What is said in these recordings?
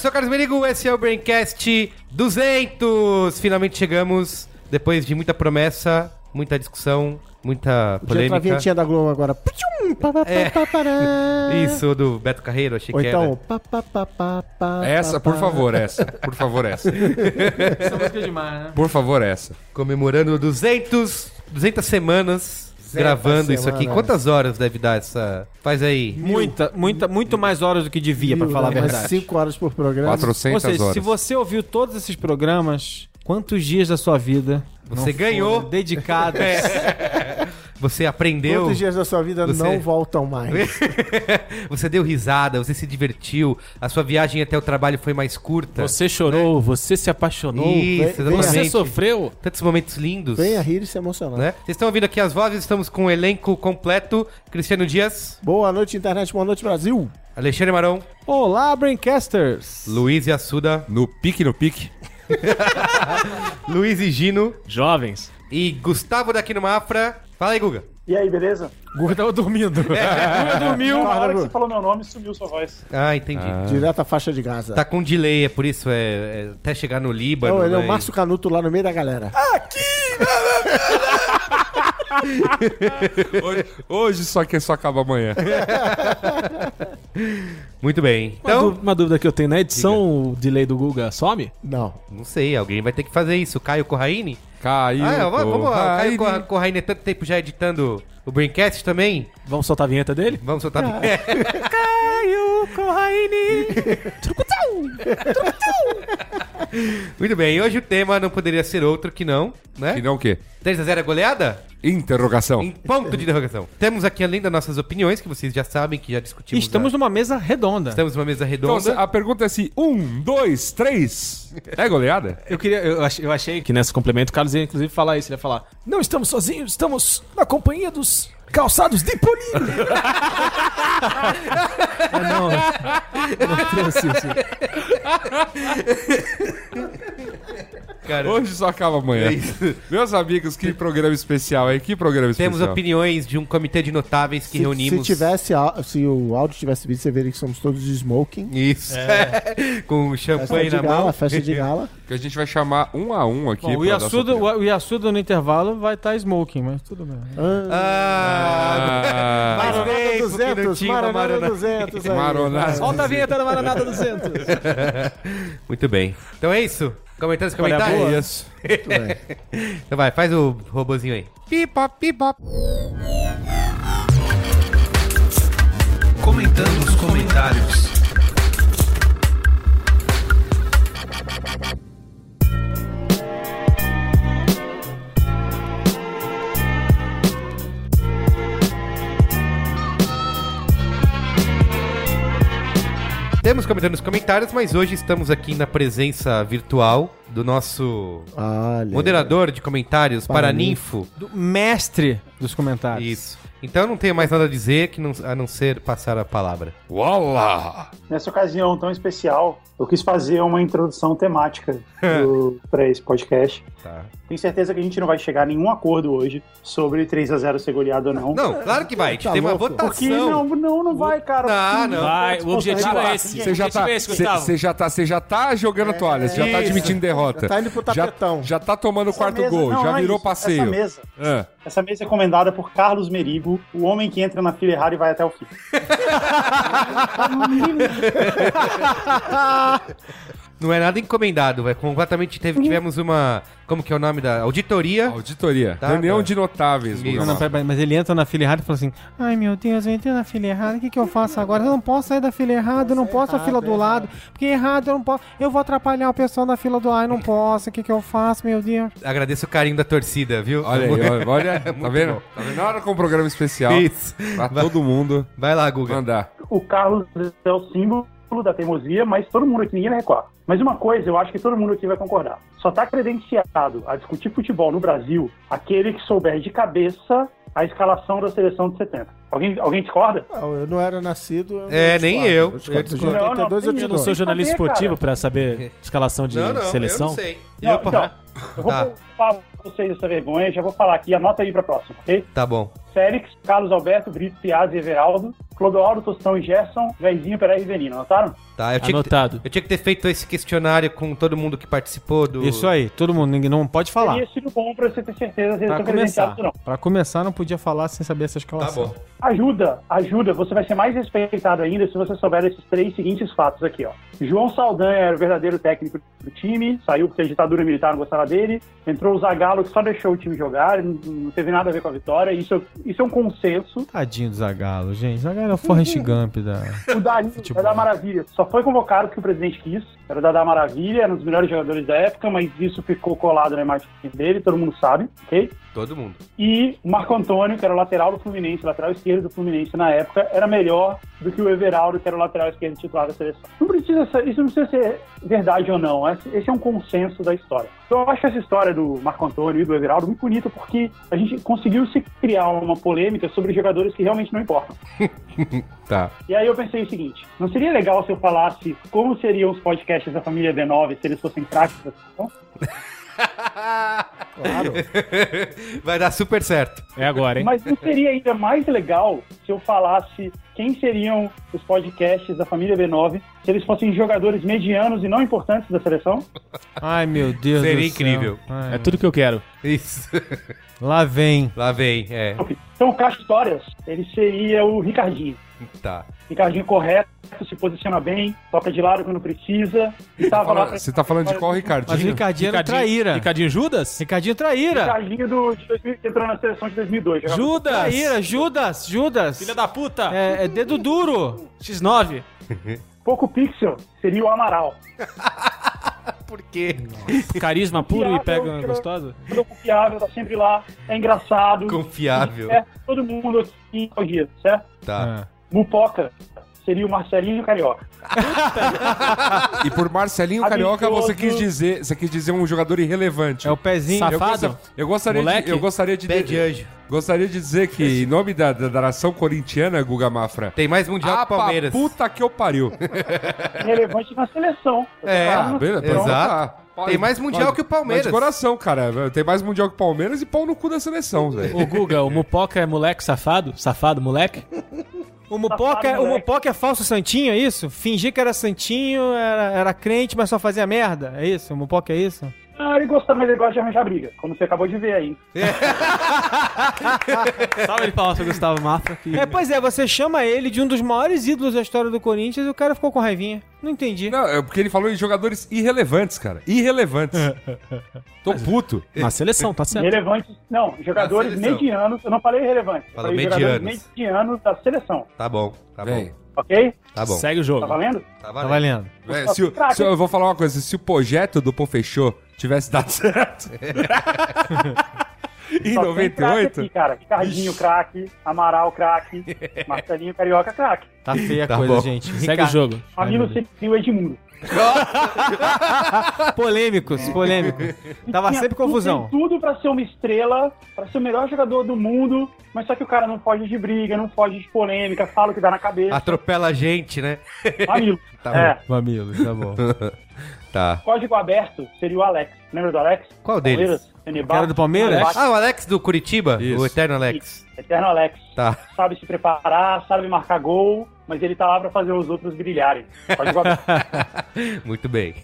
sou o Carlos Merigo, esse é o Braincast 200! Finalmente chegamos, depois de muita promessa, muita discussão, muita Podia entrar a polêmica. vinhetinha da Globo agora. É. Isso, do Beto Carreiro, achei Ou que então, era. pá, Essa, por favor, essa. Por favor, essa. Essa música é demais, né? Por favor, essa. Comemorando 200, 200 semanas gravando isso aqui. Quantas horas deve dar essa... Faz aí. Muita, muita, muito mais horas do que devia, pra Viu, falar a né? Mais verdade. cinco horas por programa. 400 Ou seja, horas. se você ouviu todos esses programas, quantos dias da sua vida Você ganhou. dedicados? Você aprendeu... Quantos dias da sua vida Você- não voltam mais? você deu risada, você se divertiu, a sua viagem até o trabalho foi mais curta. Você chorou, você se apaixonou, Isso, Vem- você sofreu. Tantos momentos lindos. Venha rir e se emocionar. né? Vocês estão ouvindo aqui as vozes, estamos com o elenco completo. Cristiano Dias, Boa noite, internet. Boa noite, Brasil. Alexandre Marão, Olá, Braincasters! Luiz e Assuda, No pique, no pique. Luiz e Gino Jovens. e Gustavo daqui no Mafra. Fala aí, Guga. E aí, beleza? Guga tava dormindo. Guga dormiu. Na hora que você falou meu nome, sumiu sua voz. Ah, entendi. Direto à faixa de Gaza. Tá com delay, é por isso, é, é até chegar no Líbano. Não, ele é né? o Márcio Canuto lá no meio da galera. Hoje, hoje só que só acaba amanhã. Muito bem. Uma, Então, dú- uma dúvida que eu tenho, na edição o delay do Guga some? Não. não sei, alguém vai ter que fazer isso. Caio Corraine? Caiu. Ah, é, vamos lá. O Caio Corraine. Corra- Corraine é tanto tempo já editando o Braincast também. Vamos soltar a vinheta dele? Vamos soltar. Caio Corraine. Muito bem, hoje o tema não poderia ser outro que não, né? Que não o quê? 3x0 é goleada? Interrogação. Em ponto de interrogação. Temos aqui, além das nossas opiniões, que vocês já sabem, que já discutimos. Estamos a- numa mesa redonda. Estamos numa mesa Então, redonda. a pergunta é assim: um, dois, três. É goleada? Eu queria, eu achei, eu achei que nesse complemento o Carlos ia inclusive falar isso. Ele ia falar: Não estamos sozinhos, estamos na companhia dos calçados de Polino. ah, não, não trouxe isso. Cara, Hoje só acaba amanhã. É. Meus amigos, que programa especial aí. Que programa especial. temos opiniões de um comitê de notáveis que Se, reunimos. se tivesse, se o áudio tivesse vídeo, você veria que somos todos de smoking. Isso. Com Festa champanhe na gala, mão. festa de gala. Que a gente vai chamar um a um aqui. Bom, o, opinião. o, o Yasuda no intervalo vai estar smoking, mas tudo bem. Ah, Ah, Ah, Maronada tempo que não 200, tinha uma Maronada Maronada. 200 aí. Maronada. Solta a vinheta da Maranada 200. Muito bem. Então é isso. Comentários, Olha, comentários. boa. Isso. Então vai, faz o robozinho aí. Pipa, pipa. Comentando os comentários. Temos comentando nos comentários, mas hoje estamos aqui na presença virtual do nosso Olha. moderador de comentários, Paraninfo. Do mestre dos comentários. Isso. Então eu não tenho mais nada a dizer que não- a não ser passar a palavra. Uala! Nessa ocasião tão especial, eu quis fazer uma introdução temática pra esse podcast. Tá. Tenho certeza que a gente não vai chegar a nenhum acordo hoje sobre 3x0 ser goleado ou não. Não, claro que vai. A gente Tá tem uma louco? votação. Porque não, não, não vai, cara. Não, não. Vai, o objetivo é esse. Você já tá, é você já tá, você já tá jogando a toalha, você já tá admitindo derrota. Já tá indo pro já, tapetão. já tá tomando o quarto mesa- gol, não, já não é virou isso. passeio. Essa mesa, Ah. essa mesa é comandada por Carlos Merigo, o homem que entra na fila errada e vai até o fim. Não é nada encomendado, vai completamente teve, tivemos uma, como que é o nome da auditoria? Auditoria. Tá, Reunião tá. de notáveis. Não, não, pera, mas ele entra na fila errada e fala assim: Ai meu Deus, eu entrei na fila errada, o que, que eu faço agora? Eu não posso sair da fila errada, eu não posso na fila do lado, porque errado eu não posso, eu vou atrapalhar o pessoal da fila do lado, eu não posso, o que, que eu faço, meu Deus? Agradeço o carinho da torcida, viu? Olha aí, olha, olha tá Muito vendo? bom. Tá vendo? Na hora com um programa especial Isso. pra todo mundo Vai lá, Guga. mandar. O Carlos é o símbolo da teimosia, mas todo mundo aqui, ninguém vai recuar. Mas uma coisa, eu acho que todo mundo aqui vai concordar. Só tá credenciado a discutir futebol no Brasil aquele que souber de cabeça a escalação da seleção de 70. Alguém, alguém discorda? Não, eu não era nascido. eu não É, nem eu. Eu discordo. Não, não, 82 eu Eu não sou jornalista Saber, esportivo pra saber escalação de Não, não, seleção. eu não sei. Não, Eu- então, eu vou Tá. falar pra vocês essa vergonha, já vou falar aqui, anota aí pra próxima, ok? Tá bom. Félix, Carlos Alberto, Brito, Piazzi, Everaldo, Clodoaldo, Tostão e Gerson, Jairzinho, Pereira e Venino, anotaram? Tá, eu tinha, que, Anotado. eu tinha que ter feito esse questionário com todo mundo que participou do. Isso aí, todo mundo, ninguém não pode falar. Teria sido bom pra você ter certeza se eles estão começar, credenciados ou não. pra começar, não podia falar sem saber essa Tá escalação. bom. Ajuda, ajuda. Você vai ser mais respeitado ainda se você souber esses três seguintes fatos aqui, ó. João Saldanha era o verdadeiro técnico do time, saiu porque a ditadura militar não gostava dele. Entrou o Zagallo, que só deixou o time jogar, não, teve nada a ver com a vitória. Isso, isso é um consenso. Tadinho do Zagalo, gente. Zagalo é o Forrest Gump da. O Dario, Futebol. Dadá Maravilha, só foi convocado porque o presidente quis. Era o Dadá Maravilha, era um dos melhores jogadores da época, mas isso ficou colado na imagem dele, todo mundo sabe, ok? Todo mundo. E o Marco Antônio, que era o lateral do Fluminense, lateral esquerdo do Fluminense na época, era melhor do que o Everaldo, que era o lateral esquerdo titular da seleção. Não precisa ser- isso não precisa ser verdade ou não, esse é um consenso da história. Então, eu acho essa história do Marco Antônio e do Everaldo muito bonita porque a gente conseguiu se criar uma polêmica sobre jogadores que realmente não importam. Tá. E aí eu pensei o seguinte, não seria legal se eu falasse como seriam os podcasts da família B9 se eles fossem da seleção? Claro. Vai dar super certo. É agora, hein? Mas não seria ainda mais legal se eu falasse quem seriam os podcasts da família B9 se eles fossem jogadores medianos e não importantes da seleção? Ai, meu Deus Seria do céu. incrível. Ai, É tudo que eu quero. Isso. Lá vem. Lá vem, é. Então, o Caixa Histórias, ele seria o Ricardinho. Tá. Ricardinho correto, se posiciona bem, toca de lado quando precisa. E tava lá pra... Você tá falando de qual, Ricardinho? Mas o Ricardinho era traíra. Ricardinho Judas? Ricardinho traíra. Ricardinho do, de 2000, que entrou na seleção de 2002. jogava- Judas! Traíra, Judas, Judas. Filha da puta! É, é dedo duro. X9. Pouco pixel, seria o Amaral. Por quê? Carisma puro e Confiável, pega jogador- gostoso. Jogador confiável, tá sempre lá, é engraçado. Confiável. É, todo mundo aqui ao dia, certo? Tá. Mupoca seria o Marcelinho Carioca. E por Marcelinho Carioca você quis dizer, você quis dizer um jogador irrelevante. É o pezinho. eu, Safado? gosta- eu gostaria Moleque? de, eu gostaria de, Pé de anjo. gostaria de dizer que em nome da, da, da nação corintiana, Guga Mafra, Tem mais mundial ah, que o Palmeiras. puta que eu pariu. Relevante na seleção. Eu É, na beleza, seleção. exato. tá. Tem mais mundial que o Palmeiras. Mas de coração, cara. Tem mais mundial que o Palmeiras e pau no cu da seleção, velho. Ô, Guga, o Mupoca é moleque safado? Safado moleque? O Mupoca, é- o. Mupoca é falso santinho, é isso? Fingir que era santinho, era, era crente, mas só fazia merda. É isso? O Mupoca é isso? Ah, ele gosta, mas ele gosta de arranjar briga, como você acabou de ver aí. Salve de palmas pro Gustavo Mafra. Que... É, pois é, você chama ele de um dos maiores ídolos da história do Corinthians e o cara ficou com raivinha. Não entendi. Não, é porque ele falou em jogadores irrelevantes, cara. Irrelevantes. Tô puto. Na seleção, tá certo. Relevantes, não, jogadores medianos, eu não falei relevantes, eu Falou falei jogadores medianos. medianos da seleção, Tá bom, tá Vem. bom. ok? Tá bom. Segue o jogo. Tá valendo? Tá Tá valendo. valendo. É, se, o- se- eu vou falar uma coisa. Se o projeto do Pô Fechou tivesse dado certo... em Só tem craque 98... Aqui, cara. Ricardinho, craque. Amaral, craque. Marcelinho, Carioca, craque. Tá feia a Tá coisa, bom. gente. Segue o Ricardo- jogo. Amigo o Edmundo. Polêmicos, polêmicos. Tava Tinha sempre tudo- confusão. Tem tudo pra ser uma estrela, pra ser o melhor jogador do mundo, mas só que o cara não foge de briga, não foge de polêmica, fala o que dá na cabeça. Atropela a gente, né? Amigo. Tá é. Mamilo, tá bom. Tá. Código aberto seria o Alex. Lembra do Alex? Qual deles? Palmeiras, Fenerbahçe, Cara do Palmeiras? Fenerbahçe, Ah, o Alex do Curitiba? Isso. O Eterno Alex. Eterno Alex. Tá. Sabe se preparar, sabe marcar gol, mas ele tá lá pra fazer os outros brilharem. Código aberto. Muito bem.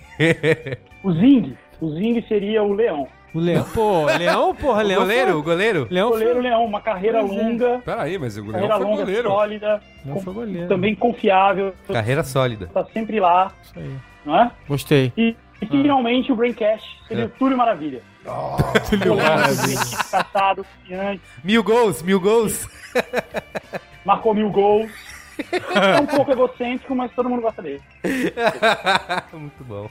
o Zing. O Zing seria o Leão. O Leão, pô, Leão, porra, o Leão. goleiro, foi- o goleiro? Leão Goleiro foi, Leão, uma carreira longa, Pera aí, mas o Leão carreira foi longa, goleiro. sólida, Leão com- foi goleiro. também confiável, Carreira sólida. tá sempre lá, Isso aí. Não é? Gostei. E, e finalmente o Braincast seria É. o Túlio Maravilha. Caçado, confiante, Mil gols, mil gols. marcou mil gols, É um pouco egocêntrico, mas todo mundo gosta dele. Muito bom.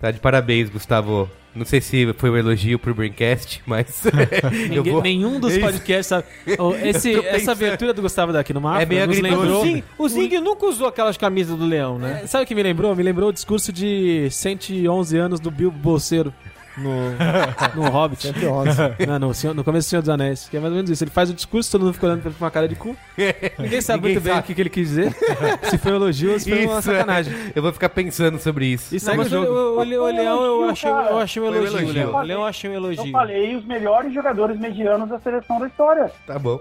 Tá de parabéns, Gustavo. Não sei se foi um elogio pro Braincast, mas eu Ninguém- vou... Nenhum dos Isso. podcasts sabe. Oh, esse- essa abertura do Gustavo daqui no mapa É meio nos lembrou. O Zing, o Zing nunca usou aquelas camisas do leão, né? É, Sabe o que me lembrou? Me lembrou o discurso de 111 anos do Bilbo Bolseiro no, no Hobbit. 111. Não, no, Senhor- no começo do Senhor dos Anéis. Que é mais ou menos isso. Ele faz o discurso, todo mundo fica olhando pra ele com uma cara de cu. Ninguém sabe Ninguém muito bem sabe. o que, que ele quis dizer. se foi um elogio ou se foi uma Isso, é. sacanagem. Eu vou ficar pensando sobre isso. E segue o mas o, jogo. o- o- o leão eu achei, eu achei um Foi um elogio. elogio. Leão. O leão eu achei um Eu elogio. falei os melhores jogadores medianos da seleção da história. Tá bom.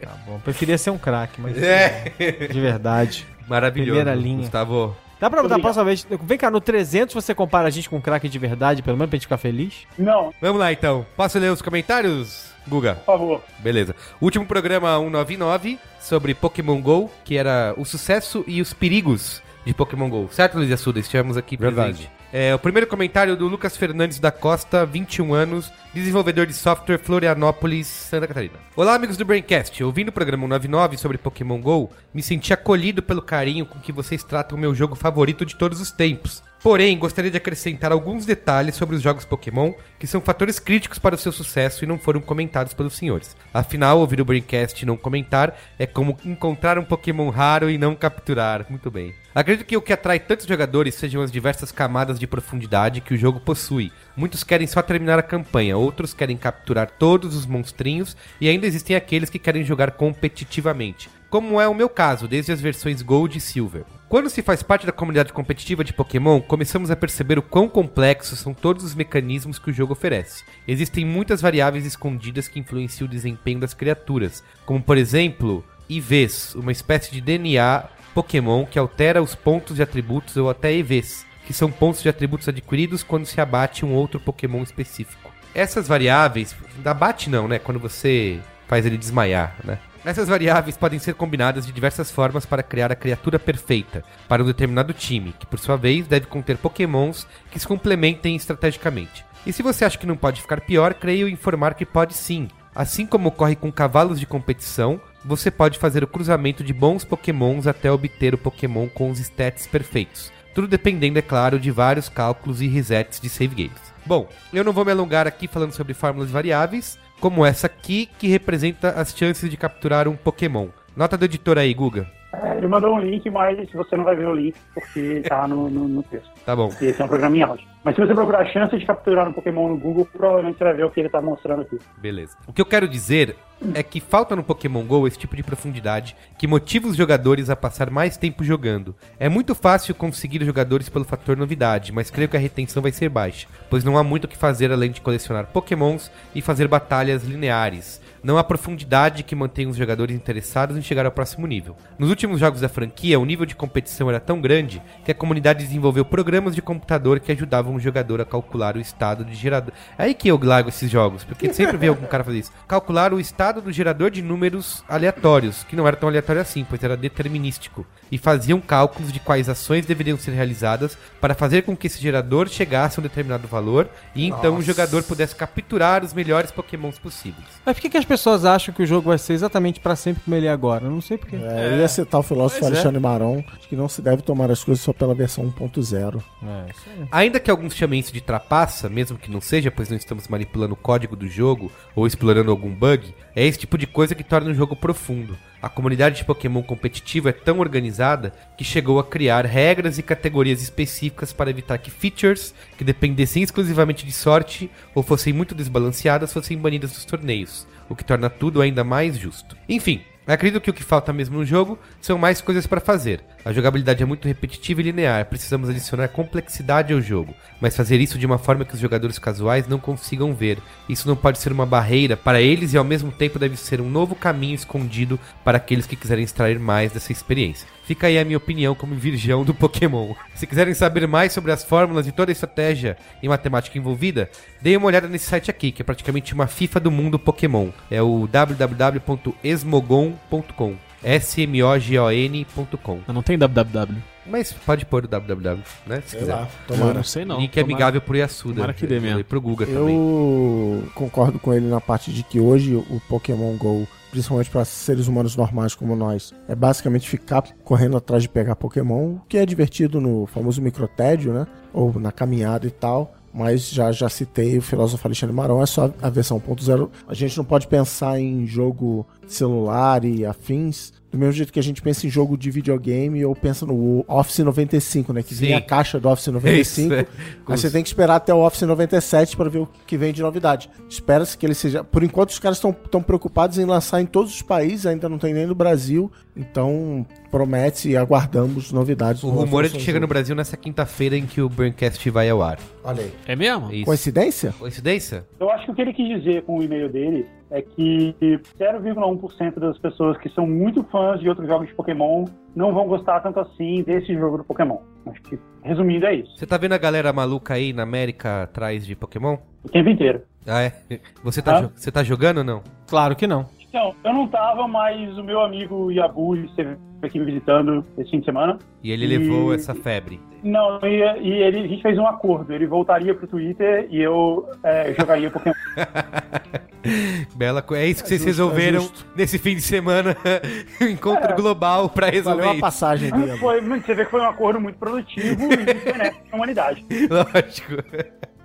Tá bom, preferia ser um craque, mas É. de verdade. Maravilhoso. Primeira linha. Gustavo. Dá pra dar a Obrigado. próxima vez? Vem cá, no 300 você compara a gente com um craque de verdade, pelo menos pra gente ficar feliz? Não, Vamos lá, então. Posso ler os comentários, Guga? por favor. Beleza. Último programa 199 sobre Pokémon GO, que era o sucesso e os perigos de Pokémon GO. Certo, Luiz Assuda? Estivemos aqui Verdade. presente. É, o primeiro comentário do Lucas Fernandes da Costa, 21 anos, desenvolvedor de software Florianópolis, Santa Catarina. Olá, amigos do Braincast. Ouvindo o programa 199 sobre Pokémon GO, me senti acolhido pelo carinho com que vocês tratam o meu jogo favorito de todos os tempos. Porém, gostaria de acrescentar alguns detalhes sobre os jogos Pokémon que são fatores críticos para o seu sucesso e não foram comentados pelos senhores. Afinal, ouvir o Braincast e não comentar é como encontrar um Pokémon raro e não capturar. Muito bem. Acredito que o que atrai tantos jogadores sejam as diversas camadas de profundidade que o jogo possui. Muitos querem só terminar a campanha, outros querem capturar todos os monstrinhos e ainda existem aqueles que querem jogar competitivamente. Como é o meu caso, desde as versões Gold e Silver. Quando se faz parte da comunidade competitiva de Pokémon, começamos a perceber o quão complexos são todos os mecanismos que o jogo oferece. Existem muitas variáveis escondidas que influenciam o desempenho das criaturas, como por exemplo, IVs, uma espécie de DNA Pokémon que altera os pontos de atributos ou até EVs, que são pontos de atributos adquiridos quando se abate um outro Pokémon específico. Essas variáveis, abate não, né? Quando você faz ele desmaiar, né? Essas variáveis podem ser combinadas de diversas formas para criar a criatura perfeita para um determinado time, que por sua vez deve conter pokémons que se complementem estrategicamente. E se você acha que não pode ficar pior, creio informar que pode sim. Assim como ocorre com cavalos de competição, você pode fazer o cruzamento de bons pokémons até obter o pokémon com os stats perfeitos. Tudo dependendo, é claro, de vários cálculos e resets de save games. Bom, eu não vou me alongar aqui falando sobre fórmulas variáveis, como essa aqui, que representa as chances de capturar um Pokémon. Nota do editor aí, Guga. É, ele mandou um link, mas você não vai ver o link porque tá no, no, no texto. Tá bom. E esse é um programa em áudio. Mas se você procurar a chance de capturar um Pokémon no Google, provavelmente você vai ver o que ele tá mostrando aqui. Beleza. O que eu quero dizer é que falta no Pokémon GO esse tipo de profundidade que motiva os jogadores a passar mais tempo jogando. É muito fácil conseguir jogadores pelo fator novidade, mas creio que a retenção vai ser baixa, pois não há muito o que fazer além de colecionar Pokémons e fazer batalhas lineares. Não há profundidade que mantenha os jogadores interessados em chegar ao próximo nível. Nos últimos jogos da franquia, o nível de competição era tão grande que a comunidade desenvolveu programas de computador que ajudavam o jogador a calcular o estado de gerador. É aí que eu largo esses jogos, porque sempre vê algum cara fazer isso. Calcular o estado do gerador de números aleatórios, que não era tão aleatório assim, pois era determinístico. E faziam cálculos de quais ações deveriam ser realizadas para fazer com que esse gerador chegasse a um determinado valor e então o jogador pudesse capturar os melhores pokémons possíveis. Mas por que, que as pessoas acham que o jogo vai ser exatamente pra sempre como ele é agora? Eu não sei porquê. É, eu ia citar o filósofo Pois é. Alexandre Maron, que não se deve tomar as coisas só pela versão 1.0. É, isso aí. Ainda que alguns chamem isso de trapaça, mesmo que não seja, pois não estamos manipulando o código do jogo ou explorando algum bug, é esse tipo de coisa que torna o jogo profundo. A comunidade de Pokémon competitivo é tão organizada que chegou a criar regras e categorias específicas para evitar que features que dependessem exclusivamente de sorte ou fossem muito desbalanceadas fossem banidas dos torneios, o que torna tudo ainda mais justo. Enfim, Acredito que o que falta mesmo no jogo são mais coisas para fazer. A jogabilidade é muito repetitiva e linear, precisamos adicionar complexidade ao jogo, mas fazer isso de uma forma que os jogadores casuais não consigam ver. Isso não pode ser uma barreira para eles e ao mesmo tempo deve ser um novo caminho escondido para aqueles que quiserem extrair mais dessa experiência. Fica aí a minha opinião como virgão do Pokémon. Se quiserem saber mais sobre as fórmulas e toda a estratégia e matemática envolvida, deem uma olhada nesse site aqui, que é praticamente uma FIFA do mundo Pokémon. É o www.esmogon.com. S-M-O-G-O-N.com. Não tem www. Mas pode pôr o www, né? Se Sei quiser. lá, Eu tomara. não sei não. Link Tomara- amigável pro Yasuda. tomara que dê mesmo. E pro Guga também. Eu concordo com ele na parte de que hoje o Pokémon GO principalmente para seres humanos normais como nós, é basicamente ficar correndo atrás de pegar Pokémon, o que é divertido no famoso microtédio, né? Ou na caminhada e tal. Mas já, já citei o filósofo Alexandre Marão, é só a versão 1.0. A gente não pode pensar em jogo celular e afins do mesmo jeito que a gente pensa em jogo de videogame ou pensa no Office 95, né? Que Sim. vem a caixa do Office 95. Isso, é. Aí você tem que esperar até o Office 97 para ver o que vem de novidade. Espera-se que ele seja. Por enquanto, os caras estão tão preocupados em lançar em todos os países, ainda não tem nem no Brasil. Então, promete e aguardamos novidades. O rumor é que Afonso chega no. Brasil nessa quinta-feira em que o Braincast vai ao ar. Olha aí. É mesmo? Isso. Coincidência? Coincidência? Eu acho que o que ele quis dizer com o e-mail dele é que 0,1% das pessoas que são muito fãs de outros jogos de Pokémon não vão gostar tanto assim desse jogo do Pokémon. Acho que, resumindo, é isso. Você tá vendo a galera maluca aí na América atrás de Pokémon? O tempo inteiro. Ah, é? Você tá, Ah. jo- você tá jogando ou não? Claro que não. Então, eu não tava, mas o meu amigo Yabu esteve aqui me visitando esse fim de semana. E ele E- levou essa febre. Não, e, e ele, a gente fez um acordo. Ele voltaria pro Twitter e eu é, jogaria Pokémon. Bela É isso que vocês justo, resolveram é nesse fim de semana. um encontro global pra resolver Valeu a passagem dele. Foi, você vê que foi um acordo muito produtivo e muito benéfico pra humanidade. Lógico.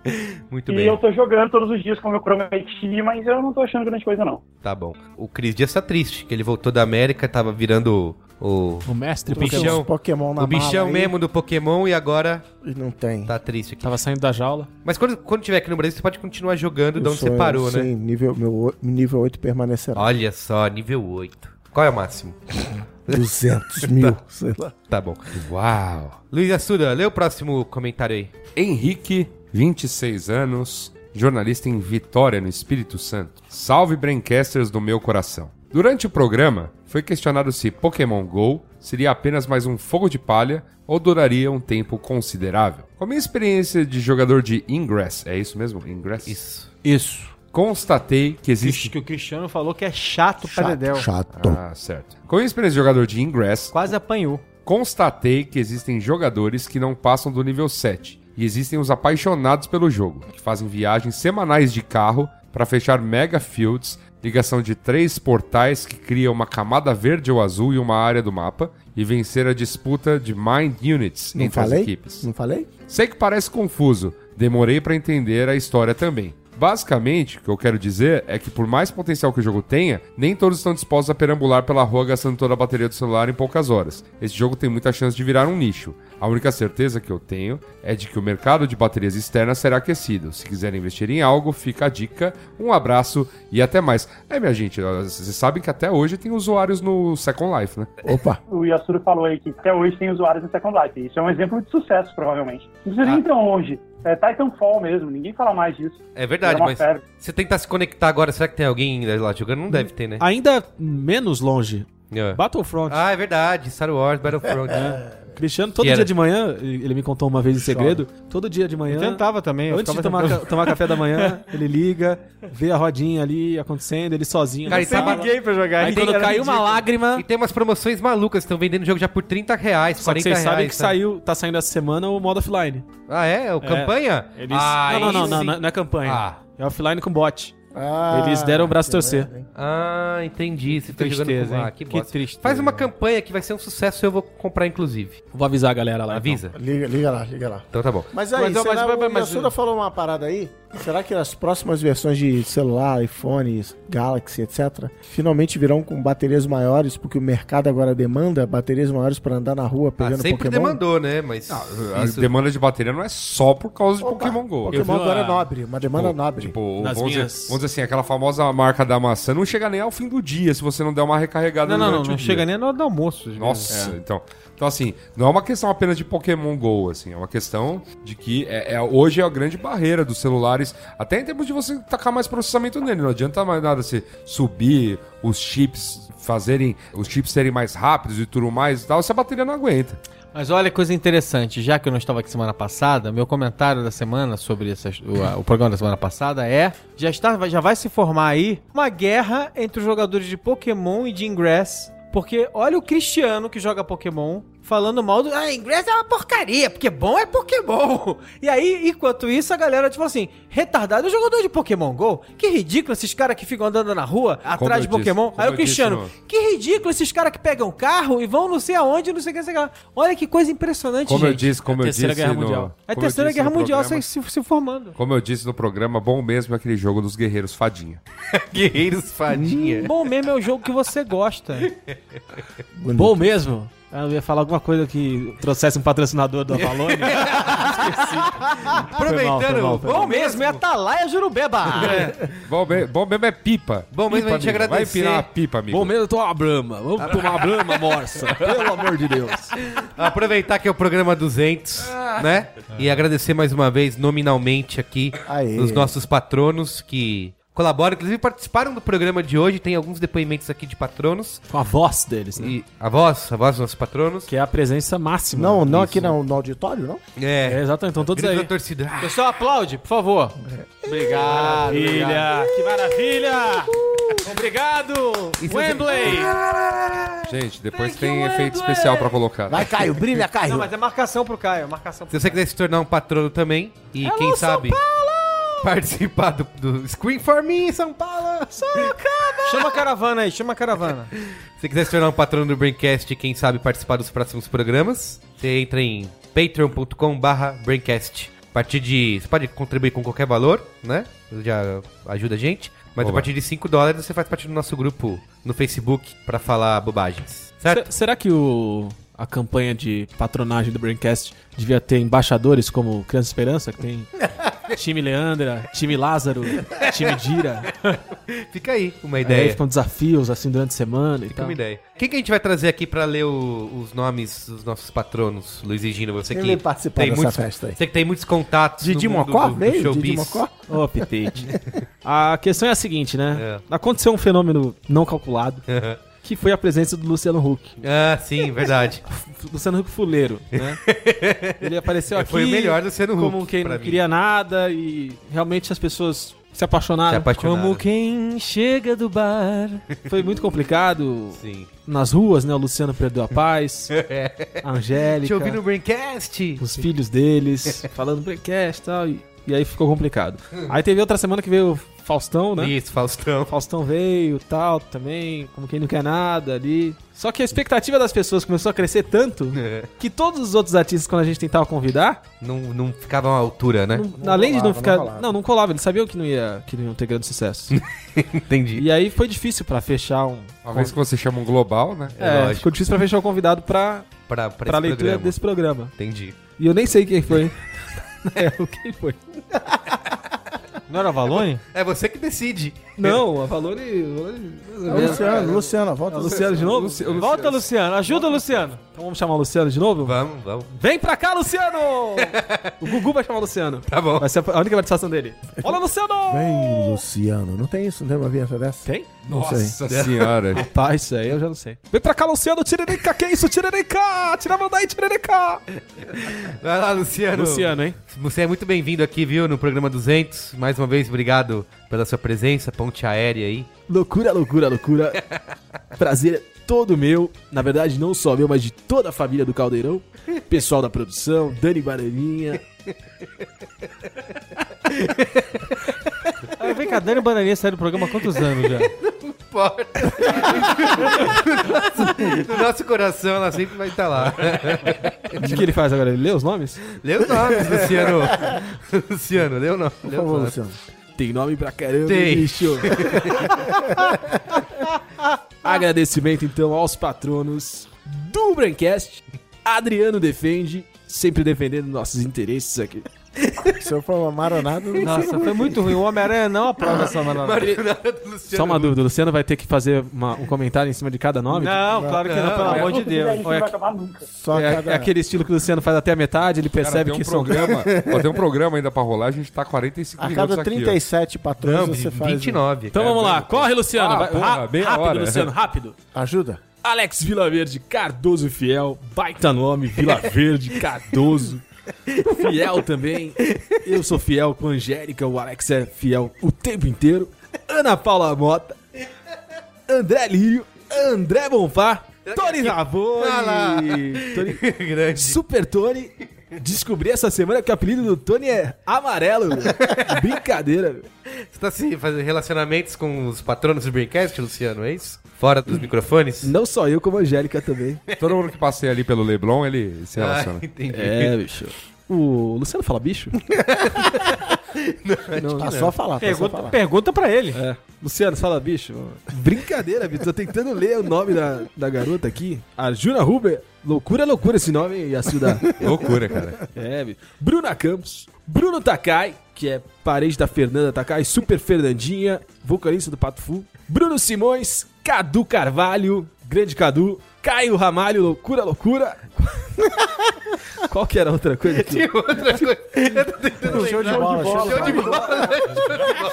Muito e bem. eu tô jogando todos os dias como eu prometi, mas eu não tô achando grande coisa, não. Tá bom. O Cris Dias tá triste, que ele voltou da América, tava virando o, O mestre O bichão. Pokémon na o bichão mala aí, mesmo do Pokémon e agora E não tem. tá triste aqui. Tava saindo da jaula. Mas quando, quando tiver aqui no Brasil, você pode continuar jogando de Eu onde você parou, né? Sim, nível, meu o- nível 8 permanecerá. Olha só, nível 8. Qual é o máximo? 200 mil, sei lá. Tá bom. Uau! Luiz Assuda, lê o próximo comentário aí. Henrique, 26 anos, jornalista em Vitória, no Espírito Santo. Salve Braincasters do meu coração. Durante o programa, foi questionado se Pokémon GO seria apenas mais um fogo de palha ou duraria um tempo considerável. Com a minha experiência de jogador de Ingress, é isso mesmo? Ingress? Isso. Isso. Constatei que existe... Que o Cristiano falou que é chato, pra Dedéu. Chato, chato. Ah, certo. Com a minha experiência de jogador de Ingress, Quase apanhou. Constatei que existem jogadores que não passam do nível 7 e existem os apaixonados pelo jogo, que fazem viagens semanais de carro para fechar mega fields, ligação de três portais que criam uma camada verde ou azul em uma área do mapa e vencer a disputa de Mind Units Não entre as falei? equipes. Não falei? Sei que parece confuso, demorei para entender a história também. Basicamente, o que eu quero dizer é que por mais potencial que o jogo tenha, nem todos estão dispostos a perambular pela rua gastando toda a bateria do celular em poucas horas. Esse jogo tem muita chance de virar um nicho. A única certeza que eu tenho é de que o mercado de baterias externas será aquecido. Se quiserem investir em algo, fica a dica. Um abraço e até mais. É, minha gente, vocês sabem que até hoje tem usuários no Second Life, né? Opa, O Yasura falou aí que até hoje tem usuários no Second Life. Isso é um exemplo de sucesso, provavelmente. Não precisa nem ir tão longe. É Titanfall mesmo, ninguém fala mais disso. É verdade, É mas febre. você tentar se conectar agora, será que tem alguém ainda lá jogando? Não deve ter, né? Ainda menos longe. É. Battlefront. Ah, é verdade. Star Wars, Battlefront. Cristiano, todo era- dia de manhã, ele me contou uma vez em segredo, todo dia de manhã, Eu tentava também. Eu antes de tomar, ca- tomar café da manhã, ele liga, vê a rodinha ali acontecendo, ele sozinho. Cara, e tá sala. ninguém pra jogar. Aí quando caiu uma lágrima, E tem umas promoções malucas, estão vendendo o jogo já por 30 reais, só que 40 vocês reais. sabem que sabe? saiu, tá saindo essa semana o modo offline. Ah, é? O campanha? Eles... Ah, não, não, não, não, não é campanha. Ah. É offline com bot. Ah, Eles deram o braço torcer. merda? Ah, entendi. Você tá jogando Tristeza, com... hein? Ah, que, Que tristeza. Faz uma campanha que vai ser um sucesso eu vou comprar, inclusive. Vou avisar a galera lá. então. Avisa. Liga, liga lá, liga lá. Então tá bom. Mas aí, Mas, será, mas, mas, o mas- Yasuda falou uma parada aí. Será que as próximas versões de celular, iPhone, Galaxy, etc., finalmente virão com baterias maiores, porque o mercado agora demanda baterias maiores para andar na rua Ah, pegando sempre Pokémon? demandou, né? Mas A isso- demanda de bateria não é só por causa de Opa, Pokémon GO. Pokémon agora a- é nobre, uma demanda Tipo, nobre. Tipo, Nas vamos, minhas- dizer, vamos dizer assim, aquela famosa marca da maçã não chega nem ao fim do dia se você não der uma recarregada Não, não, não. durante Não o dia. chega nem na hora do almoço. Nossa, então. Então, assim, não é uma questão apenas de Pokémon GO, assim, é uma questão de que é, é- hoje é a grande barreira dos celulares, até em termos de você tacar mais processamento nele. Não adianta mais nada você subir os chips, fazerem os chips serem mais rápidos e tudo mais e tal, se a bateria não aguenta. Mas olha coisa interessante, já que eu não estava aqui semana passada, meu comentário da semana sobre essas- o, o programa da semana passada é: já, está, já vai se formar aí uma guerra entre os jogadores de Pokémon e de Ingress. Porque olha o Cristiano que joga Pokémon falando mal do. Ah, inglês é uma porcaria, porque bom é Pokémon. E aí, enquanto isso, a galera, tipo assim, retardado, jogador de Pokémon GO. Que ridículo esses caras que ficam andando na rua atrás de eu disse, Pokémon. como aí o eu Cristiano, disse que ridículo esses caras que pegam carro e vão não sei aonde, não sei o que, não sei o que. lá. Olha que coisa impressionante, Como eu gente. disse, como É a eu Terceira disse Guerra no- Mundial. É a eu terceira disse guerra mundial programa- se, se, formando. Como eu disse no programa, bom mesmo é aquele jogo dos guerreiros fadinha. Guerreiros Fadinha. Bom mesmo é o jogo que você gosta. Bom mesmo. Eu ia falar alguma coisa que trouxesse um patrocinador do Avalone. Aproveitando, mal, foi mal. Bom mesmo é Atalaia Jurubeba. Bom, me- bom mesmo é pipa. Bom mesmo Pipa, a gente amigo. agradecer. Vai empinar uma pipa, amigo. Bom mesmo, eu tô uma brama. Vamos tomar uma brama, morsa. Pelo amor de Deus. Aproveitar que é o programa 200, né? E agradecer mais uma vez, nominalmente aqui, Aê. os nossos patronos que colaboram, inclusive participaram do programa de hoje. Tem alguns depoimentos aqui de patronos. Com a voz deles, né? E a voz, a voz dos nossos patronos. Que é a presença máxima. Não, não Isso. aqui no, no auditório, não? É, É, exatamente. Então todos grito aí. da torcida. Ah, Pessoal, aplaude, por favor. Obrigado. Maravilha! Que maravilha! Obrigado! Wembley! Gente, depois tem efeito especial pra colocar. Vai, Caio, brilha, Caio. Não, mas é marcação pro Caio, marcação pro Se você quiser se tornar um patrono também, e quem sabe participar do, do Screen for Me, São Paulo! Chama a caravana aí, chama a caravana. Se você quiser se tornar um patrono do Braincast e quem sabe participar dos próximos programas, você entra em patreon.com barra Braincast. A partir de... Você pode contribuir com qualquer valor, né? Já ajuda a gente. Mas a Oba. partir de 5 dólares você faz parte do nosso grupo no Facebook pra falar bobagens. Certo? Se- será que o, a campanha de patronagem do Braincast devia ter embaixadores como Criança Esperança, que tem time Leandra, time Lázaro, time Dira? Fica aí uma Aí ideia. ficam desafios assim durante a semana e Fica tal. uma ideia. Quem que a gente vai trazer aqui pra ler o- os nomes dos nossos patronos, Luiz e Gino? Você Quem que veio participar tem dessa muitos, festa aí? Você que tem muitos contatos Didi no mundo Mocó? do, do Veio? showbiz. Didi Mocó? Ô, Pitete. A questão é a seguinte, né? É. Aconteceu um fenômeno não calculado, que foi a presença do Luciano Huck. ah, sim, verdade. Luciano Huck fuleiro, né? Ele apareceu aqui Foi o melhor Luciano Huck, como quem não mim. queria nada e realmente as pessoas se apaixonaram. Se apaixonaram. Como quem chega do bar. Foi muito complicado Sim. nas ruas, né? O Luciano perdeu a paz, a Angélica, Te ouvi no Braincast. os filhos deles, falando breakcast e tal. E, aí ficou complicado. Aí teve outra semana que veio Faustão, né? Isso, Faustão. Faustão veio, tal, também, como quem não quer nada ali. Só que a expectativa das pessoas começou a crescer tanto que todos os outros artistas, quando a gente tentava convidar, Não, não ficava à altura, né? não- além de não ficar. não. Não, não colava, eles sabiam que não, ia, que não iam ter grande sucesso. Entendi. e aí foi difícil pra fechar um. Uma vez que você chama um global, né? É É, lógico. ficou difícil pra fechar o convidado pra, Pra, pra, pra leitura programa. desse programa. Entendi. E eu nem sei quem foi. é, quem foi? Não era Valone? É você que decide. Não, a Valone. É o Luciano, Luciano, volta. É Luciano de novo? Volta, Luciano. Ajuda, Luciano. Então vamos chamar o Luciano de novo? Vamos, vamos. Vem pra cá, Luciano! o Gugu vai chamar o Luciano. Tá bom. Vai ser a única participação dele. Olha, Luciano! Vem, Luciano. Não tem isso? Não tem uma vinheta dessa? Tem? Não sei. Nossa senhora. Tá, isso aí eu já não sei. Vem pra cá, Luciano, Tiririca, que isso, Tiririca? Tira a mão daí, Tiririca! Vai lá, Luciano. Luciano, hein? Você é muito bem-vindo aqui, viu, no programa 200. Mais uma vez, obrigado pela sua presença, ponte aérea aí. Loucura, loucura, loucura. Prazer é todo meu. Na verdade, não só meu, mas de toda a família do Caldeirão. Pessoal da produção, Dani Bananinha. Ah, vem cá, Dani Bananinha saiu do programa há quantos anos já? Importa. no nosso coração, ela sempre vai estar lá. O que, que ele faz agora? Ele lê os nomes? Lê os nomes, Luciano. Luciano, lê o nome. Por favor. Luciano. Tem nome pra caramba, Tem. bicho. Agradecimento, então, aos patronos do Braincast. Adriano defende, sempre defendendo nossos interesses aqui. Se eu for uma maronada, não Nossa, foi muito ruim. O Homem-Aranha não aprova essa Luciano. Só uma dúvida, o Luciano vai ter que fazer uma- um comentário em cima de cada nome? Não, claro que não, pelo Não, amor de A Deus. gente não vai acabar nunca. Só É, cada... é aquele estilo que o Luciano faz até a metade, ele Cara, percebe tem um que são... programa. ó, tem um programa ainda pra rolar, a gente tá 45 A minutos cada aqui. ó. 37 patrões Não, você faz... 29. Então cara. vamos lá, corre, Luciano. Ah, vai, porra, rápido, hora. Luciano, rápido. Ajuda. Alex Vilaverde, Cardoso Fiel, baita nome, Vila Verde, Cardoso. Fiel também. Eu sou fiel com a Angélica, o Alex é fiel o tempo inteiro. Ana Paula Mota, André Lírio, André Bonfá, Tony Ravone. Tony, Grande. Super Tony. Descobri essa semana que o apelido do Tony é amarelo. Brincadeira. meu. Você tá se fazendo relacionamentos com os patronos do Braincast, Luciano, é isso? Fora dos microfones? Não só eu, como a Angélica também. Todo mundo que passei ali pelo Leblon, ele se Ah, relaciona. entendi. É, bicho. O Luciano fala bicho? não, Tá só falar, tá só Pergunta, falar. pergunta pra ele. É. Luciano, fala bicho. Brincadeira, bicho. Tô tentando ler o nome da, da garota aqui. Arjuna Huber. Loucura, loucura esse nome, hein, Yasuda? Loucura, cara. É, bicho. Bruna Campos. Bruno Takai, que é parente da Fernanda Takai, super Fernandinha, vocalista do Pato Fu. Bruno Simões, Cadu Carvalho, grande Cadu. Caio Ramalho, loucura, loucura. Qual que era a outra coisa aqui? Outra coisa. Eu tô tentando Show de bola, show de Show de bola.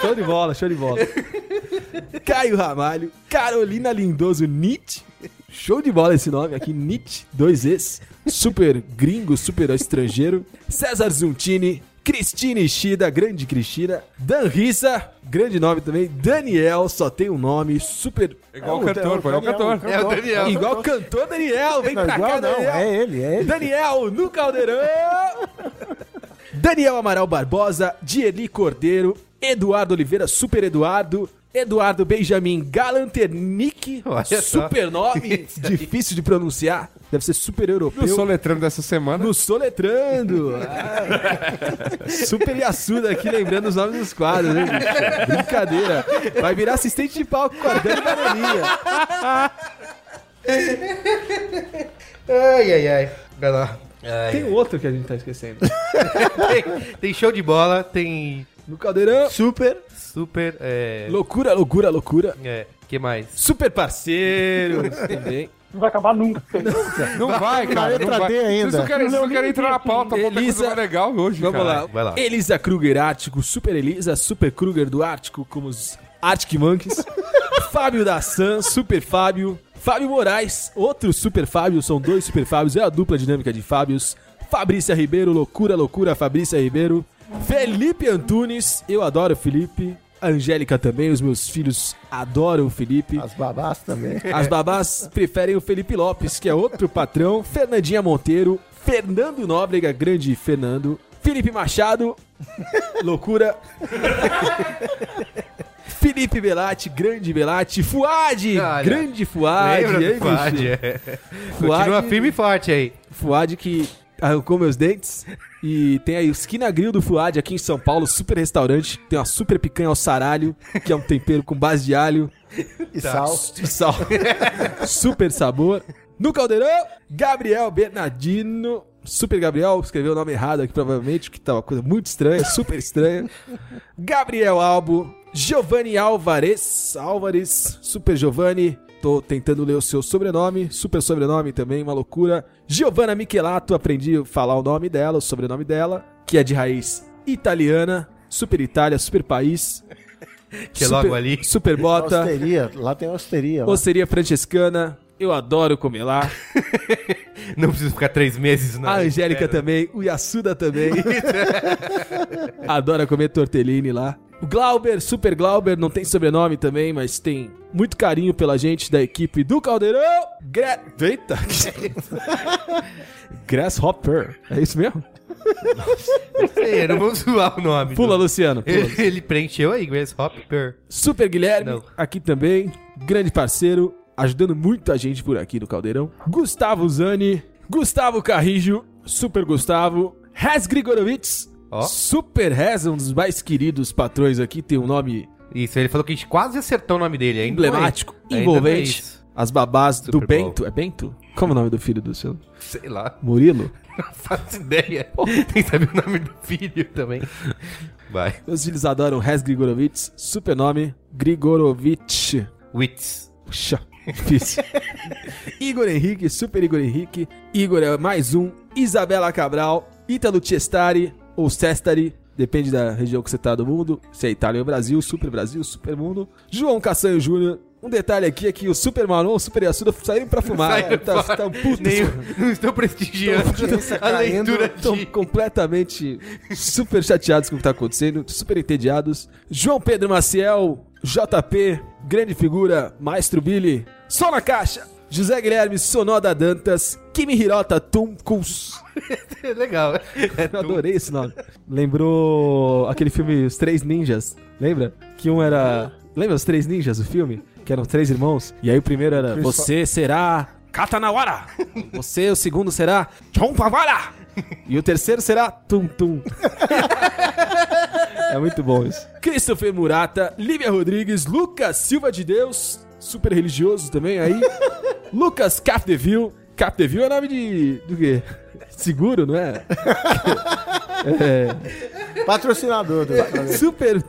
Show de bola, show de bola. Caio Ramalho, Carolina Lindoso Nietzsche. Show de bola esse nome aqui, Nietzsche, dois Es. Super gringo, super estrangeiro. César Zuntini, Cristine Ishida, grande Cristina. Dan Rissa, grande nome também. Daniel, só tem um nome, super... Igual o É o cantor, pô, é o Daniel, cantor. o É o Daniel. Igual cantor Daniel, vem Não, pra igual cá, não, Daniel. é ele, é ele. Daniel no Caldeirão. Daniel Amaral Barbosa, Dieli Cordeiro, Eduardo Oliveira, Super Eduardo, Eduardo Benjamin Galanternick, só. super nome, difícil de pronunciar, deve ser super No europeu. soletrando dessa semana. No Soletrando. Ah. Super Yasuda aqui, lembrando os nomes dos quadros, né, bicho? Brincadeira. Vai virar assistente de palco com a Dani Bananinha. Ai, ai, ai. Vai lá. Ai. Tem outro que a gente tá esquecendo. Tem, tem show de bola, tem No Caldeirão. super, super, é... Loucura, loucura, loucura. É, que mais? Super parceiros também. Não vai acabar nunca. Não vai, cara. Não vai. D ainda. Vocês não querem, vocês não querem entrar na pauta. A pauta é Elisa- coisa mais legal hoje, Vamos cara. lá. vai lá. Elisa Kruger Ártico, Super Elisa, Super Kruger do Ártico, como os Arctic Monkeys. Fábio da Sam, Super Fábio. Fábio Moraes, outro Super Fábio, são dois Super Fábios, é a dupla dinâmica de Fábios. Fabrícia Ribeiro, loucura, loucura, Fabrícia Ribeiro. Felipe Antunes, eu adoro o Felipe. A Angélica também, os meus filhos adoram o Felipe. As babás também. As babás preferem o Felipe Lopes, que é outro patrão. Fernandinha Monteiro. Fernando Nóbrega, grande Fernando. Felipe Machado. Loucura. Felipe Belatti, grande Belatti. Fuad, Olha, grande Fuad. Do Fuad? bicho? É. Fuad- Continua firme e forte aí. Fuad que arrancou meus dentes. E tem aí o Esquina Grill do Fuad aqui em São Paulo, super restaurante. Tem uma super picanha ao saralho, que é um tempero com base de alho E sal. e sal. super sabor. No Caldeirão, Gabriel Bernardino. Super Gabriel, escreveu o nome errado aqui provavelmente, que tá uma coisa muito estranha, super estranha. Gabriel Albo, Giovanni Álvares, Álvares, Super Giovanni. Tô tentando ler o seu sobrenome, super sobrenome também, uma loucura. Giovanna Michelato, aprendi a falar o nome dela, o sobrenome dela, que é de raiz italiana, super Itália, super país. Que é super, logo ali. Super bota. Osteria. Lá tem osteria. lá. Osteria francescana. Eu adoro comer lá. Não preciso ficar três meses na a Angélica também. O Yasuda também. Adora comer tortellini lá. O Glauber, Super Glauber, não tem sobrenome também, mas tem muito carinho pela gente da equipe do Caldeirão. Gra... Eita! Grasshopper. É isso mesmo? Sei, não vamos zoar o nome. Pula, do- Luciano. pula. Ele, ele preencheu aí, Grasshopper. Super Guilherme, Não. aqui também. Grande parceiro, ajudando muita gente por aqui no Caldeirão. Gustavo Zani, Gustavo Carrijo, Super Gustavo, Res Grigorovitz, Ó. Super Res, um dos mais queridos patrões aqui, tem um nome Isso, ele falou que a gente quase acertou o nome dele. Ainda emblemático, é- envolvente. é. As babás do Super Bowl. Bento. É Bento? Como é o nome do filho do seu? Sei lá, Murilo? não faço ideia. Tem que saber o nome do filho também. Vai. Meus filhos adoram Res Grigorovitz, super nome Grigorovitch. Wits. Puxa, difícil. Igor Henrique, Super Igor Henrique. Igor é mais um. Isabela Cabral. Ítalo Cestari ou Cestari. Depende da região que você tá do mundo. Se é Itália ou Brasil, Super Brasil, Super Mundo. João Caçanho Júnior. Um detalhe aqui é que o Super Manon, o Super Yasuda saíram pra fumar. Saíram tá, tá um puto. Nem, não estou prestigiando a leitura Estão de... completamente super chateados com o que tá acontecendo, super entediados. João Pedro Maciel, JP, grande figura, Maestro Billy, só na caixa. José Guilherme Sonoda Dantas, Kimi Hirota Tunkus. Legal. Eu adorei esse nome. Lembrou aquele filme Os Três Ninjas, lembra? Que um era... Lembra Os Três Ninjas, o filme? Que eram três irmãos. E aí o primeiro era... Você será... Katanawara. Você, o segundo será... Chompawara. E o terceiro será Tum Tum. é muito bom isso. Christopher Murata, Lívia Rodrigues, Lucas Silva de Deus, super religioso também aí. Lucas Capdeville. Capdeville é nome de. do quê? Seguro, não é? Patrocinador do Super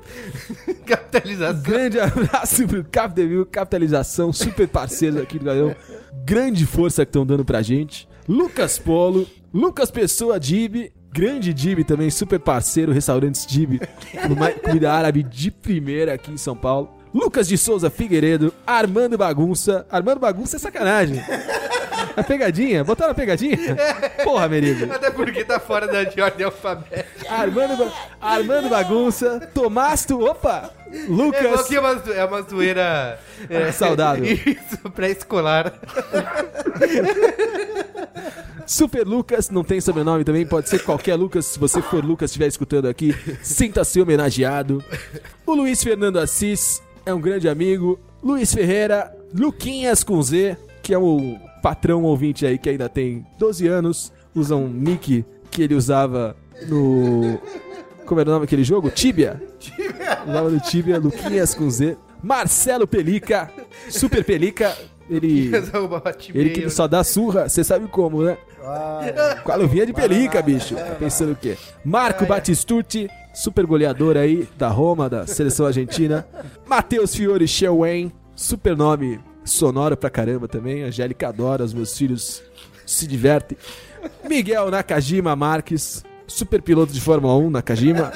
Capitalização. grande abraço pro Capdeville, capitalização, super parceiro aqui do Galão. Grande força que estão dando pra gente. Lucas Polo, Lucas Pessoa Dib, grande Dib também, super parceiro, restaurantes Dib, comida árabe de primeira aqui em São Paulo. Lucas de Souza Figueiredo, Armando Bagunça. Armando Bagunça é sacanagem. A pegadinha? Botaram a pegadinha? Porra, Merigo. Até porque tá fora da de ordem alfabética. Armando, Ba- Armando Bagunça, Tomás Tu... Opa! É, Lucas... que é uma, é uma zoeira... É, saudável. Isso, pré-escolar. Super Lucas, não tem sobrenome também, pode ser qualquer Lucas. Se você for Lucas, estiver escutando aqui, sinta-se homenageado. O Luiz Fernando Assis é um grande amigo. Luiz Ferreira, Luquinhas com Z, que é o patrão ouvinte aí que ainda tem 12 anos, usa um nick que ele usava no. Como era o nome daquele jogo? Tibia. Usava no Tibia, Luquinhas com Z. Marcelo Pelica, Super Pelica, ele. Ele que só dá surra, você sabe como, né? Com a luvinha de pelica, bicho. Tá pensando o quê? Marco Batistucci, super goleador aí da Roma, da seleção argentina. Matheus Fiore Shewen, super nome sonoro pra caramba também. Angélica adora, os meus filhos se divertem. Miguel Nakajima Marques, super piloto de Fórmula 1, Nakajima.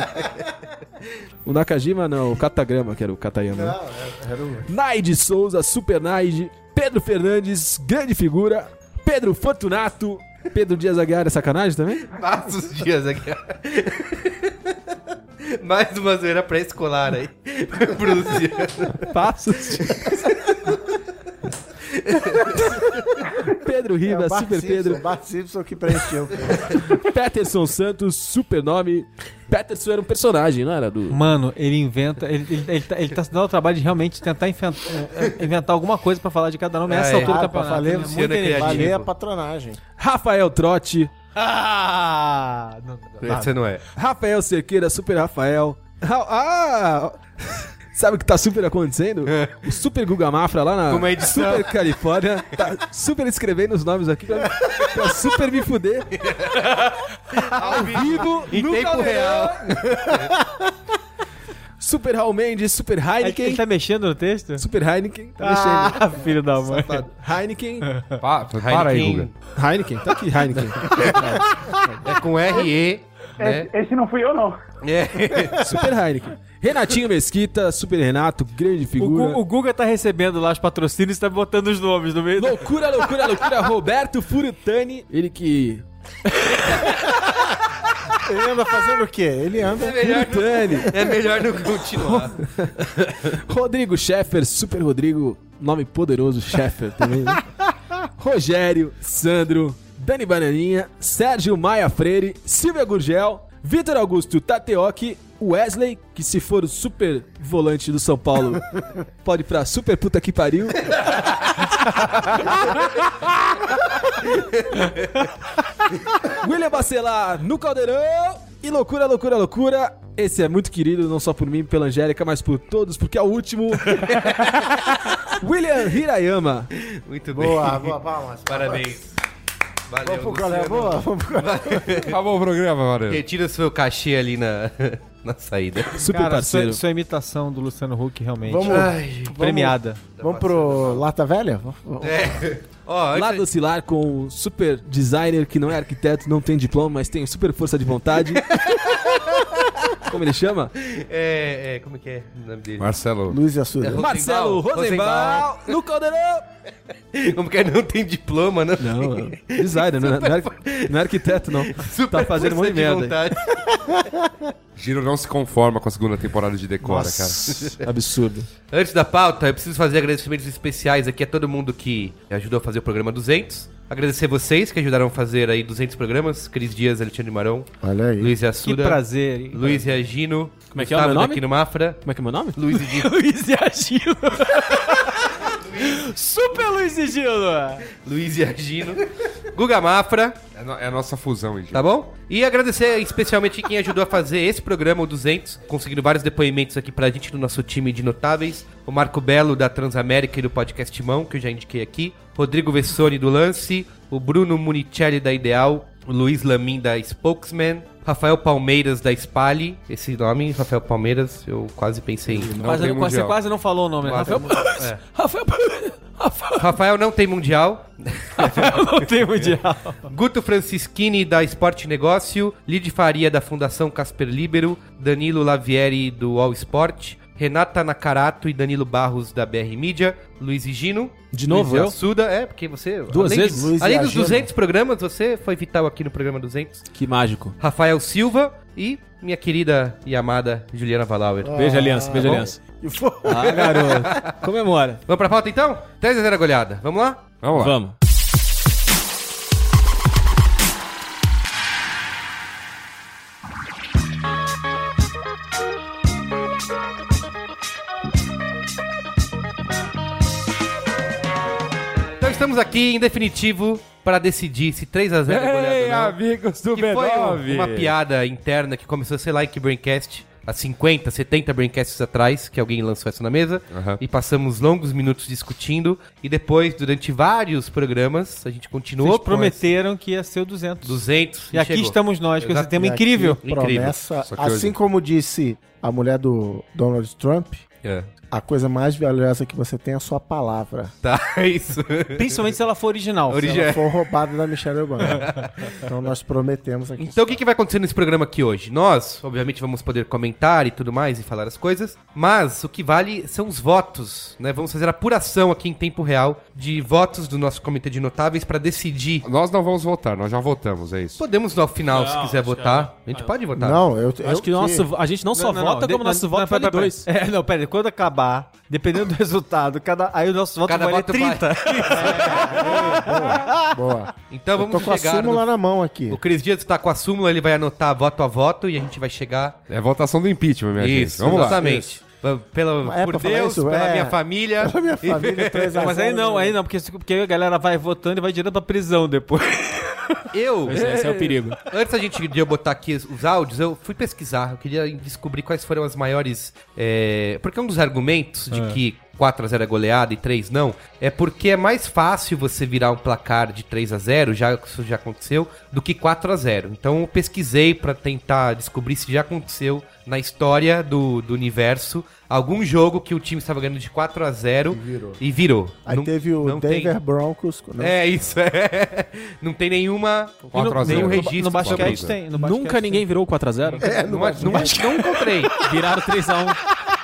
O Nakajima não, o Katagrama, que era o Katayama. né? Naide Souza, Super Naide, Pedro Fernandes, grande figura, Pedro Fortunato, Pedro Dias Aguiar é sacanagem também? Passa os dias aqui. Mais uma zoeira pré-escolar aí. Pro Luciano. Passos. Pedro Ribas, Super Pedro, Bart Simpson que preencheu. Peterson Santos, super nome. Peterson era um personagem, não era? Do... Mano, ele inventa. Ele, ele, ele tá, ele tá se dando o trabalho de realmente tentar inventar, inventar alguma coisa pra falar de cada nome nessa É, altura do ah, campeonato. falei, é. Valeu a patronagem. Rafael Trotti, Ah! Não, não, Esse não é. Rafael Cerqueira, Super Rafael. Ra- Ah! Sabe o que tá super acontecendo? O Super Guga Mafra lá na Como é edição. Super Califórnia tá super escrevendo os nomes aqui pra, pra super me fuder. Ao vivo, Em no tempo Caldeirão. Super Raul Mendes, Super Heineken. ele tá mexendo no texto? Super Heineken, tá mexendo. Ah, filho da mãe. Safado. Heineken. Pa- para aí, Guga. Heineken, tá aqui, Heineken. É com R-E, né? Esse, esse não fui eu, não. É. Super Heineken. Renatinho Mesquita, Super Renato, grande O, figura. Gu- o Guga tá recebendo lá os patrocínios e tá botando os nomes no meio. Loucura, loucura, loucura. Roberto Furutani, ele que. Ele anda fazendo o quê? Ele anda. Furutani. É melhor não continuar. Rodrigo Scheffer, Super Rodrigo, nome poderoso, Scheffer também. né? Rogério, Sandro, Dani Bananinha, Sérgio Maia Freire, Silvia Gurgel, Vitor Augusto Tateoki, Wesley, que se for o super volante do São Paulo, pode ir pra super puta que pariu. William Bacelar no Caldeirão. E loucura, loucura, loucura. Esse é muito querido, não só por mim, pela Angélica, mas por todos, porque é o último. William Hirayama. Muito bem. Boa, boa, palmas. Parabéns. Valeu, Vamos pro Luciano. colé, boa. Vamos pro colé. Acabou o programa, valeu. Retira o seu cachê ali na, na saída. Super Cara, parceiro. sua, sua imitação do Luciano Huck realmente Vamos, Ai, premiada. vamos pro Lata Velha? É. Ó, antes- Lado oscilar com o super designer que não é arquiteto, não tem diploma, mas tem super força de vontade. Como ele chama? É, é, como é que é o nome dele? Marcelo. Luiz e Assuda. Marcelo Rosenbaum no Caldeirão. Como que não tem diploma, né? Não, designer, não, é- não, é, não é arquiteto, não. tá fazendo um monte de força merda. Giro não se conforma com a segunda temporada de Decora, cara. Absurdo. Antes da pauta, eu preciso fazer agradecimentos especiais aqui a todo mundo que ajudou a fazer o programa 200. Agradecer vocês que ajudaram a fazer aí 200 programas. Cris Dias, Alexandre Marão, Olha aí. Luiz Que Assuda, prazer, hein? Luiz Reagino, Como é que é o meu nome? aqui no Mafra, Como é que é meu nome? Luiz e Gino. Luiz e Agilo. Super Luiz e Gilo. Luiz e Agino, Guga Mafra, É, no- é a nossa fusão, gente. tá bom? E agradecer especialmente quem ajudou a fazer esse programa, o 200, conseguindo vários depoimentos aqui pra gente no nosso time de notáveis. O Marco Belo, da Transamérica e do Podcast Mão, que eu já indiquei aqui. Rodrigo Vessoni, do Lance. O Bruno Municelli, da Ideal. O Luiz Lamin, da Spokesman. Rafael Palmeiras, da Spali. Esse nome, Rafael Palmeiras, eu quase pensei em... Não tem não- você mundial. quase não falou o nome, né? Quase- Rafael, é. Rafael, Rafael Rafael não tem mundial. não tem mundial. Guto Francischini, da Esporte Negócio. Lid Faria, da Fundação Casper Libero. Danilo Lavieri, do All Sport. Renata Nakarato e Danilo Barros, da BR Mídia. Luiz Gino. De novo, Luiz eu? Assuda, é, porque você... Duas além vezes? De, Luiz além e dos Agino. 200 programas, você foi vital aqui no programa 200. Que mágico. Rafael Silva e minha querida e amada Juliana Valauer. Beijo, aliança, beijo, bom. aliança. Ah, garoto. Comemora. Vamos pra pauta então? 3 a 0 goleada. Vamos lá? Vamos lá. Vamos. Estamos aqui, em definitivo, para decidir se 3 a 0 é goleada Ei, ou não. amigos do Que foi B9. uma piada interna que começou, sei lá, em que Braincast, há 50, 70 Braincasts atrás, que alguém lançou essa na mesa, Aham. e passamos longos minutos discutindo, e depois, durante vários programas, a gente continuou Vocês com prometeram que ia ser o 200. esse 200 E aqui chegou. estamos nós, com esse Exato. tema E incrível. Incrível. Promessa, Só que assim hoje- como disse a mulher do Donald Trump, É. a coisa mais valiosa que você tem é a sua palavra. Tá, é isso. Principalmente se ela for original. Origi- Se ela for roubada da Michelle Obama. então nós prometemos aqui. Então o que, que vai acontecer nesse programa aqui hoje? Nós, obviamente, vamos poder comentar e tudo mais e falar as coisas, mas o que vale são os votos, né? Vamos fazer a apuração aqui em tempo real de votos do nosso comitê de notáveis para decidir. Nós não vamos votar, nós já votamos, é isso. Podemos ao final, se quiser votar. A gente pode votar. Não, eu, eu Acho que, nosso, a gente não só vota, de- como nosso voto não, vale dois. É, não, pera, quando acabar, dependendo do resultado, cada, aí o nosso voto Cada vale voto 30. Boa. Então Eu vamos tô com a chegar. súmula no- na mão aqui. O Cris Dias está com a súmula, ele vai anotar voto a voto e a gente vai chegar. É votação do impeachment, minha isso, gente. Vamos lá. exatamente. Pela, É por pra falar Deus, isso? pela É. minha família. A minha família 3 a Mas aí 0, não, aí não, porque, porque a galera vai votando e vai direto pra prisão depois. Eu, Esse, esse é o perigo. Antes da gente de eu botar aqui os- os áudios, eu fui pesquisar. Eu queria descobrir quais foram as maiores. é, Porque um dos argumentos de que 4x0 é goleada e 3 não, é porque é mais fácil você virar um placar de 3 a 0 já isso já aconteceu, do que 4 a 0 Então eu pesquisei pra tentar descobrir se já aconteceu na história do, do universo algum jogo que o time estava ganhando de 4 a 0 e virou. Aí Não- teve o não tem- Denver Broncos. né? É isso, é. Não tem nenhuma. 4 a 0. nenhum registro. no basquete tem. No basquete Nunca ninguém virou 4x0? É, Não, não, não encontrei. Viraram 3x1.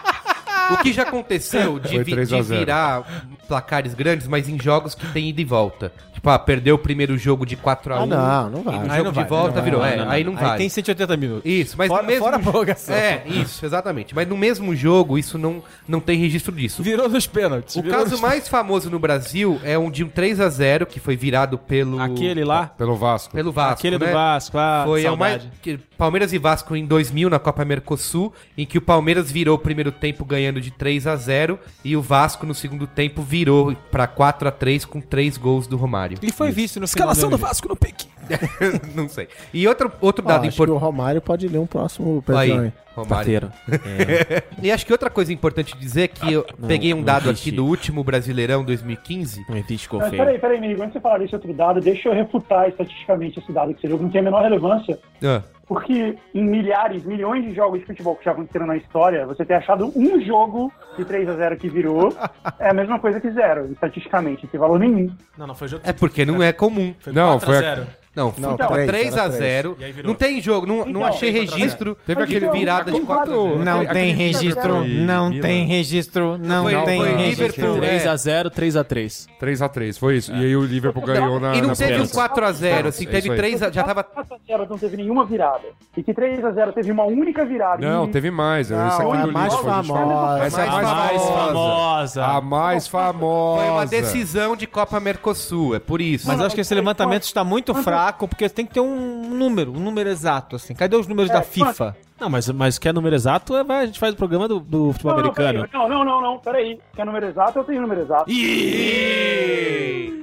O que já aconteceu de, vi- 3 a de 0. virar placares grandes, mas em jogos que tem ida e volta. Tipo, ah, perdeu o primeiro jogo de 4x1. Ah, não, não E vai. no Aí jogo não de vai, volta não virou. não, é, não, aí não vai. Aí tem 180 minutos. Isso, mas Fora- no mesmo fora a prorrogação. É, isso, exatamente. Mas no mesmo jogo, isso não, não tem registro disso. Virou nos pênaltis. O caso nos- mais famoso no Brasil é um de um 3 a 0 que foi virado pelo Aquele lá, Pelo Vasco. pelo Vasco, aquele né? do Vasco, ah, Foi é o saudade. mais, que- Palmeiras e Vasco em 2000 na Copa Mercosul, em que o Palmeiras virou o primeiro tempo ganhando de 3 a 0 e o Vasco no segundo tempo virou pra 4 a 3 com três gols do Romário. Ele foi visto no Escalação do final. Vasco no pique. Não sei. E outro, outro dado acho que o importante. Romário pode ler um próximo Aí. Romário. Parteiro. E acho que outra coisa importante dizer é que eu Não, peguei um dado aqui do último Brasileirão 2015. Não existe Mas confeio. peraí, peraí, amigo. Antes de você falar desse outro dado, deixa eu refutar estatisticamente esse dado que você jogo não tem a menor relevância. Ah, Porque em milhares, milhões de jogos de futebol que já aconteceram na história, você ter achado um jogo de 3 a 0 que virou é a mesma coisa que zero, estatisticamente, não tem valor nenhum. Não, não foi jogo. é porque não é comum. Não, foi, a- Não, Não, tava três, 3 era a 0 E aí virou. Não tem jogo, não, não Então, achei três registro. Teve aquele então, virada de com 4 quatro- Não Aquele- tem registro, não tem registro, não Foi- tem foi registro. Liverpool, é. 3x0, 3x3. 3x3 foi isso. E aí o Liverpool ganhou na. E não na teve um prorrogação. 4x0, assim, É teve isso aí. 3 já tava... 4x0 não teve nenhuma virada. E que 3x0 teve uma única virada. Não, teve mais. Não, Essa aqui é do mais Liverpool, a gente famosa. Essa é a Mais mais famosa. A mais famosa. Foi uma decisão de Copa Mercosul, é por isso. Mas acho que esse levantamento está muito fraco, porque tem que ter um número, um número exato, assim. Cadê os números da FIFA? Não, mas, mas quer número exato, é, vai, a gente faz o programa do, do futebol Não, não, americano. não, não, não, não, peraí. Quer número exato? Eu tenho número exato.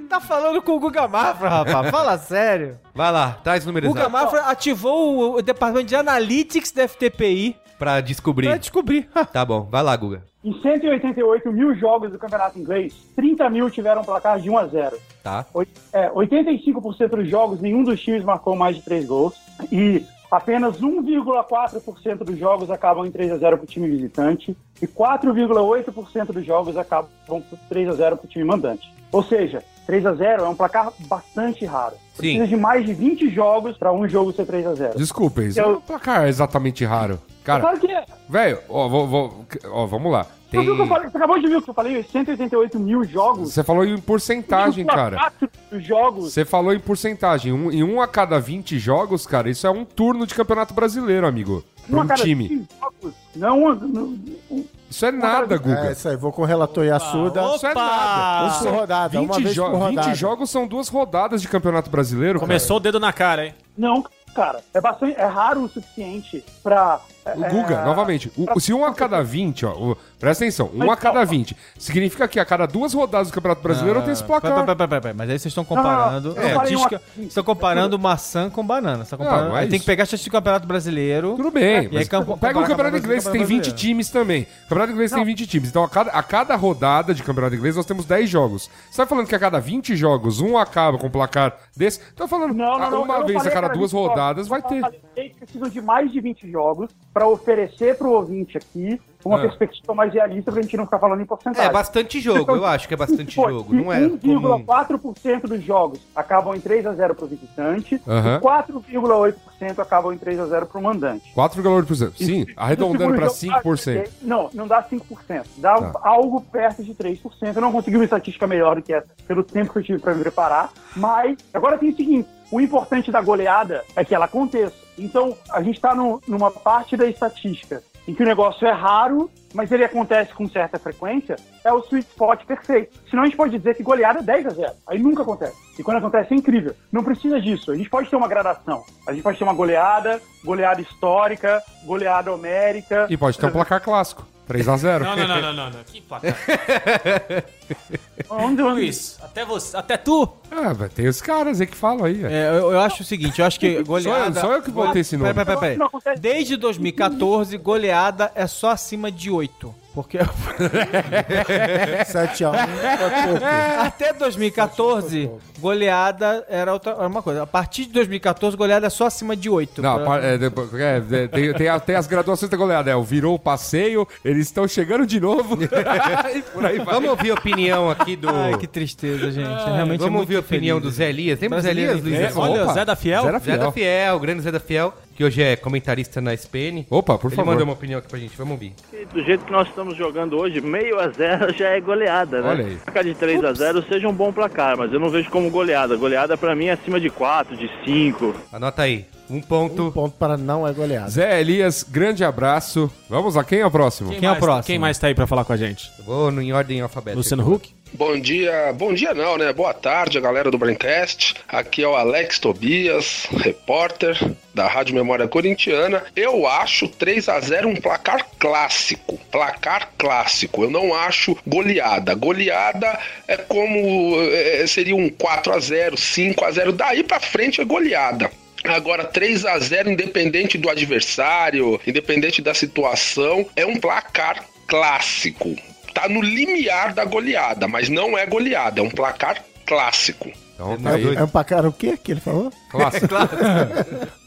Tá falando com o Guga Mafra, rapaz. Fala sério. Vai lá, traz o número O Guga exato Mafra ativou o, o departamento de Analytics da FTPI pra pra descobrir. descobrir. Tá bom, vai lá, Guga. Em 188 mil jogos do Campeonato Inglês, 30 mil tiveram placar de 1 a 0. Tá. Oit- é, 85% dos jogos, nenhum dos times marcou mais de 3 gols. E apenas 1,4% dos jogos acabam em 3 a 0 para o time visitante. E 4,8% dos jogos acabam por 3 a 0 para o time mandante. Ou seja, 3 a 0 é um placar bastante raro. Precisa Sim. de mais de 20 jogos para um jogo ser 3 a 0. Desculpa, isso é um placar exatamente raro. Cara, Claro que é. velho, ó, vou- vou- ó, vamos lá. Você, viu o que eu Tem... falei? Você acabou de ver o que eu falei? 188 mil jogos. Você falou em porcentagem, cara. 1,4 dos jogos. Você falou em porcentagem. Um, em um a cada 20 jogos, cara, isso é um turno de campeonato brasileiro, amigo. Pra um cada time. 20 jogos. Não, não, Isso é nada, É Guga. isso aí, vou com o relator Yasuda. Isso é nada. Um por rodada, uma 20, vez jo- por rodada. 20 jogos são duas rodadas de campeonato brasileiro, Começou o dedo na cara, hein? não, cara. É, bastante, é raro o suficiente pra. O é, Guga, é, novamente, o- pra- se um a cada 20, ó, o- presta atenção, um Mas a cada calma. 20, significa que a cada duas rodadas do Campeonato Brasileiro tem esse placar. Pera, pera, pera, pera, Mas aí vocês estão comparando. Não, não, é, estatística- uma- Vocês estão comparando maçã com banana. Você comparando, Não, é aí tem que pegar a estatística do Campeonato Brasileiro. Tudo bem, E aí, mas campo- pega o Campeonato Inglês, tem Brasileiro. 20 times também. O Campeonato Inglês tem 20 times. Então, a cada, a cada rodada de Campeonato Inglês, nós temos 10 jogos. Você tá falando que a cada 20 jogos, um acaba com placar desse? Tô falando, Não, não, não, uma não vez a cada duas 20 jogos. rodadas vai ter. que precisam de mais de 20 jogos pra oferecer pro ouvinte aqui uma Ah. perspectiva mais realista pra gente não ficar falando em porcentagem. É bastante jogo, eu acho que é bastante Pô, jogo. Não é comum. 1,4% dos jogos acabam em 3 a 0 pro visitante e 4,8% acabam em 3 a 0 pro mandante. 4,8%. Sim, arredondando jogo- 5%. Não, não dá 5%. Dá Tá. algo perto de 3%. Eu não consegui uma estatística melhor do que essa, pelo tempo que eu tive para me preparar. Mas agora tem o seguinte: o importante da goleada é que ela aconteça. Então, a gente está numa parte da estatística em que o negócio é raro, mas ele acontece com certa frequência, é o sweet spot perfeito. Senão a gente pode dizer que goleada é 10 a 0. Aí nunca acontece. E quando acontece é incrível. Não precisa disso. A gente pode ter uma gradação. A gente pode ter uma goleada, goleada histórica, goleada homérica. E pode ter um placar clássico. 3x0. Não, não, não, não, não. não. Que placar. Onde, onde, Luiz, até você, até tu. Ah, mas tem os caras aí que falam aí. é. É, eu, eu acho o seguinte, eu acho que goleada... só eu que botei esse nome. Pera, pera, pera, Não pera. acontece. Desde 2014, goleada é só acima de 8. 2008. Porque 7x1 é pouco. até 2014, goleada era outra era uma coisa. A partir de 2014, goleada é só acima de 8. Não, par- é, é, é, tem, tem, a- tem as graduações da goleada. É, o virou o passeio, eles estão chegando de novo. por aí vai. Vamos ouvir a opinião aqui do. Ai, que tristeza, gente. Realmente é Vamos ouvir a opinião infeliz. do Zé Elias. Lembra do Zé Elias, Luiz? É, olha, Opa. Zé da Fiel. Zé da Zé da Fiel, o grande Zé da Fiel, que hoje é comentarista na SPN. Opa, por Ele favor. mandou uma opinião aqui pra gente, vamos ouvir. Do jeito que nós estamos jogando hoje, meio a zero já é goleada, né? Olha aí. Placar de 3 a 0 seja um bom placar, mas eu não vejo como goleada. Goleada pra mim é acima de 4, de 5. Anota aí. Um ponto. Um ponto para não é goleada. Zé Elias, grande abraço. Vamos lá, quem é o próximo? Quem é o mais- próximo? Quem mais tá aí pra falar com a gente? Vou no, em ordem alfabética. Luciano Huck? Bom dia, bom dia não, né? Boa tarde, galera do Braincast. Aqui é o Alex Tobias, repórter da Rádio Memória Corintiana. Eu acho 3 a 0 um placar clássico. Placar clássico. Eu não acho goleada. Goleada é como é, seria um 4 a 0, 5 a 0. Daí pra frente é goleada. Agora, 3 a 0 independente do adversário, independente da situação, é um placar clássico. Tá no limiar da goleada, mas não é goleada, é um placar clássico. Então, tá aí. É um placar o quê que ele falou? Clássico.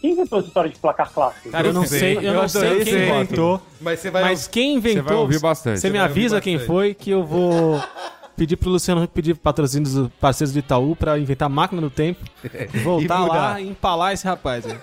Quem inventou essa história de placar clássico? Cara, eu não sei, eu não sei quem inventou. Mas você vai. Mas quem inventou. Você vai ouvir bastante. Você me Você ouvir avisa quem foi que eu vou. Pedir pro Luciano Huck pedir patrocínio dos parceiros do Itaú pra inventar máquina no tempo, voltar E lá e empalar esse rapaz.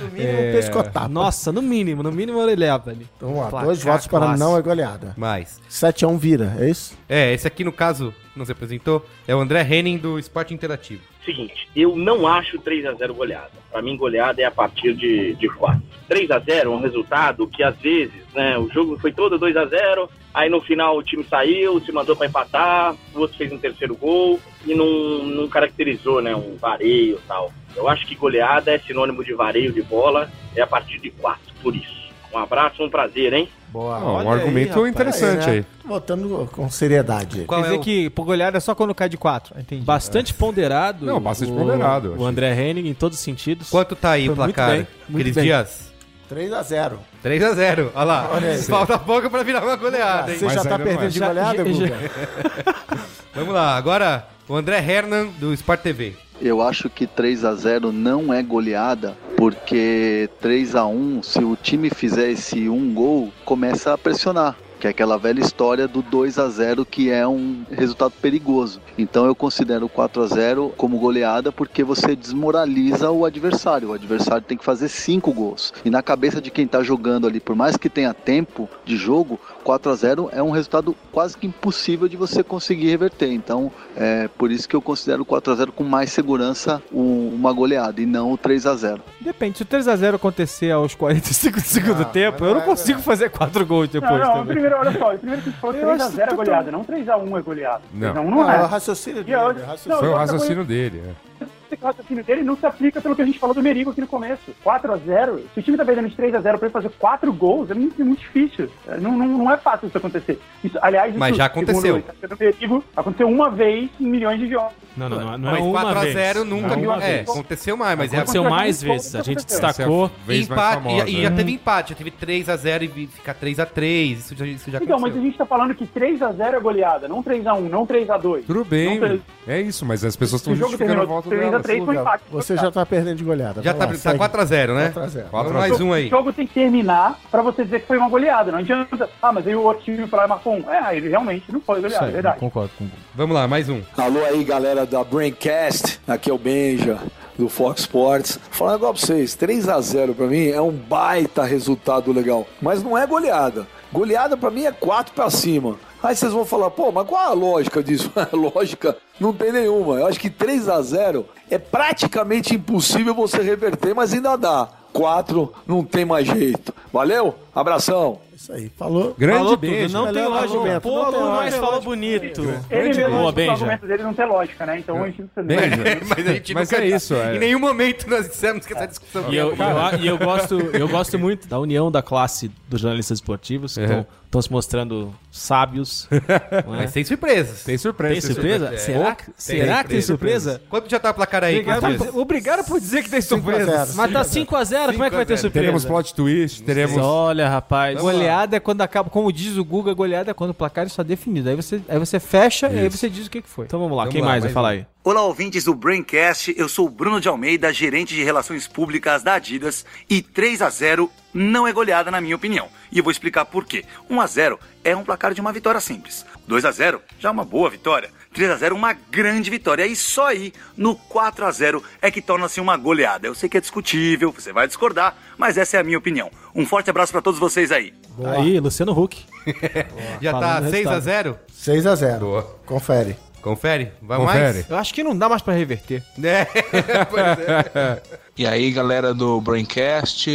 No mínimo, um pescotapa. Nossa, no mínimo, no mínimo orelhava ali. Então, ó, Placar dois votos para não é goleada. Mais. 7x1 vira, é isso? É, esse aqui no caso, não se apresentou, é o André Henning do Esporte Interativo. Seguinte, eu não acho 3 a 0 goleada. Pra mim, goleada é a partir de, de 4. 3 a 0 é um resultado que, às vezes, né, o jogo foi todo 2 a 0 aí no final o time saiu, se mandou pra empatar, o outro fez um terceiro gol e não, não caracterizou né, um vareio e tal. Eu acho que goleada é sinônimo de vareio de bola, é a partir de 4, por isso. Um abraço, um prazer, hein? Boa. Ó, um aí, argumento rapaz. interessante É, aí. né? Votando com seriedade. Qual Quer é dizer o- que por goleada é só quando cai de 4. Entendi. Bastante ponderado. Não, bastante o- ponderado, O. André Henning em todos os sentidos. Quanto tá aí o Foi muito placar? bem, muito Cris bem. Dias? 3x0. 3x0. Olha lá. Olha aí. Falta pouco pra virar uma goleada, hein? Você Mas já tá ainda não é. perdendo de Já- goleada, Guga? Vamos lá, agora o André Hernan do Sport TV. Eu acho que 3 a 0 não é goleada, porque 3 a 1 se o time fizer esse um gol, começa a pressionar. Que é aquela velha história do 2 a 0 que é um resultado perigoso. Então eu considero 4 a 0 como goleada porque você desmoraliza o adversário. O adversário tem que fazer 5 gols. E na cabeça de quem tá jogando ali, por mais que tenha tempo de jogo, 4 a 0 é um resultado quase que impossível de você conseguir reverter. Então, é por isso que eu considero o 4 a 0 com mais segurança um- uma goleada e não o 3 a 0. Depende, se o 3x0 acontecer aos 45 do segundo Não, tempo, eu não é consigo fazer 4 gols depois Não, não, também. Primeiro, olha só, primeiro que a gente falou Eu acho 3x0 é que goleada, não 3x1 é goleada. Não. 3x1 Não, não é o é. raciocínio E dele. eu- é o raciocínio. não, Foi o raciocínio dele. é. Esse raciocínio dele não se aplica pelo que a gente falou do Merigo aqui no começo. 4x0. Se o time tá perdendo de 3x0 pra ele fazer 4 gols, é muito, muito difícil. É, Não, não, não é fácil isso acontecer. Isso, aliás, Mas isso, já aconteceu. segundo Merigo, aconteceu uma vez em milhões de jogos. Não, não, não, não mas é uma 4x0 vez. nunca. Não é uma é, vez. aconteceu mais, mas Aconteceu é- mais Aconteceu vezes. A gente aconteceu. destacou. É empate, famosa, e, e já né? teve empate, já teve 3x0 e ficar 3x3. Isso já, isso já Então, mas a aconteceu. gente tá falando que 3x0 é goleada, não 3x1, não 3x2. Tudo bem, Não, é isso, mas as pessoas estão justificando a volta 3x3 delas. foi empate. Você já tá perdendo de goleada. Já tá, lá, tá segue. 4x0, né? 4x0. Vamos mais um aí. O jogo tem que terminar pra você dizer que foi uma goleada. Não adianta. Ah, mas aí o outro time foi lá e marcou um. É, aí ele realmente não foi goleada, é verdade. Concordo com o Vamos lá, mais um. Alô aí, galera da Braincast. Aqui é o Benja, do Fox Sports. Falar um negócio pra vocês: 3x0 pra mim é um baita resultado legal. Mas não é goleada. Goleada pra mim é 4 pra cima. Aí vocês vão falar, pô, mas qual a lógica disso? lógica não tem nenhuma. Eu acho que 3 a 0 é praticamente impossível você reverter, mas ainda dá. 4 não tem mais jeito. Valeu? Abração. Isso aí, falou. Grande Falou beijo. tudo, não tem lógica. Pô, não tem mas lógica. falou bonito. Ele mesmo Boa, acha que o Benja. argumento dele não tem lógica, né? Então a É, mas a gente Mas nunca- é isso, é. Em nenhum momento nós dissemos que essa discussão E eu, e eu, e eu gosto, eu gosto muito da união da classe dos jornalistas esportivos, que Uhum. estão se mostrando sábios. não é? Mas sem surpresas. Tem surpresa. Tem surpresa? surpresa. Será, É. que- Tem será que tem surpresa? Quanto já tá o placar aí? Obrigado, por- obrigado por dizer que tem 5 a surpresa. 0. Mas tá 5x0, como é que vai ter 5 a 0. surpresa? Teremos plot twist, teremos. Olha, rapaz. Goleada é quando acaba, como diz o Guga, goleada é quando o placar está definido. Aí você, aí você fecha e aí você diz o que, que foi. Então vamos lá, Vamos quem lá, mais vai falar aí? Olá, ouvintes do Braincast. Eu sou o Bruno de Almeida, gerente de relações públicas da Adidas. E 3 a 0 não é goleada, na minha opinião. E eu vou explicar por quê. 1 a 0 é um placar de uma vitória simples. 2 a 0 já é uma boa vitória. 3 a 0 uma grande vitória. E só aí, no 4 a 0 é que torna-se uma goleada. Eu sei que é discutível, você vai discordar, mas essa é a minha opinião. Um forte abraço para todos vocês aí. Aí, Luciano Huck. Já Falando tá no 6x0? 6x0. Boa. Confere. Confere? Vai Confere. mais? Eu acho que não dá mais pra reverter. É. pois é. E aí, galera do Braincast,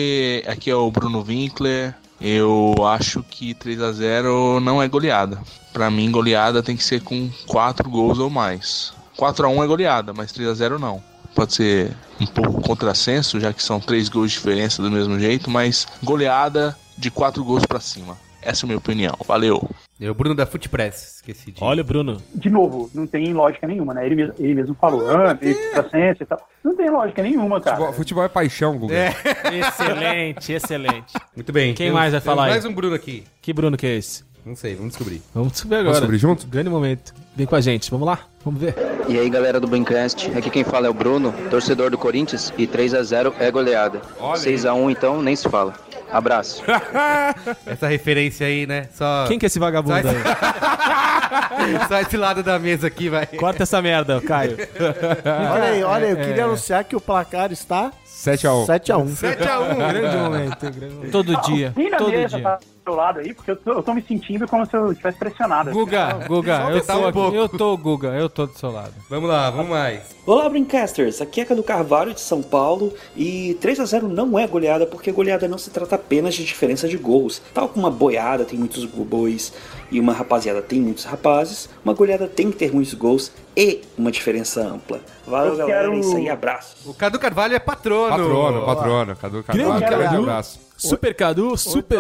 aqui é o Bruno Winkler. Eu acho que 3 a 0 não é goleada. Pra mim, goleada tem que ser com 4 gols ou mais. 4 a 1 é goleada, mas 3 a 0 não. Pode ser um pouco contrassenso, já que são 3 gols de diferença do mesmo jeito, mas goleada de 4 gols pra cima. Essa é a minha opinião. Valeu. É o Bruno da Footpress, esqueci de. Olha o Bruno. De novo, não tem lógica nenhuma, né? Ele mesmo, ele mesmo falou, ah, tem ciência e tal. Não tem lógica nenhuma, cara. Futebol, futebol é paixão, Guga. É. Excelente, excelente. Muito bem. Quem Temos- mais vai falar aí? Mais um Bruno aqui. Que Bruno que é esse? Não sei, vamos descobrir. Vamos descobrir agora. Vamos descobrir junto? Grande momento. Vem com a gente, vamos lá? Vamos ver. E aí galera do Braincast, aqui quem fala é o Bruno, torcedor do Corinthians, e 3 a 0 é goleada. Olha 6 a 1 então nem se fala. Abraço. Essa referência aí, né? Só. Quem que é esse vagabundo Só esse- aí? Só esse lado da mesa aqui, vai. Corta essa merda, Caio. Olha aí, olha aí, eu É. queria anunciar que o placar está 7x1. 7x1. 7x1. Grande momento, grande momento. Todo Não, dia. Na Todo mesa dia. tá do seu lado aí, porque eu tô, eu tô me sentindo como se eu estivesse pressionado. Guga, Guga, eu aumentar tô, um aqui, pouco. eu tô, Guga, eu tô do seu lado. Vamos lá, vamos mais. Olá, Brincasters! Aqui é Cadu Carvalho de São Paulo e 3 a 0 não é goleada porque goleada não se trata apenas de diferença de gols. Tal como uma boiada tem muitos bois e uma rapaziada tem muitos rapazes, uma goleada tem que ter muitos gols e uma diferença ampla. Valeu, Eu galera, quero- é isso aí, abraço. O Cadu Carvalho é patrono. Patrono, patrono. Cadu Carvalho, Grande grande Cadu. abraço. Super Cadu, super.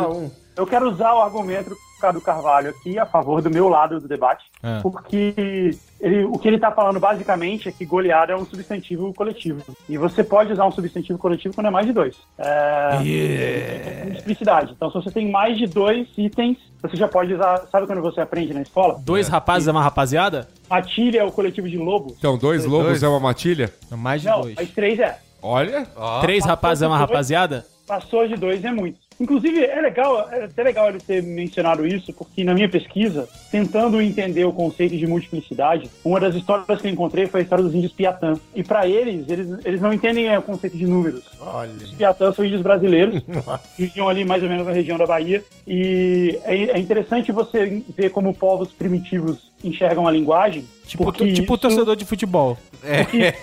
Eu quero usar o argumento Cadu Carvalho aqui a favor do meu lado do debate, É. porque ele- o que ele está falando basicamente é que goleada é um substantivo coletivo. E você pode usar um substantivo coletivo quando é mais de dois. É, multiplicidade. Então, se você tem mais de dois itens, você já pode usar. Sabe quando você aprende na escola? Dois rapazes é uma rapaziada? Matilha é o coletivo de lobo. Então, dois lobos Dois. é uma matilha? Mais de Não, dois. mas três é. Olha. Três rapazes é uma rapaziada? Passou de dois é muito. Inclusive, é legal, é até legal ele ter mencionado isso, porque na minha pesquisa, tentando entender o conceito de multiplicidade, uma das histórias que eu encontrei foi a história dos índios Piatã. E para eles, eles, eles não entendem é, o conceito de números. Olha. Os Piatã são índios brasileiros, que viviam ali mais ou menos na região da Bahia. E é, é interessante você ver como povos primitivos enxergam a linguagem. Tipo, tipo isso- torcedor de futebol. porque,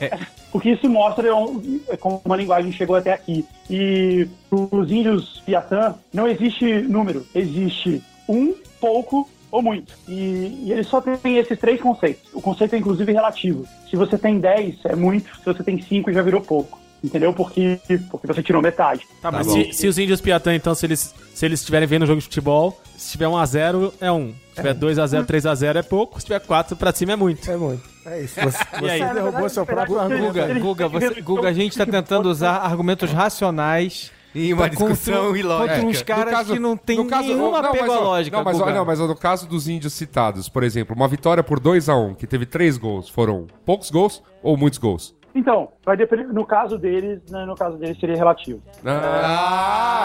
porque isso mostra um- como a linguagem chegou até aqui. E os índios Piatã não existe número, existe um, pouco ou muito. E, e eles só têm esses três conceitos. O conceito é inclusive relativo. Se você tem 10, é muito, se você tem 5, já virou pouco. Entendeu? Porque, porque você tirou metade. Tá, mas se, se os índios Piatã, então, se eles se eles estiverem vendo um jogo de futebol, se tiver 1x0, é 1. Se tiver 2x0, 3x0 é pouco. Se tiver 4 pra cima é muito. É muito. É isso. Você, E aí? você derrubou seu próprio argumento. Guga, Guga, você- Guga, a gente tá tentando usar argumentos racionais E uma Pra contra- discussão ilógica. contra uns caras que não tem nenhum não, apego mas, lógica, Não, mas, não, mas no caso dos índios citados, por exemplo, uma vitória por 2x1, que teve 3 gols, foram poucos gols ou muitos gols? Então, vai depender, no caso deles, né, no caso deles seria relativo.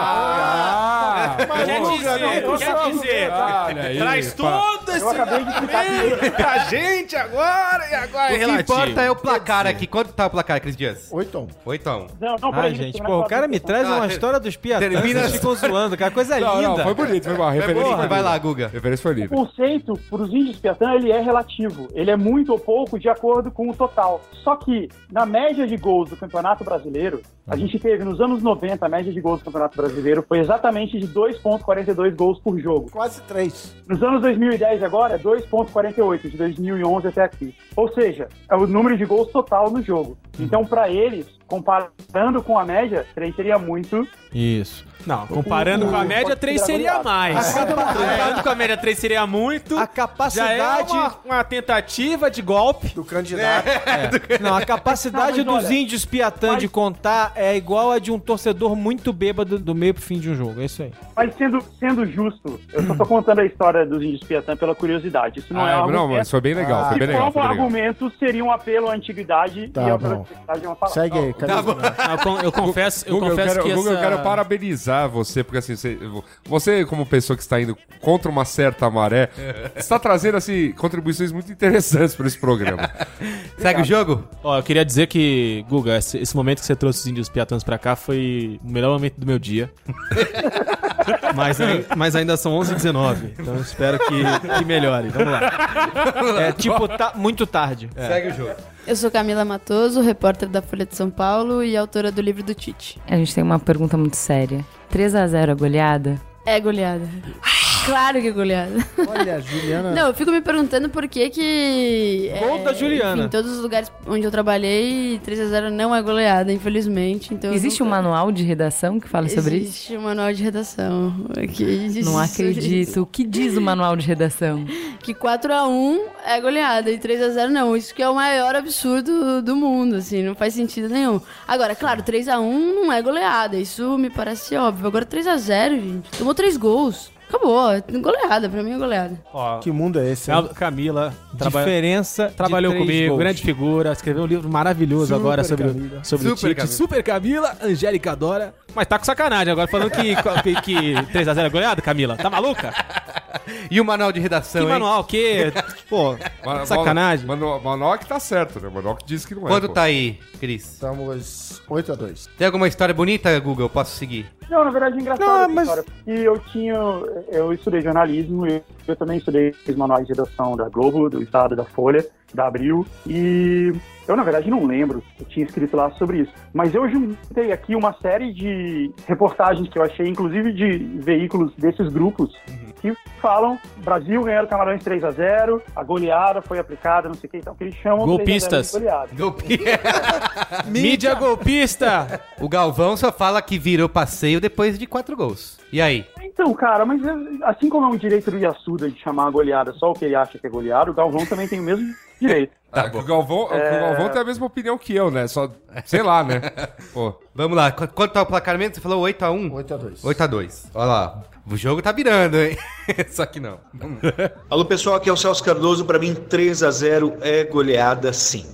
Ah! Mas quer dizer, quer dizer, aí, traz todo esse Eu acabei de explicar que pra gente agora e agora O que importa é o placar aqui. Quanto tá o placar, Cris Dias? 8 8x1. Não, não, Ah, peraí, gente, pô, o cara me traz uma Ah, história dos piatãs, termina- ficam zoando, cara, coisa Não, linda. não, foi bonito, foi bom. A referência foi vai lá, Guga. Referência foi O livre. conceito para os índios Piatã ele é relativo. Ele é muito ou pouco de acordo com o total. Só que na média de gols do Campeonato Brasileiro, a gente teve nos anos 90 a média de gols do Campeonato Brasileiro foi exatamente de 2.42 gols por jogo. Quase 3. Nos anos 2010 agora é 2.48 de 2011 até aqui. Ou seja, é o número de gols total no jogo. Então para eles, comparando com a média, 3 seria muito. Isso. Não, comparando com a média, 3 seria mais. Comparando com a média, 3 seria muito. A Já é capacidade... uma, uma tentativa de golpe. Do candidato. Não, a capacidade Não, dos olha, índios Piatã mas- de contar é igual a de um torcedor muito bêbado do meio pro fim de um jogo. É isso aí. Mas sendo, sendo justo, eu só tô contando a história dos índios Piatã pela curiosidade. Isso não Ah, é um não, mas foi bem legal, foi Se bem legal. for Foi bem legal. argumento, seria um apelo à antiguidade Tá e a bom. antiguidade é uma palavra. Segue aí, cadê Tá. Eu, con- eu confesso, eu Guga, confesso eu quero, que Guga, essa... eu quero parabenizar você, porque assim, você, você, como pessoa que está indo contra uma certa maré, está trazendo assim, contribuições muito interessantes para esse programa. Segue o jogo? Ó, eu queria dizer que, Guga, esse, esse momento que você trouxe os índios piatãs pra cá foi o melhor momento do meu dia. mas, mas ainda são 11h19, então eu espero que, que melhore. Vamos lá. É tipo, tá muito tarde. Segue o jogo. Eu sou Camila Matoso, repórter da Folha de São Paulo e autora do livro do Tite. A gente tem uma pergunta muito séria. 3x0 a goleada? É goleada. Claro que é goleada. Olha, a Juliana. Não, eu fico me perguntando por que que... Gol da Juliana. Em todos os lugares onde eu trabalhei, 3x0 não é goleada, infelizmente. Então Existe um manual de redação que fala sobre isso? Existe um manual de redação. Que Não acredito. O que diz o manual de redação? Que 4x1 é goleada e 3x0 não. Isso que é o maior absurdo do mundo, assim, não faz sentido nenhum. Agora, claro, 3x1 não é goleada, isso me parece óbvio. Agora 3x0, gente, tomou 3 gols. Acabou. Goleada, pra mim é goleada. Ó, Que mundo é esse? hein? Cam- Camila trabalha- Diferença de trabalhou três comigo, gols. grande figura, escreveu um livro maravilhoso Super agora sobre, Camila. sobre o Super Tite. Camila. Super Camila, Angélica Dora. Mas tá com sacanagem agora, falando que, que, que 3x0 é goleada, Camila. Tá maluca? E o manual de redação, Que hein? manual, o quê? Pô, Ma- sacanagem. Manual, manual que tá certo, né? Manual que diz que não é. Quanto pô. tá aí, Cris? Estamos 8x2. Tem alguma história bonita, Google? Posso seguir? Não, na verdade é engraçado Não, mas- história, porque eu tinha, eu estudei jornalismo, eu, eu também estudei os manuais de redação da Globo, do Estado, da Folha, da Abril, e eu na verdade não lembro, eu tinha escrito lá sobre isso, mas eu juntei aqui uma série de reportagens que eu achei, inclusive de veículos desses grupos, que falam, Brasil ganhou o Camarões 3 a 0 a goleada foi aplicada, não sei o que, então que eles chamam 3 a 0 de Golpistas. goleada. Mídia golpista! O Galvão só fala que virou passeio depois de quatro gols. E aí? Então, cara, mas é, assim como é um direito do Yasuda de chamar a goleada só o que ele acha que é goleada, o Galvão também tem o mesmo direito. Ah, que o Galvão, que o Galvão tem a mesma opinião que eu, né? Só, sei lá, né? Pô. Vamos lá. Qu- Quanto tá o placar mesmo? Você falou 8x1? 8x2. 8x2. Olha lá. O jogo tá virando, hein? Só que não. Alô pessoal, aqui é o Celso Cardoso. Pra mim, 3 a 0 é goleada sim.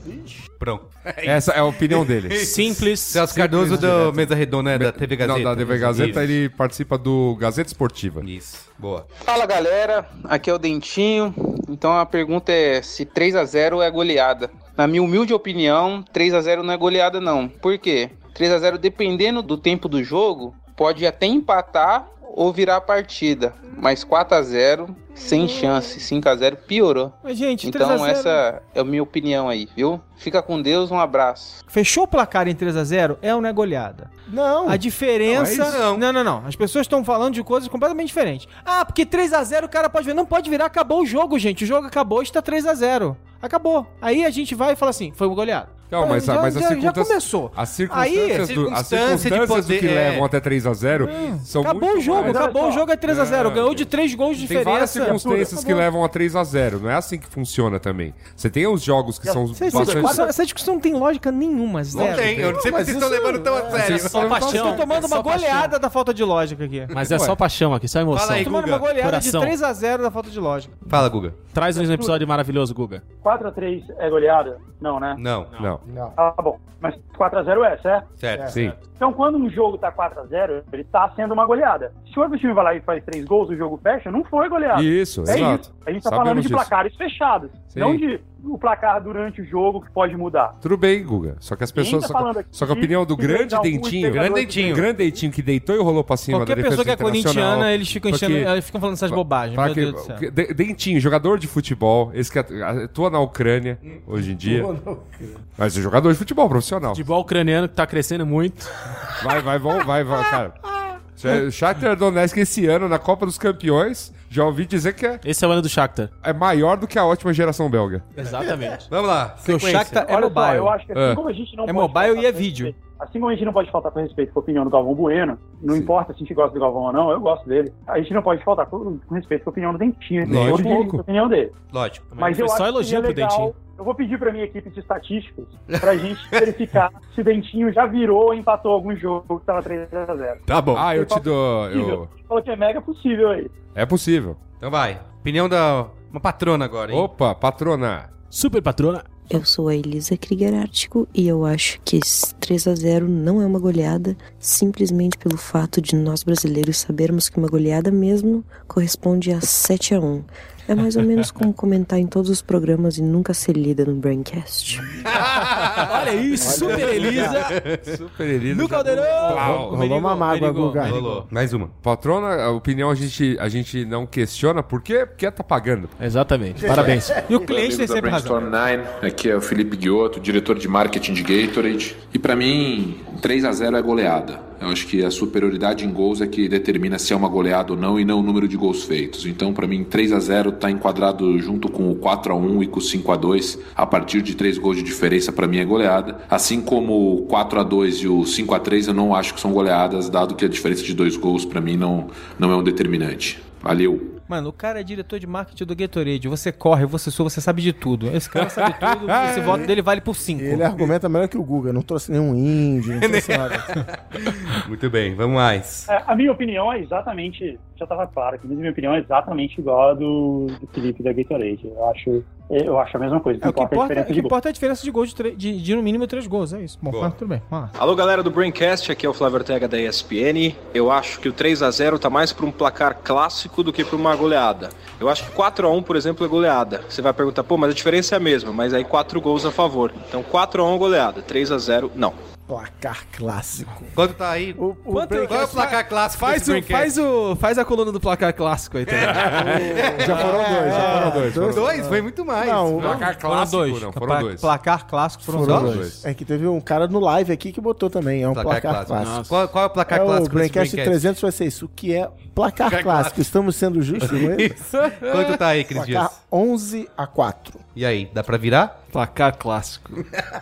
Pronto. Essa é a opinião dele. Simples. Celso Cardoso do Mesa Redonda, né? Da TV Gazeta. Não, da TV Gazeta, ele participa do Gazeta Esportiva. Isso. Boa. Fala galera, aqui é o Dentinho. Então a pergunta é se 3 a 0 é goleada. Na minha humilde opinião, 3 a 0 não é goleada não. Por quê? 3 a 0 dependendo do tempo do jogo, pode até empatar ou virar a partida, mas 4 a 0 sem chance, 5 a 0 piorou. Mas, gente, Então 3 a 0 essa é a minha opinião aí, viu? Fica com Deus, um abraço. Fechou o placar em 3x0 é ou não é goleada? Não. A diferença. Não, é não. não, não, não. As pessoas estão falando de coisas completamente diferentes. Ah, porque 3x0 o cara pode ver. Não pode virar, acabou o jogo, gente. O jogo acabou, está 3x0. Acabou. Aí a gente vai e fala assim: foi um goleado. Não, mas, a- já, mas a já, já circunstância- começou. As Aí, circunstâncias, do, as circunstância de circunstâncias do que poder- é. levam até 3x0 são acabou muito o jogo, mais- acabou o jogo é 3x0. Não, Ganhou de 3 gols de Tem diferença. várias circunstâncias que levam a 3x0. Não é assim que funciona também. Você tem os jogos que são Essa bastante... discussão, essa discussão não tem lógica nenhuma, zero. tem, eu não sei porque vocês estão levando tão a sério. Vocês só Vocês paixão. estão tomando é só uma paixão. goleada da falta de lógica aqui. Mas é Ué. só paixão aqui, só emoção. Fala aí, Tomando Guga. uma goleada Coração. de 3x0 da falta de lógica. Fala, Guga. Traz um episódio maravilhoso, Guga. 4x3 é goleada? Não, né? Não. Não. Não. Ah, bom. Mas 4x0 é, certo? Certo. Sim. Então, quando um jogo tá 4x0, ele tá sendo uma goleada. Se o outro time vai lá e faz três gols, o jogo fecha, não foi goleada. Isso, é exato. isso. A gente tá Sabemos falando de disso. placares fechados, Sim. não de o placar durante o jogo que pode mudar. Tudo bem, Guga. Só que as pessoas. tá Só, aqui só que a opinião do grande dentinho. Grande que dentinho. Grande dentinho que deitou e rolou pra cima Qualquer da defesa pessoa que é corintiana, eles ficam, enchendo, Porque- eles ficam falando essas bobagens. Que- Deus do céu. que- de- Dentinho, jogador de futebol, esse que atu- atua na Ucrânia hoje em dia. Mas é jogador de futebol profissional. Futebol ucraniano que tá crescendo muito. Vai, vai, vai, vai, vai, cara. Já- Shakhtar Donetsk esse ano na Copa dos Campeões, já ouvi dizer que é, Esse é o ano do Shakhtar. é maior do que a ótima geração belga. Exatamente. Vamos lá. Porque o sequência. Shakhtar é Olha só, mobile. eu acho que assim É. como a gente não É pode mobile faltar e é com vídeo. respeito- Assim como a gente não pode faltar com respeito com a opinião do Galvão Bueno, não importa se a gente gosta do Galvão ou não, eu gosto dele. A gente não pode faltar com, com respeito com a opinião do Dentinho. Um têm pouco. a opinião dele. Lógico. Mas foi eu só acho elogio que pro seria legal. Dentinho. Eu vou pedir pra minha equipe de estatísticos pra gente verificar se o Dentinho já virou ou empatou algum jogo que tava 3x0. Tá bom. Ah, eu te dou. Eu... Falou que é mega possível aí. É possível. Então vai. Opinião da uma patrona agora, hein? Opa, patrona. Super patrona. Eu sou a Elisa Krieger Ártico e eu acho que 3 a 0 não é uma goleada, simplesmente pelo fato de nós brasileiros sabermos que uma goleada mesmo corresponde a 7 a 1. É mais ou menos como comentar em todos os programas e nunca ser lida no Braincast. Olha isso, Super Elisa. Super Elisa. No Caldeirão. Plau. Rolou uma mágoa, Guga. Rolou. Mais uma. Patrona, a opinião a gente, a gente não questiona. Por quê? Porque tá pagando. Exatamente. Parabéns. E o cliente tem sempre razão. 9, aqui é o Felipe Guiotto, diretor de marketing de Gatorade. E pra mim, 3 a 0 é goleada. Eu acho que a superioridade em gols é que determina se é uma goleada ou não e não o número de gols feitos. Então, pra mim, 3 a 0 tá enquadrado junto com o 4 a 1 e com o 5 a 2. A partir de 3 gols de diferença pra mim é goleada. Assim como o 4 a 2 e o 5 a 3 eu não acho que são goleadas, dado que a diferença de dois gols pra mim não não é um determinante. Valeu. Mano, o cara é diretor de marketing do Gatorade. Você corre, você sua, você sabe de tudo. Esse cara sabe tudo. Esse voto dele vale por 5. Ele argumenta melhor que o Guga. Não trouxe nenhum índio, não trouxe nada. Muito bem, vamos mais. É, a minha opinião é exatamente já tava claro que, na minha opinião, é exatamente igual a do, do Felipe da Gatorade. Eu acho, eu acho a mesma coisa. É, o que é a importa, diferença o que importa é a diferença de gol de, de, de no mínimo três gols, é isso. Bom, mas tudo bem, vamos lá. Alô, galera do Braincast, aqui é o Flávio Ortega da ESPN. Eu acho que o 3 a 0 tá mais para um placar clássico do que para uma goleada. Eu acho que 4 a 1, por exemplo, é goleada. Você vai perguntar, pô, mas a diferença é a mesma, mas aí 4 gols a favor. Então 4 a 1 goleada, 3 a 0 não. Placar clássico. Quanto tá aí? O, Quanto- Qual é o placar clássico Faz, desse o, faz, o, faz a coluna do placar clássico aí também. Já foram dois, já foram dois. Dois, dois, foi muito mais. Não, o- Placar Foram clássico, dois. não, foram Pla- dois. Placar clássico foram, Foram dois. dois. É que teve um cara no live aqui que botou também. É um placar, clássico. Qual, qual é o placar é clássico O Braincast Braincast? 300 vai ser isso. O que é placar Placar clássico? Estamos sendo justos com ele? Isso. Quanto tá aí, Cris Placar Dias? 11 a 4. E aí, dá pra virar? Placar clássico.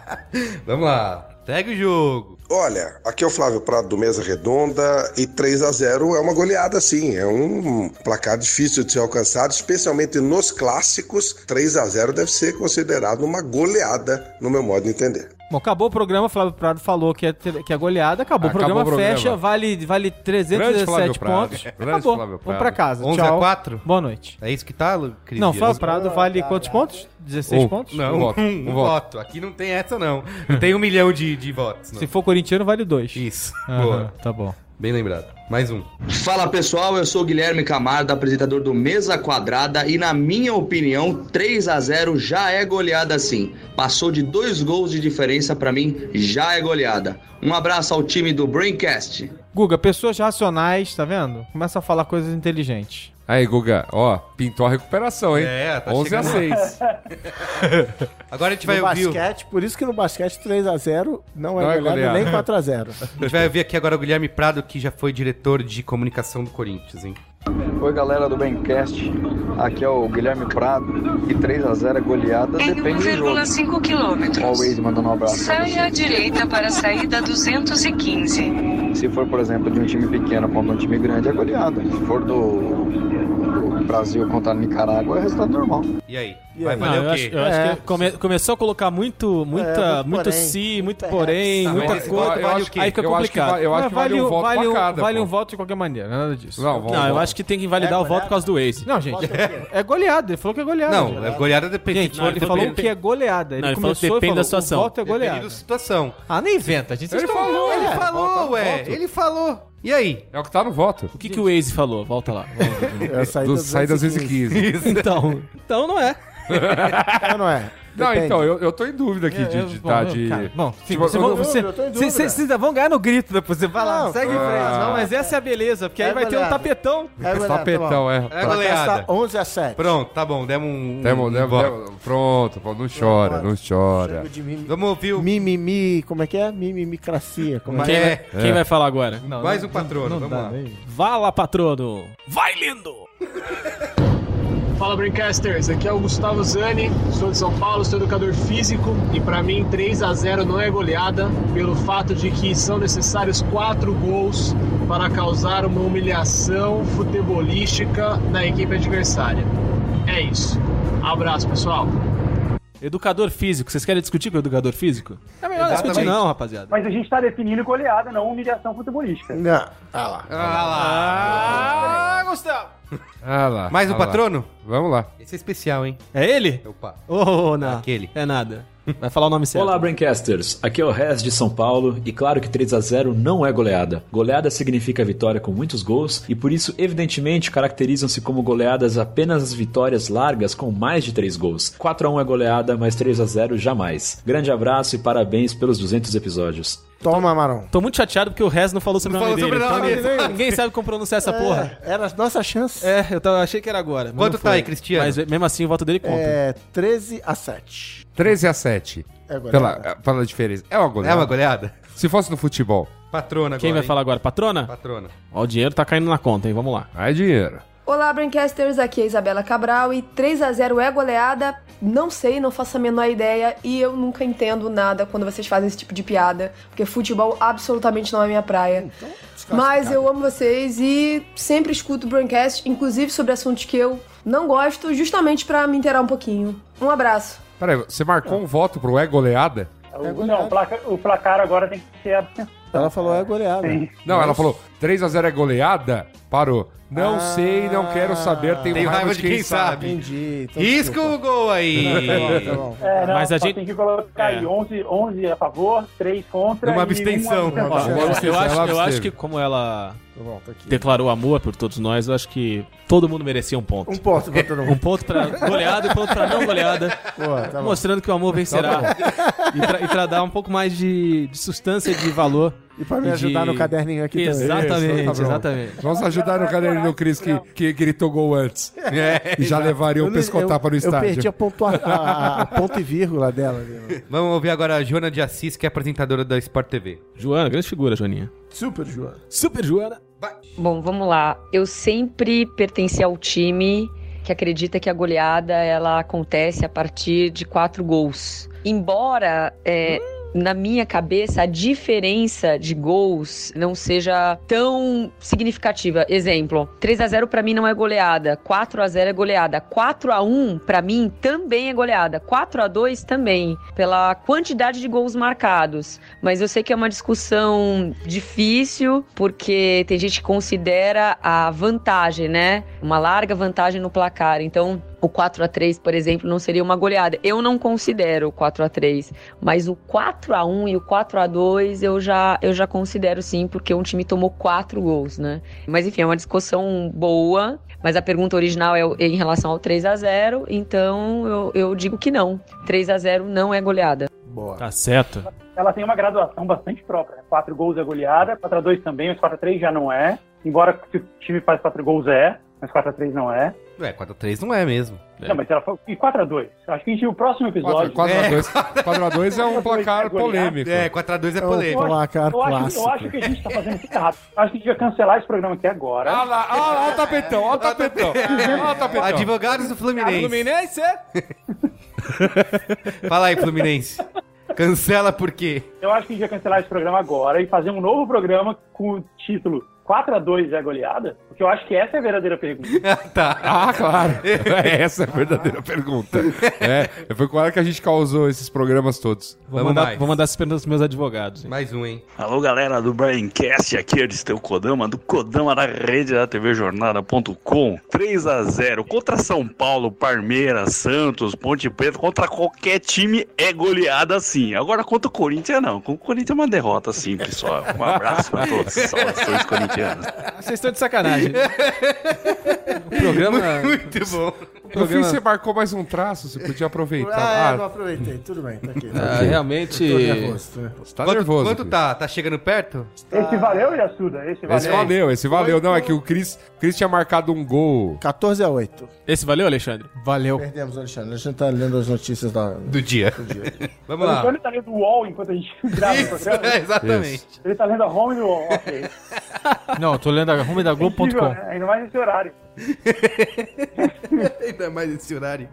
Vamos lá. Segue o jogo. Olha, aqui é o Flávio Prado do Mesa Redonda e 3 a 0 é uma goleada sim, é um placar difícil de ser alcançado, especialmente nos clássicos. 3 a 0 deve ser considerado uma goleada no meu modo de entender. Bom, acabou o programa, o Flávio Prado falou que é, que é goleada, acabou, Acabou o programa, o programa. fecha, vale, vale Grande 317 Flávio Prado. pontos. Grande acabou, Flávio vamos pra casa, 11 tchau. a 4? Boa noite. É isso que tá, Cris Não? Flávio Prado vale quantos pontos? 16 Um. pontos? Não, Um voto, um, um voto. Aqui não tem essa, não. Não tem um milhão de, de votos. não. Se for corintiano, vale 2. Isso. Aham, Boa. Tá bom. Bem lembrado. Mais um. Fala pessoal, eu sou o Guilherme Camargo, apresentador do Mesa Quadrada e na minha opinião, 3 a 0 já é goleada sim. Passou de dois gols de diferença pra mim, já é goleada. Um abraço ao time do Braincast. Guga, pessoas racionais, tá vendo? Começa a falar coisas inteligentes. Aí, Guga, ó, pintou a recuperação, hein? É, tá 11 a chegando. 6. Agora a gente vai no ouvir. basquete, por isso que no basquete 3 a 0 não é Não é goleada goleada. nem 4 a 0 A gente vai ouvir aqui agora o Guilherme Prado, que já foi diretor de comunicação do Corinthians, hein? Oi galera do Bencast, aqui é o Guilherme Prado e 3x0 é goleada, depende do jogo. 1,5 Ó o quilômetros. Waze mandando um abraço Saia à direita para a saída 215. Se for, por exemplo, de um time pequeno contra um time grande, é goleada. Se for do, do Brasil contra a Nicarágua, é resultado normal. E aí? E Vai valer Não, eu o acho, quê? eu acho É. que come- começou a colocar muito, muita, muito muito porém. se, muito Muita porém, Tá, muita coisa. vale eu o acho quê? Aí fica Eu acho que complicado. eu acho Mas que vale um voto vale um- cada, Vale pô. um voto de qualquer maneira, nada disso. Não, Não, eu voto. acho que tem que invalidar É o voto por causa do Waze. Não, gente, é goleada. Ele falou que é goleada. Não, é goleada depende. Gente, ele falou depende- que é goleada. Ele que começou e depende da falou, situação. O voto é Depende goleada. da situação. Ah, nem inventa. A gente Ele falou, ele falou, ué. Ele falou. E aí? É o que tá no voto. O que, que o Waze falou? Volta lá. É a saída Do saída 215. então, então não é. É ou não é? Não, Depende. então, eu, eu tô em dúvida aqui de, de, bom, tá, de... cara, bom, sim, Tipo, você, eu vão- você, você- dúvida. vocês vão ganhar no grito depois. Você vai lá, Não, segue em frente. ah. Não, mas essa é a beleza, porque aí É vai ter um goleada. tapetão. É goleada, tapetão, tá é. É Placar goleada. está 11 a 7. Pronto, tá bom. Demos um. Demo, um demo, demo- pronto, não chora, não chora. Mim- Vamos ouvir o. Mimimi, como é que é? Mimimicracia. Como é Quem, que É. vai, quem vai falar agora? Não, Mais um patrono, vamos lá. Vá lá, patrono. Vai, lindo! Fala Braincasters, aqui é o Gustavo Zani, sou de São Paulo, sou educador físico e para mim 3 a 0 não é goleada pelo fato de que são necessários quatro gols para causar uma humilhação futebolística na equipe adversária. É isso. Abraço, pessoal. Educador físico. Vocês querem discutir com o educador físico? É melhor Exatamente. discutir não, rapaziada. Mas a gente tá definindo goleada, não humilhação futebolística. Não. Ah lá. Ah, Gustavo! Ah lá. Mais um ah lá. patrono? Vamos lá. Esse é especial, hein? É ele? Opa. Oh, não. Aquele. É nada. Vai falar o nome certo. Olá, Braincasters. Aqui é o Rez de São Paulo e claro que 3 a 0 não é goleada. Goleada significa vitória com muitos gols e por isso, evidentemente, caracterizam-se como goleadas apenas as vitórias largas com mais de 3 gols. 4 a 1 é goleada, mas 3 a 0 jamais. Grande abraço e parabéns pelos 200 episódios. Toma, Marão. Tô muito chateado porque o Rez não falou sobre o nome falou dele. sobrenome então ninguém, ninguém sabe como pronunciar essa porra. É, era a nossa chance. É, eu tava- achei que era agora. mas Quanto tá aí, Cristiano? Mas mesmo assim o voto dele conta. É 13 a 7. 13 a 7. É goleada. Pela, pela diferença. É uma goleada. É uma goleada? Se fosse no futebol. Patrona agora. Quem vai hein? falar agora? Patrona? Patrona. Ó, o dinheiro tá caindo na conta, hein? Vamos lá. Aí dinheiro. Olá, Braincasters, aqui é a Isabela Cabral e 3 a 0 é goleada. Não sei, não faço a menor ideia e eu nunca entendo nada quando vocês fazem esse tipo de piada, porque futebol absolutamente não é minha praia. Mas eu amo vocês e sempre escuto o Braincast, inclusive sobre assuntos que eu não gosto, justamente pra me inteirar um pouquinho. Um abraço. Peraí, você marcou um voto pro é goleada? O- não, o placar, o placar agora tem que ser abstenção. Ela falou é goleada. Não, ela falou 3x0 é goleada? Parou. Não Ah, sei, não quero saber, tenho, Tenho raiva, de quem, sabe. Entendi. então Risca o gol aí. Tá bom. É, não, Mas a gente- tem que colocar aí 11, 11 a favor, 3 contra Uma e abstenção. uma Ó, eu, acho, eu acho que como ela Tá bom, tá aqui. declarou amor por todos nós, eu acho que todo mundo merecia um ponto. Um ponto pra todo mundo. Um ponto pra goleada e um ponto pra não goleada. Pô, tá bom. mostrando que o amor vencerá. e, pra, e pra dar um pouco mais de, de substância, de valor. E pra me ajudar no caderninho aqui também. Exatamente, tá exatamente. Vamos ajudar no caderno do Cris que, que gritou gol antes. e já levaria o pescotapa no eu, estádio. Eu perdi a, pontua, a, a ponto e vírgula dela. Vamos ouvir agora a Joana de Assis, que é apresentadora da Sport TV. Joana, grande figura, Joaninha. Super, Joana. Super Joana. Bom, vamos lá. Eu sempre pertenci ao time que acredita que a goleada ela acontece a partir de quatro gols. Embora é, na minha cabeça a diferença de gols não seja tão significativa. Exemplo, 3 a 0 para mim não é goleada, 4 a 0 é goleada, 4 a 1 para mim também é goleada, 4 a 2 também, pela quantidade de gols marcados. Mas eu sei que é uma discussão difícil, porque tem gente que considera a vantagem, né? Uma larga vantagem no placar. Então, o 4 a 3 por exemplo, não seria uma goleada. Eu não considero o 4 a 3 mas o 4 a 1 e o 4 a 2 eu já, eu já considero sim, porque um time tomou quatro gols, né? Mas enfim, é uma discussão boa. Mas a pergunta original é em relação ao 3 a 0 então eu, eu digo que não. 3 a 0 não é goleada. Boa. Tá certo. Ela tem uma graduação bastante própria. 4 gols é goleada, 4 a 2 também, mas 4 a 3 já não é. Embora se o time faz 4 gols é, mas 4 a 3 não é. Ué, 4x3 não é mesmo. Não, mas ela foi. E 4 a 2 Acho que a gente, o próximo episódio. 4x2 é um placar polêmico. É, 4x2 é É um polêmico. placar Eu acho, clássico. eu acho que a gente tá fazendo isso errado. Acho que a gente devia cancelar esse programa aqui agora. Olha lá, olha lá o tapetão, olha o tapetão. Olha o tapetão. Advogados do Fluminense. Fluminense? Fala aí, Fluminense. Cancela por quê? Eu acho que a gente devia cancelar esse programa agora e fazer um novo programa com o título 4 a 2 é goleada? Porque eu acho que essa é a verdadeira pergunta. tá. Ah, claro. Essa é a verdadeira pergunta. É, foi com ela que a gente causou esses programas todos. Vou Vamos mandar, mais. vou mandar essas perguntas pros meus advogados. hein? Mais um, hein? Alô, galera do Braincast, aqui é o Kodama, do Kodama da rede da TV Jornada.com. 3 a 0 contra São Paulo, Palmeiras, Santos, Ponte Preta, contra qualquer time é goleada sim. Agora contra o Corinthians não, com o Corinthians é uma derrota simples só. Um abraço pra todos, saudações corintianas. Vocês estão de sacanagem. o programa. Muito bom. No fim, você marcou mais um traço, você podia aproveitar. Ah, é, não Ah, aproveitei. Tudo bem, tá aqui. Ah, realmente. Tô nervoso, tô nervoso. tá quanto nervoso. quanto tá? Tá chegando perto? Esse valeu, Yasuda? Esse valeu. Esse valeu, esse valeu. Não, é que o Cris, Cris tinha marcado um gol. 14 a 8. Esse valeu, Alexandre? Valeu. Perdemos, Alexandre. A gente tá lendo as notícias da... Do dia. Vamos O lá. Antônio tá lendo o UOL enquanto a gente grava o programa. É, exatamente. Ele tá lendo a home do UOL. Ok. Não, eu tô lendo a Incrível, rumedaglobo.com. né? Ainda mais nesse horário. Ainda mais esse horário.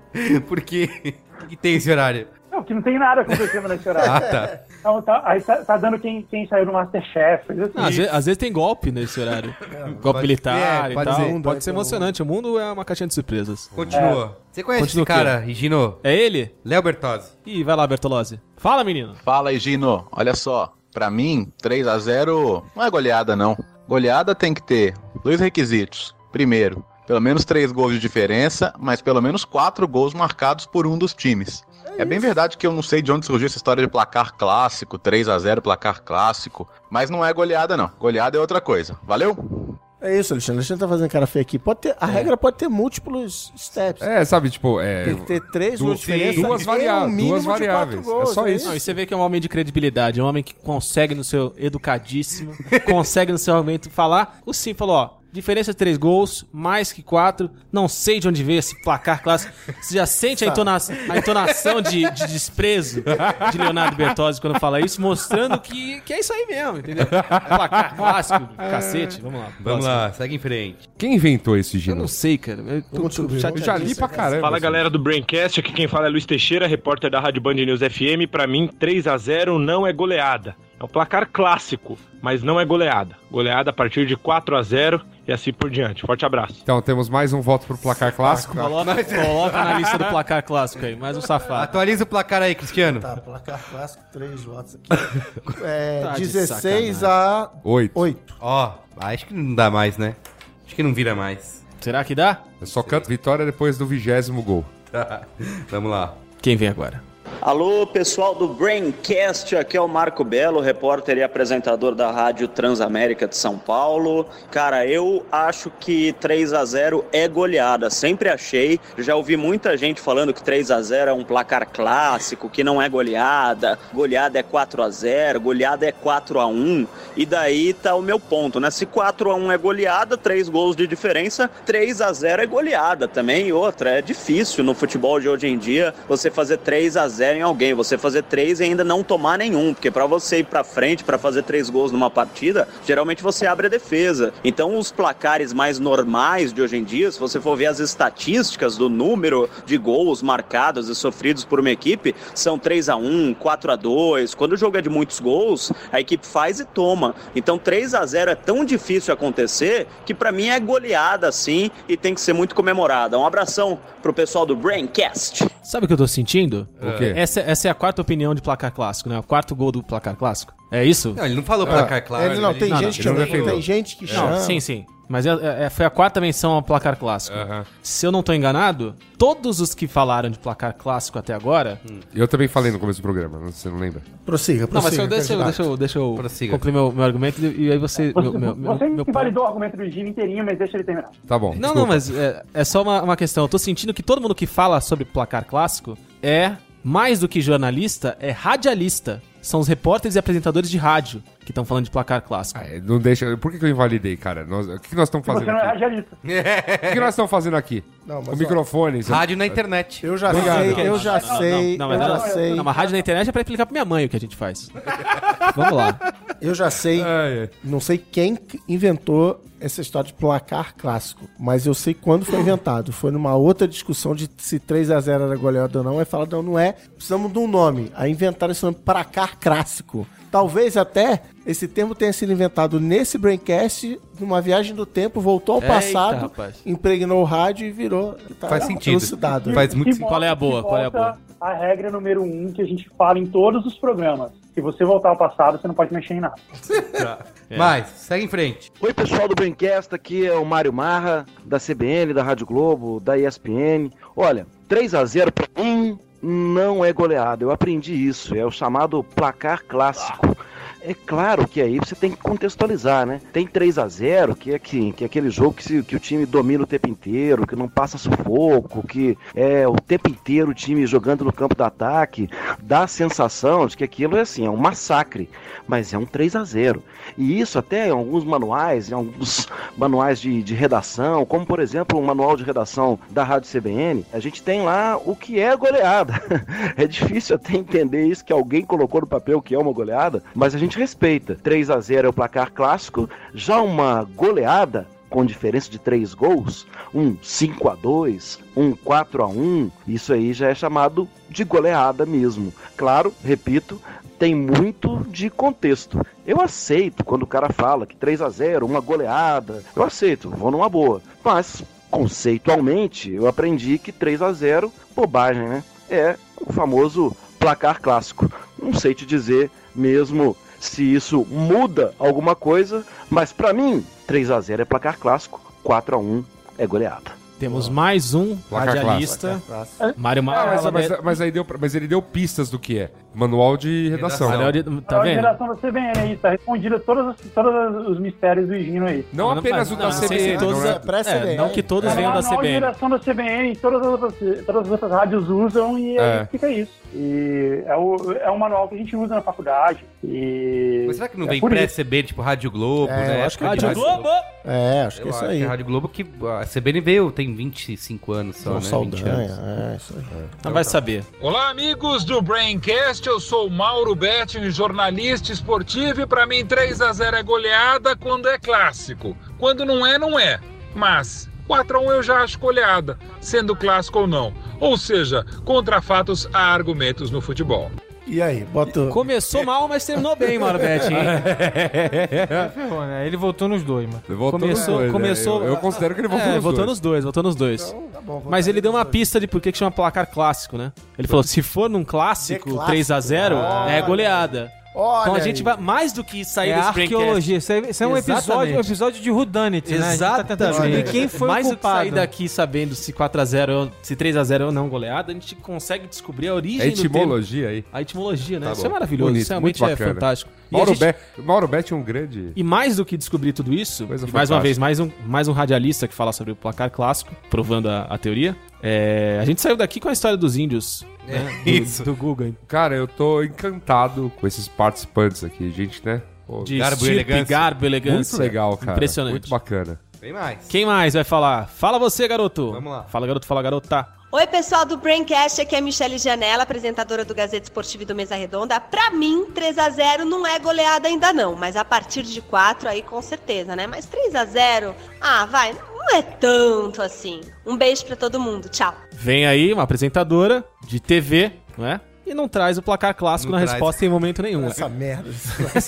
Por quê? O que, tem esse horário? Não, que não tem nada acontecendo nesse horário. Ah, tá. Então, tá, aí tá, tá dando quem, quem saiu do Masterchef. assim. Não, às, vezes, às vezes tem golpe nesse horário. golpe pode- militar é, e pode tal. ser. Pode ser emocionante. O mundo é uma caixinha de surpresas. Continua. Você conhece Continua esse cara, Higino? É ele? Léo Bertozzi. Ih, vai lá, Bertolozzi. Fala, menino. Fala aí, Gino. Olha só, pra mim, 3 a 0 não é goleada, não. Goleada tem que ter dois requisitos. Primeiro, pelo menos três gols de diferença, mas pelo menos quatro gols marcados por um dos times. É bem verdade que eu não sei de onde surgiu essa história de placar clássico, 3 a 0 placar clássico, mas não é goleada, não. Goleada é outra coisa. Valeu? É isso, Alexandre. A gente tá fazendo cara feia aqui. Pode ter, a regra pode ter múltiplos steps. É, sabe, tipo, é. Tem que ter três Du- gols de diferença. duas e varia- um mínimo duas de quatro variáveis. gols, É só isso. Não, e você vê que é um homem de credibilidade, é um homem que consegue no seu educadíssimo, consegue no seu momento falar. O sim falou, ó, diferença de três gols, mais que quatro, não sei de onde veio esse placar clássico. Você já sente a, entona a entonação de, de desprezo de Leonardo Bertozzi quando fala isso, mostrando que, que é isso aí mesmo, entendeu? Placar clássico, cacete, vamos lá. Vamos próximo. lá, segue em frente. Quem inventou esse Eu Gino? não sei, cara. Eu tô, tô descobrir. Eu já li pra caramba. Fala assim. galera do Braincast, aqui quem fala é Luiz Teixeira, repórter da Rádio Band News FM. Pra mim, 3 a 0 não é goleada. É um placar clássico, mas não é goleada. Goleada a partir de 4 a 0 e assim por diante. Forte abraço. Então, temos mais um voto pro placar clássico. Coloca, coloca na lista do placar clássico aí, mais um safado. Atualiza o placar aí, Cristiano. Tá, placar clássico, três votos aqui. É, Tá de 16 a Oito. 8. Ó, acho que não dá mais, né? Acho que não vira mais. Será que dá? Eu só canto vitória depois do vigésimo gol. Vamos lá. Quem vem agora? Alô, pessoal do Braincast, aqui é o Marco Belo, repórter e apresentador da Rádio Transamérica de São Paulo. Cara, eu acho que 3 a 0 é goleada, sempre achei. Já ouvi muita gente falando que 3 a 0 é um placar clássico, que não é goleada. Goleada é 4 a 0, goleada é 4 a 1. E daí tá o meu ponto, né? Se 4 a 1 é goleada, 3 gols de diferença, 3 a 0 é goleada também. E outra, é difícil no futebol de hoje em dia você fazer 3 a 0 em alguém, você fazer três e ainda não tomar nenhum, porque para você ir para frente para fazer três gols numa partida, geralmente você abre a defesa. Então os placares mais normais de hoje em dia, se você for ver as estatísticas do número de gols marcados e sofridos por uma equipe, são 3 a 1, 4 a 2. Quando o jogo é de muitos gols, a equipe faz e toma. Então 3 a 0 é tão difícil acontecer que para mim é goleada assim e tem que ser muito comemorada. Um abração pro pessoal do Braincast. Sabe o que eu tô sentindo? O quê? Essa, essa é a quarta opinião de placar clássico, né? O quarto gol do placar clássico. É isso? Não, ele não falou placar clássico. Ele não, tem Não, gente não, que não tem gente que chama. Sim, sim. Mas é- é- foi a quarta menção ao placar clássico. Se eu não tô enganado, todos os que falaram de placar clássico até agora. Eu também falei no começo do programa, você não lembra? Prossiga, Não, mas prossiga. eu, deixa, eu, deixa eu, deixa eu Prossiga. concluir meu, meu argumento e e aí você. Você, meu, meu, você meu validou o argumento do Gino inteirinho, mas deixa ele terminar. Tá bom. Não, não, mas é, é só uma, uma questão. Eu tô sentindo que todo mundo que fala sobre placar clássico é, mais do que jornalista, é radialista. São os repórteres e apresentadores de rádio que estão falando de placar clássico. É, Não deixa. Por que, que eu invalidei, cara? Nós- o que, que nós estamos Você fazendo não é aqui? radialista. O que, nós estamos fazendo aqui? Não, mas Com ó, microfones. Rádio na internet. Eu já Obrigado. sei, eu já Não, sei, não, eu mas já ela- sei. Não, mas rádio na internet é pra explicar pra minha mãe o que a gente faz. Vamos lá. Eu já sei, ai. não sei quem que inventou essa história de placar clássico, mas eu sei quando foi inventado. Foi numa outra discussão de se 3 a 0 era goleado ou não. Aí falaram, não, não é, precisamos de um nome. Aí inventaram esse nome, placar clássico. Talvez até esse termo tenha sido inventado nesse Braincast, numa viagem do tempo, voltou ao Eita, passado, rapaz. impregnou o rádio e virou. tá Faz sentido. elucidado. Faz muito sentido. Qual é a boa? Qual é a boa? A regra número um que a gente fala em todos os programas. Se você voltar ao passado, você não pode mexer em nada. É. Mas, segue em frente. Oi, pessoal do Braincast, aqui é o Mário Marra, da CBN, da Rádio Globo, da ESPN. Olha, 3 a 0 para mim não é goleada, eu aprendi isso, é o chamado placar clássico. É claro que aí você tem que contextualizar, né? Tem 3 a 0 que é, que, que é aquele jogo que, se- que o time domina o tempo inteiro, que não passa sufoco, que é o tempo inteiro o time jogando no campo do ataque. Dá a sensação de que aquilo é assim, é um massacre, mas é um 3 a 0 E isso até em alguns manuais, em alguns manuais de, de redação, como por exemplo o manual de redação da Rádio CBN, a gente tem lá o que é goleada. É difícil até entender isso que alguém colocou no papel que é uma goleada, mas a gente respeita. 3 a 0 é o placar clássico, já uma goleada com diferença de três gols, um 5 a 2, um 4 a 1, isso aí já é chamado de goleada mesmo. Claro, repito, tem muito de contexto. Eu aceito quando o cara fala que 3 a 0, uma goleada, eu aceito, vou numa boa. Mas conceitualmente, eu aprendi que 3 a 0, bobagem, né? É o famoso placar clássico. Não sei te dizer mesmo se isso muda alguma coisa, mas pra mim, 3 a 0 é placar clássico, 4 a 1 é goleada. Temos mais um Placar radialista. Mário Ah, Marra. mas, mas- mas aí deu, mas ele deu pistas do que é. Manual de redação. Olha, olha, Tá a vendo? geração da CBN aí, tá respondida todos, os- todos os mistérios do Gino aí. Não apenas o da não CBN. todos- não é- é, não que todos venham da A CBN. geração da CBN, todas as outras, todas as outras rádios usam e É. aí fica isso. E é o, é um manual que a gente usa na faculdade. E Mas será que não é vem por isso. pré-CB, tipo Rádio Globo, É, né? acho que Rádio é Globo! É, acho que é isso aí. a Rádio Globo que a CBN veio, tem 25 anos só, Não, né? Saldanha, 20 anos. é, isso aí. Não vai saber. Olá, amigos do Braincast. Eu sou Mauro Betting, jornalista esportivo. E para mim, 3 a 0 é goleada quando é clássico. Quando não é, não é. Mas 4 a 1 eu já acho goleada, sendo clássico ou não. Ou seja, contra fatos há argumentos no futebol. E aí, bota. Começou mal, mas terminou bem, hein? Ferrou, né? Ele votou nos dois, mano. Ele voltou começou, nos dois, né? começou. Eu, eu considero que ele voltou é, nos votou dois. nos dois, votou nos dois. tá bom, Mas ele deu uma dois. pista de por que chama placar clássico, né? Ele falou: se for num clássico, De clássico. 3 a 0 Ah. é goleada. Olha então a aí. gente vai mais do que sair É desse arqueologia. Isso é, isso é um episódio, um episódio de Whodunit, né? A tá Exatamente. descobrir quem foi Mais o do que culpado. sair daqui sabendo se 4x0 ou se 3x0 ou não goleada, a gente consegue descobrir a origem É do tema. etimologia aí. A etimologia, né? Tá Isso bom. é maravilhoso. Bonito, isso realmente muito é bacana. fantástico. E a Mauro, gente- Be Mauro Betti é um grande. E mais do que descobrir tudo isso, e mais uma vez, mais um, mais um radialista que fala sobre o placar clássico, provando a, a teoria. É, a gente saiu daqui com a história dos índios. Né? Do- Isso. Do, Google. Cara, eu tô encantado com esses participantes aqui, gente, né? Pô, De estirpe, garbo, elegância. Muito legal, cara. Impressionante. Muito bacana. Tem mais. Quem mais vai falar? Fala você, garoto. Vamos lá. Fala, garoto, fala, garota. Oi, pessoal do Braincast, aqui é a Michelle Janela, apresentadora do Gazeta Esportivo e do Mesa Redonda. Pra mim, 3 a 0 não é goleada ainda não, mas a partir de 4 aí com certeza, né? Mas 3 a 0, ah, vai, não é tanto assim. Um beijo pra todo mundo, tchau. Vem aí uma apresentadora de TV, não é? E não traz o placar clássico Não na traz. resposta em momento nenhum. Essa merda.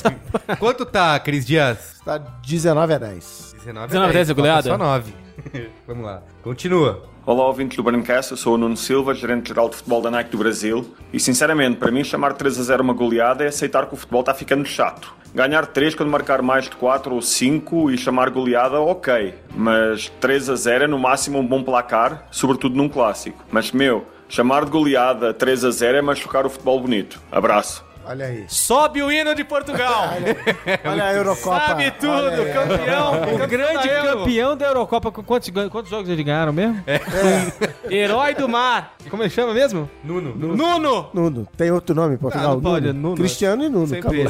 Quanto tá, Cris Dias? Tá 19 a 10. 19 19 a 10 é goleada? Só 9. Vamos lá. Continua. Olá, ouvintes do Braincast, eu sou o Nuno Silva, gerente-geral de futebol da Nike do Brasil. E sinceramente, para mim, chamar 3 a 0 uma goleada é aceitar que o futebol está ficando chato. Ganhar 3 quando marcar mais de 4 ou 5 e chamar goleada, ok. Mas 3 a 0 é no máximo um bom placar, sobretudo num clássico. Mas, meu, chamar de goleada 3 a 0 é machucar o futebol bonito. Abraço. Olha aí. Sobe o hino de Portugal. Olha a Eurocopa. Sabe tudo, Olha aí. campeão. O grande campeão da Eurocopa, quantos, quantos jogos eles ganharam mesmo? Herói do mar. Como ele chama mesmo? Nuno. Nuno. Nuno. Tem outro nome em Portugal? Ah, não pode, é Nuno. Nuno. Cristiano e Nuno. Sempre.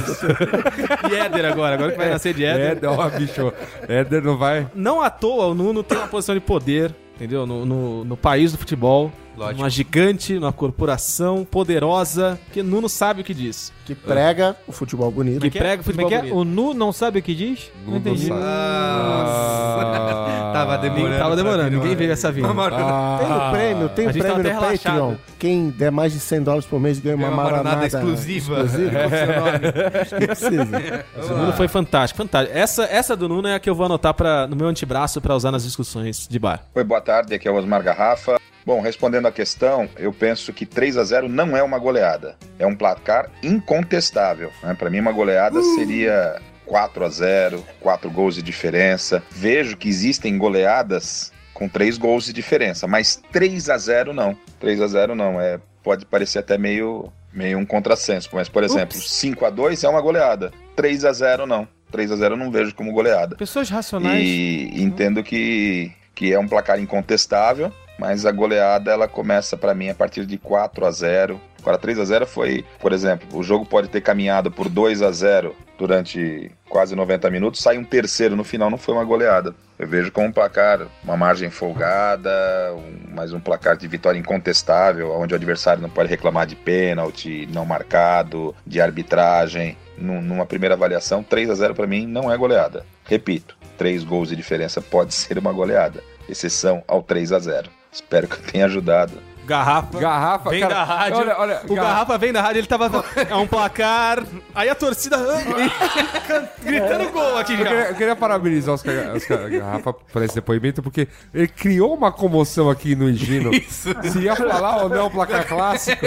E Éder agora, agora que vai nascer de Éder. Éder, ó, bicho. Éder não vai. Não à toa o Nuno tem uma posição de poder, entendeu? No, no, no país do futebol. Lógico. Uma gigante, uma corporação poderosa, que Nuno sabe o que diz. Que prega o futebol bonito. Que prega o Como é futebol que é? bonito. O Nu não sabe o que diz? Não Nuno entendi. sabe. Nossa. Tava demorando. Tava demorando, ninguém veio essa vinda. Uma Ah. Tem o prêmio, tem o tava prêmio no relaxado. Patreon. Quem der mais de 100 dólares por mês ganha uma, Ganha uma maronada maronada exclusiva. exclusiva. Com seu nome. Exclusiva. Esse Nuno foi fantástico, fantástico. Essa, essa do Nuno é a que eu vou anotar pra, no meu antebraço pra usar nas discussões de bar. Oi, boa tarde, aqui é o Osmar Garrafa. Bom, respondendo à questão, eu penso que 3 a 0 não é uma goleada. É um placar incontestável. Né? Para mim, uma goleada seria 4 a 0 4 gols de diferença. Vejo que existem goleadas com 3 gols de diferença, mas 3 a 0 não. 3 a 0 não. É, pode parecer até meio, meio um contrassenso, mas, por exemplo, 5 a 2 é uma goleada. 3 a 0 não. 3 a 0 eu não vejo como goleada. Pessoas racionais. E entendo que, que é um placar incontestável, mas a goleada ela começa para mim a partir de 4 a 0. Agora 3 a 0 foi, por exemplo, o jogo pode ter caminhado por 2 a 0 durante quase 90 minutos, sai um terceiro no final, não foi uma goleada. Eu vejo como um placar, uma margem folgada, um, mais um placar de vitória incontestável, onde o adversário não pode reclamar de pênalti, não marcado, de arbitragem. Num- Numa primeira avaliação, 3 a 0 para mim não é goleada. Repito, três gols de diferença pode ser uma goleada, exceção ao 3 a 0. Espero que eu tenha ajudado. Garrafa. Garrafa, Vem cara, da rádio. olha, olha, o Garrafa. Garrafa vem da rádio, ele tava. É um placar. Aí a torcida. ah, gritando gol aqui Eu já. queria, eu queria parabenizar os, Oscar Garrafa por esse depoimento, porque ele criou uma comoção aqui no Higino. Se ia falar ou não o placar clássico.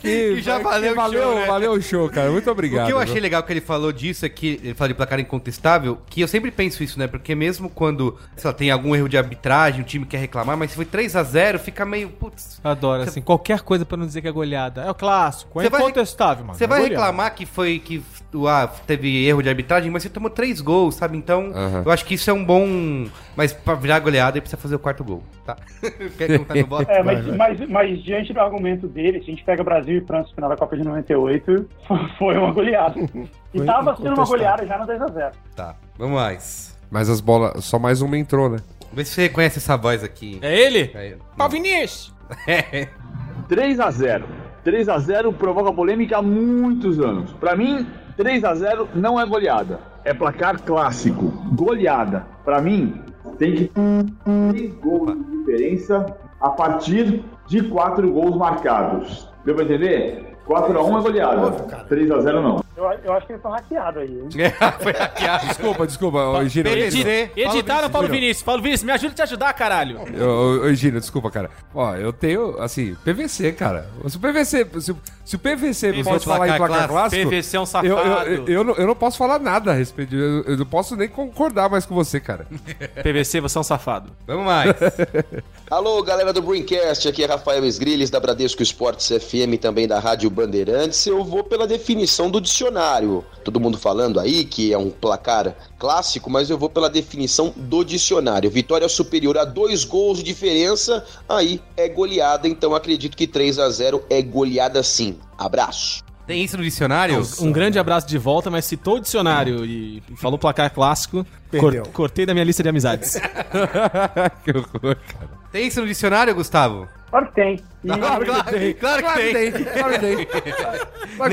Que, E já que valeu o valeu, show, né? valeu o show, cara. Muito obrigado. O que eu viu? achei legal que ele falou disso é que ele fala de placar incontestável, que eu sempre penso isso, né? Porque mesmo quando, sei lá, tem algum erro de arbitragem, o time quer reclamar, mas se foi 3 a 0 fica meio, putz, Adoro, assim, qualquer coisa pra não dizer que é goleada. É o clássico, é Você vai rec- incontestável, mano. Você é vai goleada. reclamar que foi que ah, teve erro de arbitragem, mas você tomou três gols, sabe? Então, Aham. eu acho que isso é um bom. Mas pra virar goleada, ele precisa fazer o quarto gol, tá? Quer contar no? É, mas, mas, mas diante do argumento dele, se a gente pega Brasil e França no final da Copa de 98, foi uma goleada. E Foi tava sendo uma incontestável. goleada já no 2x0. Tá, vamos mais. Mas as bolas, só mais uma entrou, né? Vê se você reconhece essa voz aqui. É ele? É ele. Palvinis! 3 a 0 3 a 0 provoca polêmica há muitos anos. Pra mim, 3 a 0 não é goleada. É placar clássico. Goleada. Pra mim, tem que ter 3 gols de diferença a partir de 4 gols marcados. Deu pra entender? 4 a 1 é goleada. 3 a 0 não. Eu, eu acho que eles estão hackeados aí. hein? foi hackeado. Desculpa, desculpa, Gino. Edit- Editaram Paulo. Vinícius. Paulo Vinícius, me ajuda a te ajudar, caralho. Ô, ô, ô, Gino, desculpa, cara. Ó, eu tenho, assim, PVC, cara. Se o PVC, se, Se o PVC PVC pode falar em placar clássico. PVC é um eu- safado. Eu, eu, eu não, eu não posso falar nada a respeito. Eu, eu não posso nem concordar mais com você, cara. PVC, você é um safado. Vamos mais. Alô, galera do Braincast, aqui é Rafael Esgrilles da Bradesco Esportes FM, também da Rádio Bandeirantes. Eu vou pela definição do dicionário. Todo mundo falando aí que é um placar clássico, mas eu vou pela definição do dicionário. Vitória superior a dois gols de diferença, aí é goleada, então acredito que 3 a 0 é goleada sim. Abraço. Tem isso no dicionário? Um grande abraço de volta, mas citou o dicionário e falou placar clássico. Cor- cortei da minha lista de amizades. que horror, cara. Tem isso no dicionário, Gustavo? Claro que tem. E- Claro, claro, claro que tem. Claro que tem. Nem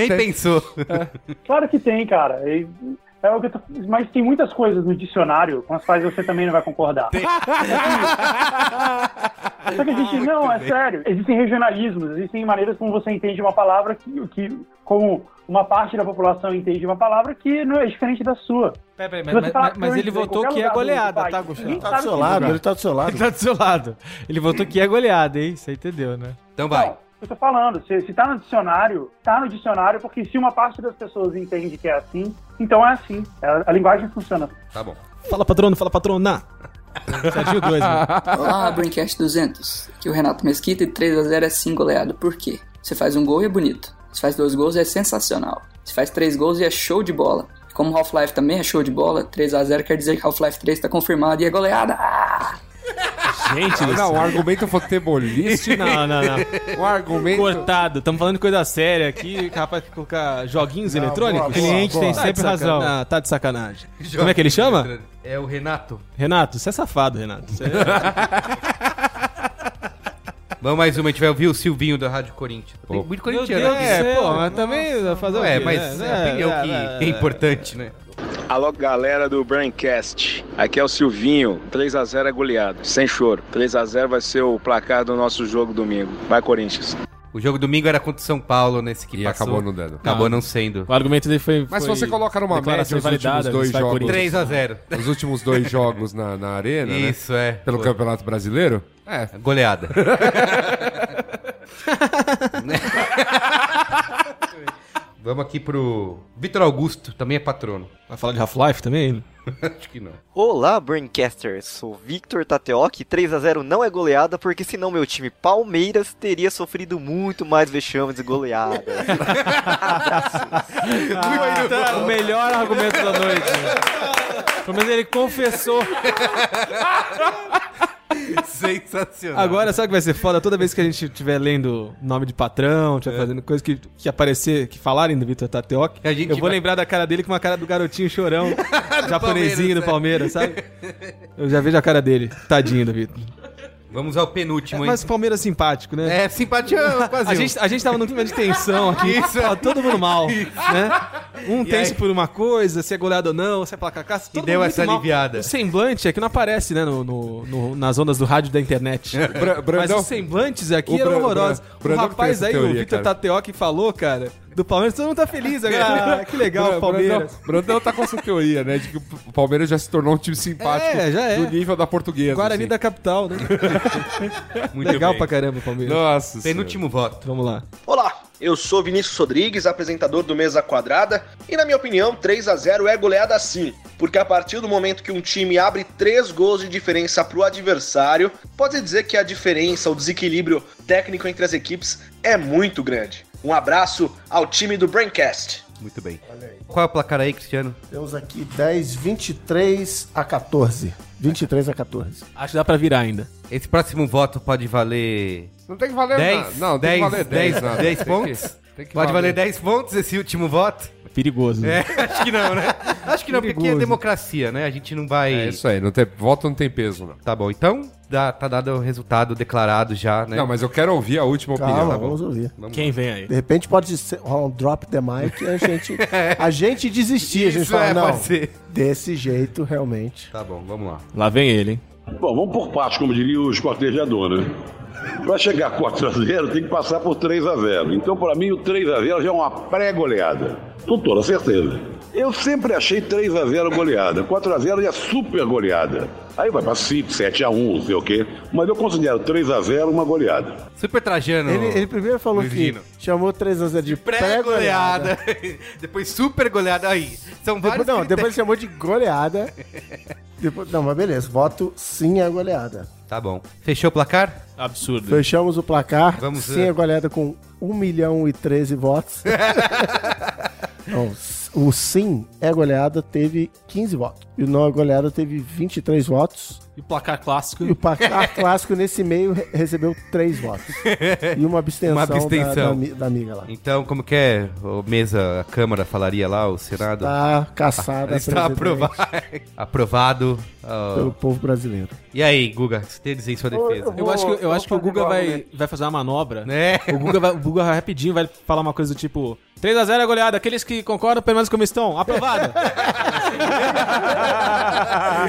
que tem. pensou. Claro que tem, cara. E- é o que tô- Mas tem muitas coisas no dicionário com as quais você também não vai concordar. Só que a gente, não, é sério. Existem regionalismos, existem maneiras como você entende uma palavra que, que como uma parte da população entende uma palavra que não é diferente da sua. Você mas, mas- mas ele votou que é goleada, país, tá, Gustavo? ninguém Tá do seu lado, lugar. ele tá do seu lado. Ele tá do seu lado. Ele votou que é goleada, hein? Você entendeu, né? Então vai. Não, eu tô falando, se, se tá no dicionário, tá no dicionário porque se uma parte das pessoas entende que é assim, então é assim. A, a linguagem funciona. Tá bom. Fala, patrono, fala, patrona. Serginho 2, né? Olá, Braincast 200. Aqui é o Renato Mesquita e 3x0 é sim goleado. Por quê? Você faz um gol e é bonito. Se faz dois gols é sensacional. Se faz três gols e é show de bola. E como Half-Life também é show de bola, 3x0 quer dizer que Half-Life 3 está confirmado e é goleada. Ah! Gente, Não, não, um argumento futebolístico. Não, não, não. Um argumento. Cortado. Estamos falando de coisa séria aqui. Capaz de colocar joguinhos Não, eletrônicos. boa, boa, Cliente boa. tem Tá sempre razão. Ah, tá de sacanagem. Como é que ele chama? É o Renato. Renato, você é safado, Renato. Você é- Vamos mais uma, a gente vai ouvir o Silvinho da Rádio Corinthians. Tem muito Meu corintiano. Deus né? do céu, pô, mas também vai fazer o É, quê, mas né? é a opinião É, que é, é importante, né? Alô, galera do Braincast. Aqui é o Silvinho. 3x0 é goleado. Sem choro. 3x0 vai ser o placar do nosso jogo domingo. Vai, Corinthians. O jogo domingo era contra o São Paulo, nesse que E passou. acabou não dando. Acabou Ah, não sendo. O argumento dele foi. Mas se foi você coloca numa média os últimos invalidada, dois jogos. Corinthians. 3 a 0 Os últimos dois jogos na, na arena, né? Isso, é. Pelo Foi. Campeonato Brasileiro? É. Goleada. Vamos aqui pro Vitor Augusto, também é patrono. Vai falar de Half-Life também? Acho que não. Olá, Braincasters. Sou Victor Tateoki. 3x0 não é goleada, porque senão meu time Palmeiras teria sofrido muito mais vexames e goleadas. Muito o melhor argumento da noite. Pelo menos ele confessou. Sensacional. Agora, sabe o que vai ser foda? Toda vez que a gente estiver lendo nome de patrão, estiver fazendo coisa que, que aparecer, que falarem do Vitor gente eu vou vai- lembrar da cara dele com uma cara do garotinho chorão, japonesinho do Palmeiras, Palmeiras, sabe? Eu já vejo a cara dele. Tadinho do Vitor. Vamos ao penúltimo, hein? Mas o Palmeiras é simpático, né? É, simpatia quase A gente, a gente tava num clima de tensão aqui. Isso. Ó, todo mundo mal, né? Um E tenso aí? por uma coisa, se é goleado ou não, se é placar cá. todo deu essa mal. aliviada. O semblante é que não aparece, né, no, no- no- nas ondas do rádio da internet. Bra- Mas Brandão- os semblantes aqui o eram Bra- horrorosos. Bra- O Brandão que rapaz aí, o teoria, Vitor cara. Tateoki falou, cara, do Palmeiras, todo mundo tá feliz agora. Ah, que legal, o Palmeiras. Brandão, Brandão tá com essa teoria, né? De que o Palmeiras já se tornou um time simpático É, já é. do nível da portuguesa. Guarani assim. da capital, né? Muito legal bem. pra caramba o Palmeiras. Nossa Penúltimo voto. Vamos lá. Olá, eu sou Vinícius Rodrigues, apresentador do Mesa Quadrada, e na minha opinião, 3 a 0 é goleada sim, porque a partir do momento que um time abre 3 gols de diferença pro adversário, pode dizer que a diferença, o desequilíbrio técnico entre as equipes é muito grande. Um abraço ao time do Braincast. Muito bem. Qual é o placar aí, Cristiano? Temos aqui 10, 23 a 14. 23 a 14. Acho que dá pra virar ainda. Esse próximo voto pode valer. Não tem que valer 10, nada. Não, tem que valer 10. nada. 10 Tem que- pontos? tem que pode valer valer. 10 pontos esse último voto? Perigoso. É, acho que não, né? Acho que não, porque aqui é Perigoso. democracia, né? A gente não vai. É isso aí, não tem, voto não tem peso, não. Tá bom, então dá, tá dado o resultado declarado já, né? Não, mas eu quero ouvir a última Calma, opinião. tá bom? vamos ouvir. Vamos Quem vem aí? De repente pode ser um drop the mic e a gente, a gente desistir. a gente Isso, fala, é, não, pode ser. desse jeito, realmente. Tá bom, vamos lá. Lá vem ele, hein? Bom, vamos por partes, como diria o esquartejador, né? Para chegar a 4x0, tem que passar por 3x0. Então, para mim, o 3x0 já é uma pré-goleada. Com toda certeza. Eu sempre achei 3x0 goleada. 4x0 é super goleada. Aí vai pra 5, 7x1, não sei o quê. Mas eu considero 3x0 uma goleada. Super Trajano. Ele, ele primeiro falou Luizino. que chamou 3x0 de pré-goleada. Pré-goleada. Depois super goleada aí. São Depois, vários não, critérios. depois chamou de goleada. Depois, não, mas beleza. Voto sim a goleada. Tá bom. Fechou o placar? Absurdo. Fechamos o placar. Vamos sim ver. a goleada com 1 milhão e 13 votos. não, o sim é goleada teve 15 votos. E o não é goleada teve 23 votos. E o placar clássico. E o placar clássico nesse meio re- recebeu 3 votos. E uma abstenção, Uma da- abstenção. Da, ami- da amiga lá. Então, como que é? O mesa, a Câmara falaria lá, o Senado? Tá caçada a Está aprovado. aprovado. Ó. Pelo povo brasileiro. E aí, Guga, o que você tem a dizer em sua defesa? Eu acho que, eu acho que o Guga vai, vai fazer uma manobra. Né? O Guga, vai, o Guga vai rapidinho vai falar uma coisa do tipo: 3x0 é goleada, aqueles que concordam permanecem como estão. Aprovado.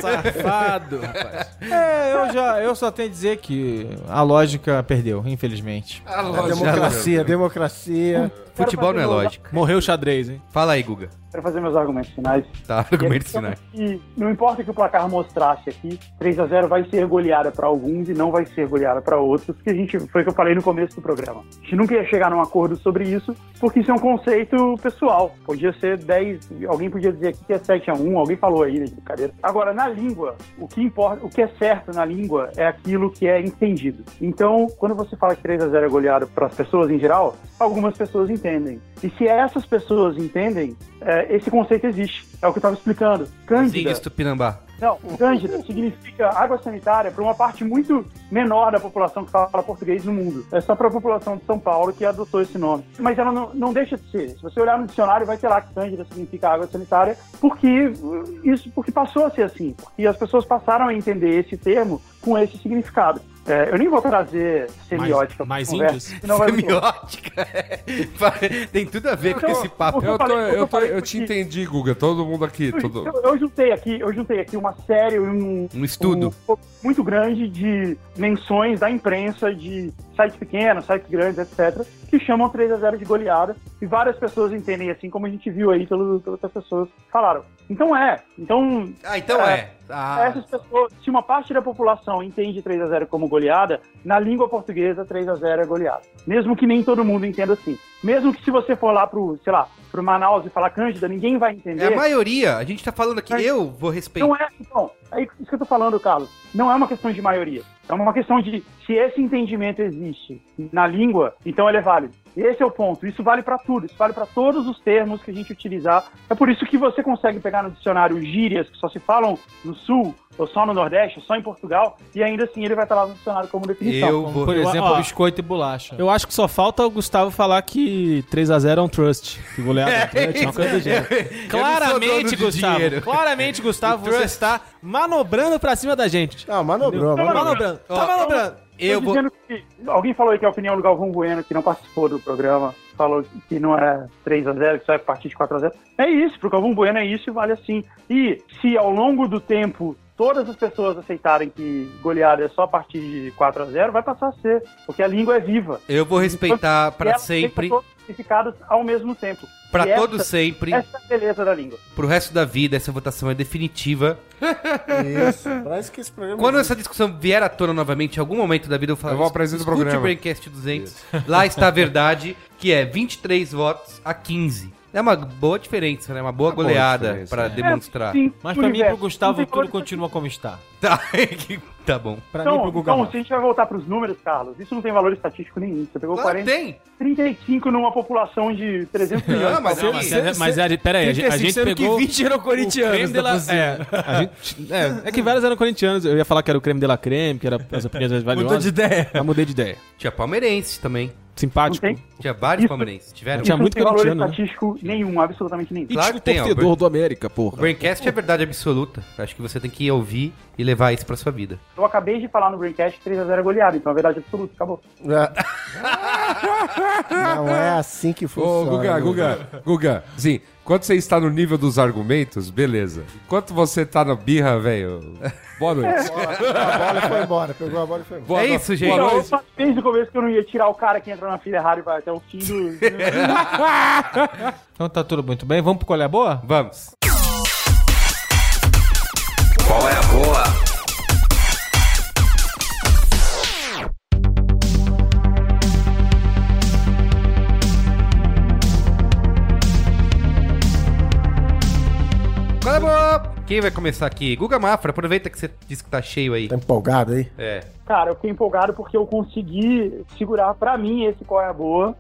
Safado, rapaz. É, eu, já, eu só tenho a dizer que a lógica perdeu, infelizmente. A Democracia, democracia. Futebol não é lógica. Morreu o xadrez, hein? Fala aí, Guga. Quero fazer meus argumentos finais. Tá, argumentos E questão finais. que não importa o que o placar mostrasse aqui, 3 a 0 vai ser goleada para alguns e não vai ser goleada para outros, que a gente foi o que eu falei no começo do programa. A gente nunca ia chegar num acordo sobre isso, porque isso é um conceito pessoal. Podia ser 10, alguém podia dizer aqui que é 7 a 1, alguém falou aí, né, de brincadeira. Agora, na língua, o que importa, o que é certo na língua é aquilo que é entendido. Então, quando você fala que 3 a 0 é goleada para as pessoas em geral, algumas pessoas entendem. E se essas pessoas entendem, é, esse conceito existe. É o que eu estava explicando. Cândida. Zingues Tupinambá. Não, Cândida significa água sanitária para uma parte muito menor da população que fala português no mundo. É só para a população de São Paulo que adotou esse nome. Mas ela não, não deixa de ser. Se você olhar no dicionário, vai ter lá que Cândida significa água sanitária, porque uh, isso porque passou a ser assim. Porque as pessoas passaram a entender esse termo com esse significado. É, eu nem vou trazer semiótica. Mais- mais conversa, índios? Semiótica. Tem tudo a ver com esse papo. que Eu, tô- falei- o que eu, tô- eu te entendi, Guga. Todo mundo aqui. Todo... Eu, eu juntei aqui, eu juntei aqui uma série, um, Um estudo. um- muito grande de menções da imprensa de sites pequenos, sites grandes, etc., que chamam 3 a 0 de goleada. E várias pessoas entendem assim, como a gente viu aí pelo, pelas outras pessoas falaram. Então é. Então. Ah, então é. Ah. Essas pessoas, se uma parte da população entende 3 a 0 como goleada, na língua portuguesa 3 a 0 é goleada. Mesmo que nem todo mundo entenda assim. Mesmo que se você for lá pro, sei lá, pro Manaus e falar Cândida, ninguém vai entender. É a maioria. A gente tá falando aqui, eu vou respeitar. Não é, então, é isso que eu tô falando, Carlos. Não é uma questão de maioria. É uma questão de se esse entendimento existe na língua, então ele é válido. Esse é o ponto. Isso vale para tudo. Isso vale para todos os termos que a gente utilizar. É por isso que você consegue pegar no dicionário gírias que só se falam no sul, ou só no nordeste, ou só em Portugal, e ainda assim ele vai estar lá no dicionário como definição. Como, Por exemplo, ó, biscoito e bolacha. Eu acho que só falta o Gustavo falar que 3x0 é um trust. Que goleada é um trust, uma coisa do gênero. Eu Claramente, Gustavo. Claramente, Gustavo, você trust. está manobrando pra cima da gente. Não, manobrou, Tá manobrou. manobrando. Tá Ó, manobrando. Eu Tô vou. dizendo que alguém falou aí que a opinião do Galvão Bueno, que não participou do programa, falou que não é 3 a 0 que só é partir de 4 a 0 É isso, pro Galvão Bueno é isso e vale assim. E se ao longo do tempo todas as pessoas aceitarem que goleada é só a partir de 4 a 0 vai passar a ser, porque a língua é viva. Eu vou respeitar E pra ela sempre, aceita todos os significados ao mesmo tempo. pra E todo essa- sempre, Essa é a beleza da língua. pro resto da vida. Essa votação é definitiva. Isso. Parece que esse programa. Quando essa discussão vier à tona novamente, em algum momento da vida, eu falo. Eu vou apresentar o programa. o Braincast 200. Lá está a verdade, que é 23 votos a 15. É uma boa diferença, né? Uma boa Uma goleada diferença, pra é. demonstrar. Sim, Mas pra mim e pro. Gustavo Não tudo continua como está. Tá, tá bom. Pra mim e Então, pro Guga então se a gente vai voltar para os números, Carlos, isso não tem valor estatístico nenhum. Você pegou Claro que 40, tem. 35 numa população de 300 milhões. Não, mas Não, eu- mas, é- mas é, pera aí, a gente, a gente pegou... que 20 eram o corintianos da la- cozinha. é, a gente, é, é que vários eram corintianos. Eu ia falar que era o creme de la creme, que era as opiniões mais valiosas. Mudou de ideia. Mas mudei de ideia. Tinha palmeirense também. Simpático. Não tem? Tinha vários palmeirenses. Tiveram. Tinha muito não tem valor corintiano, né? estatístico nenhum, absolutamente nenhum. Claro que tem, ó. do América, O porra. Braincast é verdade absoluta. Acho que você tem que ouvir e levar isso pra sua vida. Eu acabei de falar no Braincast que 3x0 é goleado, então é verdade absoluta, acabou. É. Não é assim que Ô, funciona. Guga, Guga, Guga, sim, quando você está no nível dos argumentos, beleza. Enquanto você tá na birra, velho, boa noite. A bola foi embora, pegou a bola e foi embora. Boa É isso, gente. Boa Não, eu noite. falei desde o começo que eu não ia tirar o cara que entra na fila errada e vai até o fim do. Então tá tudo muito bem. Vamos pro Colher Boa? Vamos. Qual é a boa? Qual é a Quem vai começar aqui? Guga Mafra, aproveita que você disse que tá cheio aí. Tá empolgado aí? É. Cara, eu fiquei empolgado porque eu consegui segurar pra mim esse qual é a boa.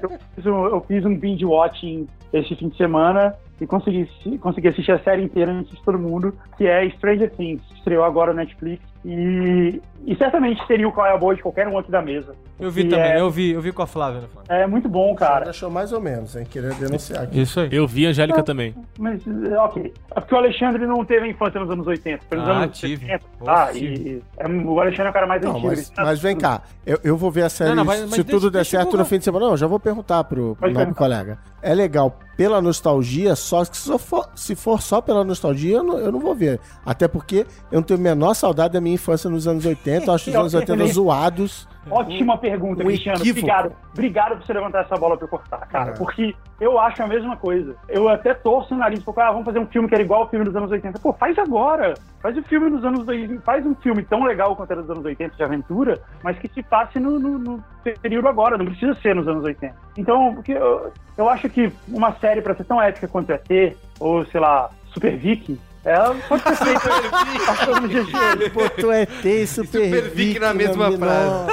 Eu fiz um, eu fiz um binge watching esse fim de semana e consegui, consegui assistir a série inteira antes de todo mundo, que é Stranger Things, estreou agora no Netflix. E, e certamente seria o qual é a boa de qualquer um aqui da mesa. Eu vi E também, é- eu vi, eu vi com a Flávia. no Flávia. É muito bom, cara. Achou mais ou menos, hein? Queria denunciar aqui. Isso aí. Eu vi a Angélica também. Mas, é, ok. É porque o Alexandre não teve a infância nos anos 80. Foi nos Ah, anos tive. 70. Pô, Ah, tive. e, é, o Alexandre é o cara mais Não, antigo. mas, sabe mas vem cá, eu, eu vou ver a série Não, não, mas- mas se deixa- tudo der certo no fim de semana. Não, já vou perguntar pro, pro perguntar. colega. É legal pela nostalgia, só que se for, se for só pela nostalgia, eu não, eu não vou ver. Até porque eu não tenho a menor saudade da minha infância nos anos 80. Eu acho os anos 80 zoados. Ótima pergunta, um Cristiano. equívoco. Obrigado. Obrigado por você levantar essa bola pra eu cortar, cara. É. Porque eu acho a mesma coisa. Eu até torço o nariz, porque ah, vamos fazer um filme que era igual ao filme dos anos 80. Pô, faz agora. Faz o filme dos anos 2000. Faz um filme tão legal quanto era dos anos 80 de aventura, mas que se passe no, no- no período agora. Não precisa ser nos anos 80. Então, porque eu, eu acho que uma série pra ser tão épica quanto ET, ou sei lá, Super Vicky, ela pode ser feita passando no GG. Botou ET e Super, Super Vic na mesma nome- frase.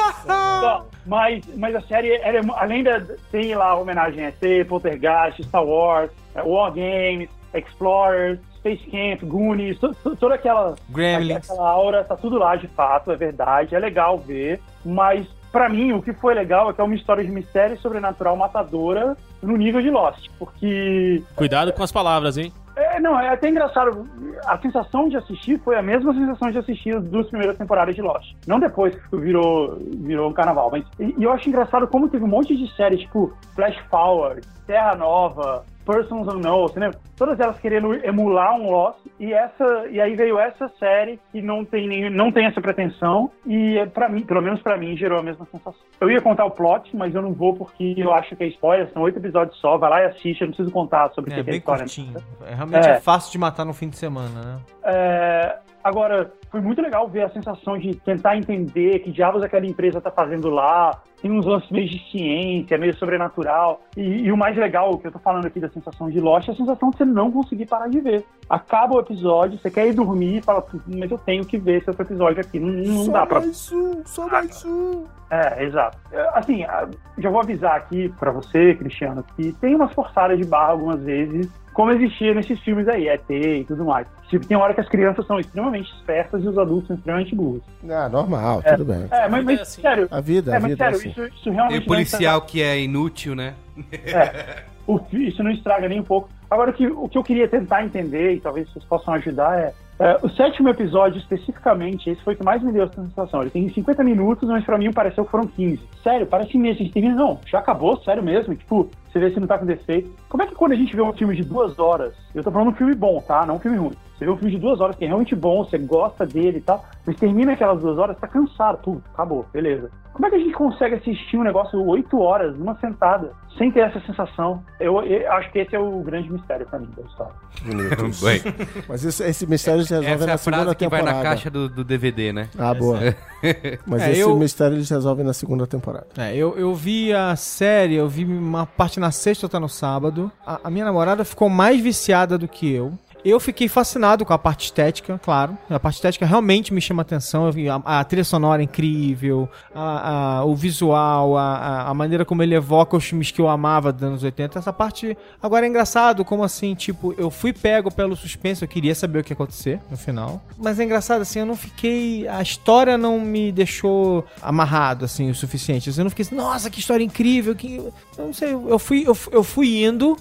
Mas, mas a série, ela é além da. Tem lá a homenagem a ET, Poltergeist, Star Wars, é, War Games, Explorers, Space Camp, Goonies, to- to- toda aquela. Gremlins. Aquela aura, tá tudo lá de fato, é verdade, é legal ver. Mas, pra mim, o que foi legal é que é uma história de mistério sobrenatural matadora no nível de Lost. Porque Cuidado com as palavras, hein? É, não, é até engraçado. A sensação de assistir foi a mesma sensação de assistir as duas primeiras temporadas de Lost. Não depois que virou, virou um carnaval, mas. E, e eu acho engraçado como teve um monte de séries, tipo Flash Forward, Terra Nova, Persons Unknown, você lembra? Todas elas querendo emular um Lost, e essa e aí veio essa série que não tem nem, não tem essa pretensão e é, para mim, pelo menos pra mim, gerou a mesma sensação. Eu ia contar o plot, mas eu não vou porque eu acho que é spoiler, são oito episódios só, vai lá e assiste, eu não preciso contar sobre o É que que é a bem história. curtinho. É, realmente É. é. fácil de matar no fim de semana, né? É, agora, foi muito legal ver a sensação de tentar entender que diabos aquela empresa tá fazendo lá. Tem uns lances meio de ciência, meio sobrenatural. E, e o mais legal, que eu tô falando aqui da sensação de Lost, é a sensação de você não conseguir parar de ver. Acaba o episódio, você quer ir dormir e fala, "Putz, mas eu tenho que ver esse outro episódio aqui. Não, não Só dá pra. mais um, só mais um. É, exato. É, Assim, já vou avisar aqui pra você, Cristiano, que tem umas forçadas de barra algumas vezes, como existia nesses filmes aí, ET e tudo mais. Tipo, tem hora que as crianças são extremamente espertas e os adultos são extremamente burros. Ah, normal, É. tudo bem. É, mas, mas sério. A vida, é, a mas vida é sério, assim. isso, isso E realmente o não policial que é inútil, né? é, o isso não estraga nem um pouco. Agora, o que, o que eu queria tentar entender, e talvez vocês possam ajudar, é, é, o sétimo episódio, especificamente, esse foi o que mais me deu essa sensação. Ele tem 50 minutos, mas pra mim pareceu que foram 15. Sério, parece mesmo. A gente termina, não, já acabou, sério mesmo. Tipo, você vê se não tá com defeito. Como é que quando a gente vê um filme de duas horas, eu tô falando um filme bom, tá? Não um filme ruim. Você vê um filme de duas horas que é realmente bom, você gosta dele e tal, mas termina aquelas duas horas, tá cansado, tudo, acabou, beleza. Como é que a gente consegue assistir um negócio oito horas, numa sentada, sem ter essa sensação? Eu, eu acho que esse é o grande mistério pra mim da história. Bem. Mas esse, esse mistério se resolve Essa é na a segunda frase que vai temporada. na caixa do, do DVD, né? Ah, boa. Mas É, esse eu- mistério eles resolvem na segunda temporada. É, eu, eu vi a série, eu vi uma parte na sexta, outra no sábado. A, a minha namorada ficou mais viciada do que eu. Eu fiquei fascinado com a parte estética, claro. A parte estética realmente me chama atenção. A, a trilha sonora é incrível, a, a- o visual, a, maneira como ele evoca os filmes que eu amava dos anos 80. Essa parte. Agora é engraçado como assim, tipo, eu fui pego pelo suspense, eu queria saber o que ia acontecer no final. Mas é engraçado assim, eu não fiquei. A história não me deixou amarrado, assim, o suficiente. Eu não fiquei assim, nossa, que história incrível. Que... Eu não sei, eu fui, eu, fui- eu fui indo,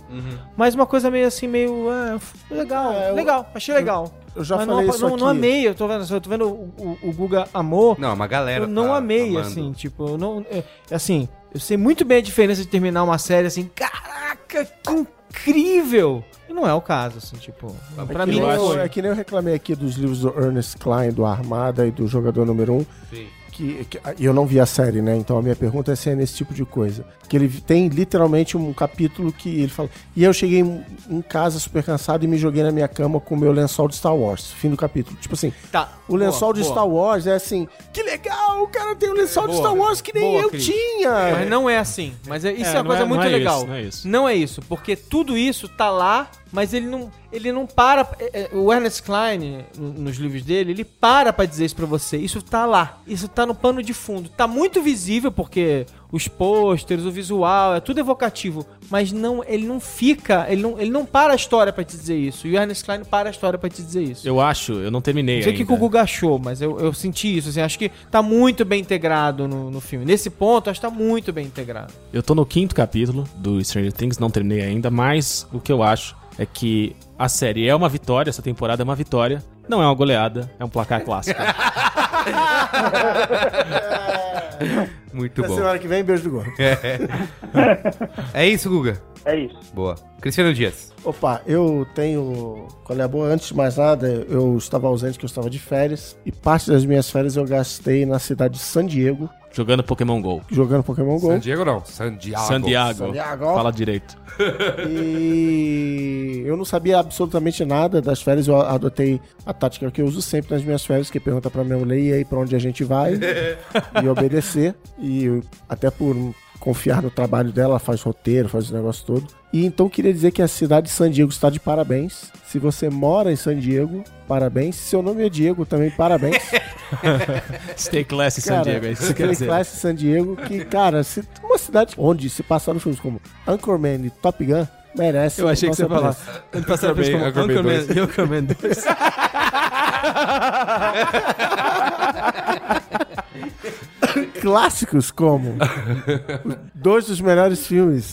mas uma coisa meio assim, meio. ah, legal, É, eu- legal, achei legal. Eu já Mas falei não, isso não, não aqui. amei, eu tô vendo, eu tô vendo o, o, o Guga amou. Não, uma galera Eu não tá amei, amando. assim, tipo, eu não. é, assim, Eu sei muito bem a diferença de terminar uma série assim, caraca, que incrível! E não é o caso, assim, tipo, pra é que mim nem não eu, foi. é que nem eu reclamei aqui dos livros do Ernest Klein, do Armada e do Jogador Número 1. Sim. Que, que- e eu não vi a série, né? Então a minha pergunta é se é nesse tipo de coisa. Que ele tem literalmente um capítulo que ele fala. E eu cheguei em, casa super cansado e me joguei na minha cama com o meu lençol de Star Wars. Fim do capítulo. Tipo assim, Tá. o lençol boa, de boa. Star Wars é assim: que legal, o cara tem um lençol de Boa. Star Wars que nem Boa, eu Cris. tinha. Mas não é assim. Mas é- isso é, É, uma coisa é- muito não é legal. isso, não é isso. Não é isso, porque tudo isso tá lá, mas ele não, ele não para. é, é, O Ernest Klein, no- nos livros dele, ele para pra dizer isso pra você. Isso tá lá. Isso tá no pano de fundo. Tá muito visível, porque os pôsteres, o visual, é tudo evocativo. Mas não, ele não fica. Ele não, ele não para a história pra te dizer isso. E o Ernest Klein para a história pra te dizer isso. Eu acho, eu não terminei Não sei o que, o Guga achou, mas eu, eu senti isso. Assim, acho que tá muito bem integrado no, no filme. Nesse ponto, acho que tá muito bem integrado. Eu tô no quinto capítulo do Stranger Things, não terminei ainda, mas o que eu acho é que a série é uma vitória, essa temporada é uma vitória, não é uma goleada, é um placar clássico. Muito Na bom. semana que vem, beijo do gordo. É. é isso, Guga? É isso. Boa. Cristiano Dias. Opa, eu tenho. Qual é a boa? Antes de mais nada, eu estava ausente, que eu estava de férias. E parte das minhas férias eu gastei na cidade de San Diego, Jogando Pokémon GO. jogando Pokémon GO. San Diego não, San Diego. San Diego. San Diego. Fala direito. E eu não sabia absolutamente nada das férias. Eu adotei a tática que eu uso sempre nas minhas férias, que é perguntar pra minha mulher e aí pra onde a gente vai e obedecer. E eu- até por confiar no trabalho dela, ela faz roteiro, faz o negócio todo. E então queria dizer que a cidade de San Diego está de parabéns. Se você mora em San Diego, parabéns. Se seu nome é Diego, também parabéns. Stay classy San Diego, é isso que Stay dizer. Class San Diego, que, cara, se, uma cidade onde se passaram filmes como Anchorman e Top Gun, merece. Eu achei que você ia falar. passaram isso como Anchorman e Anchorman 2. Clássicos como dois dos melhores filmes,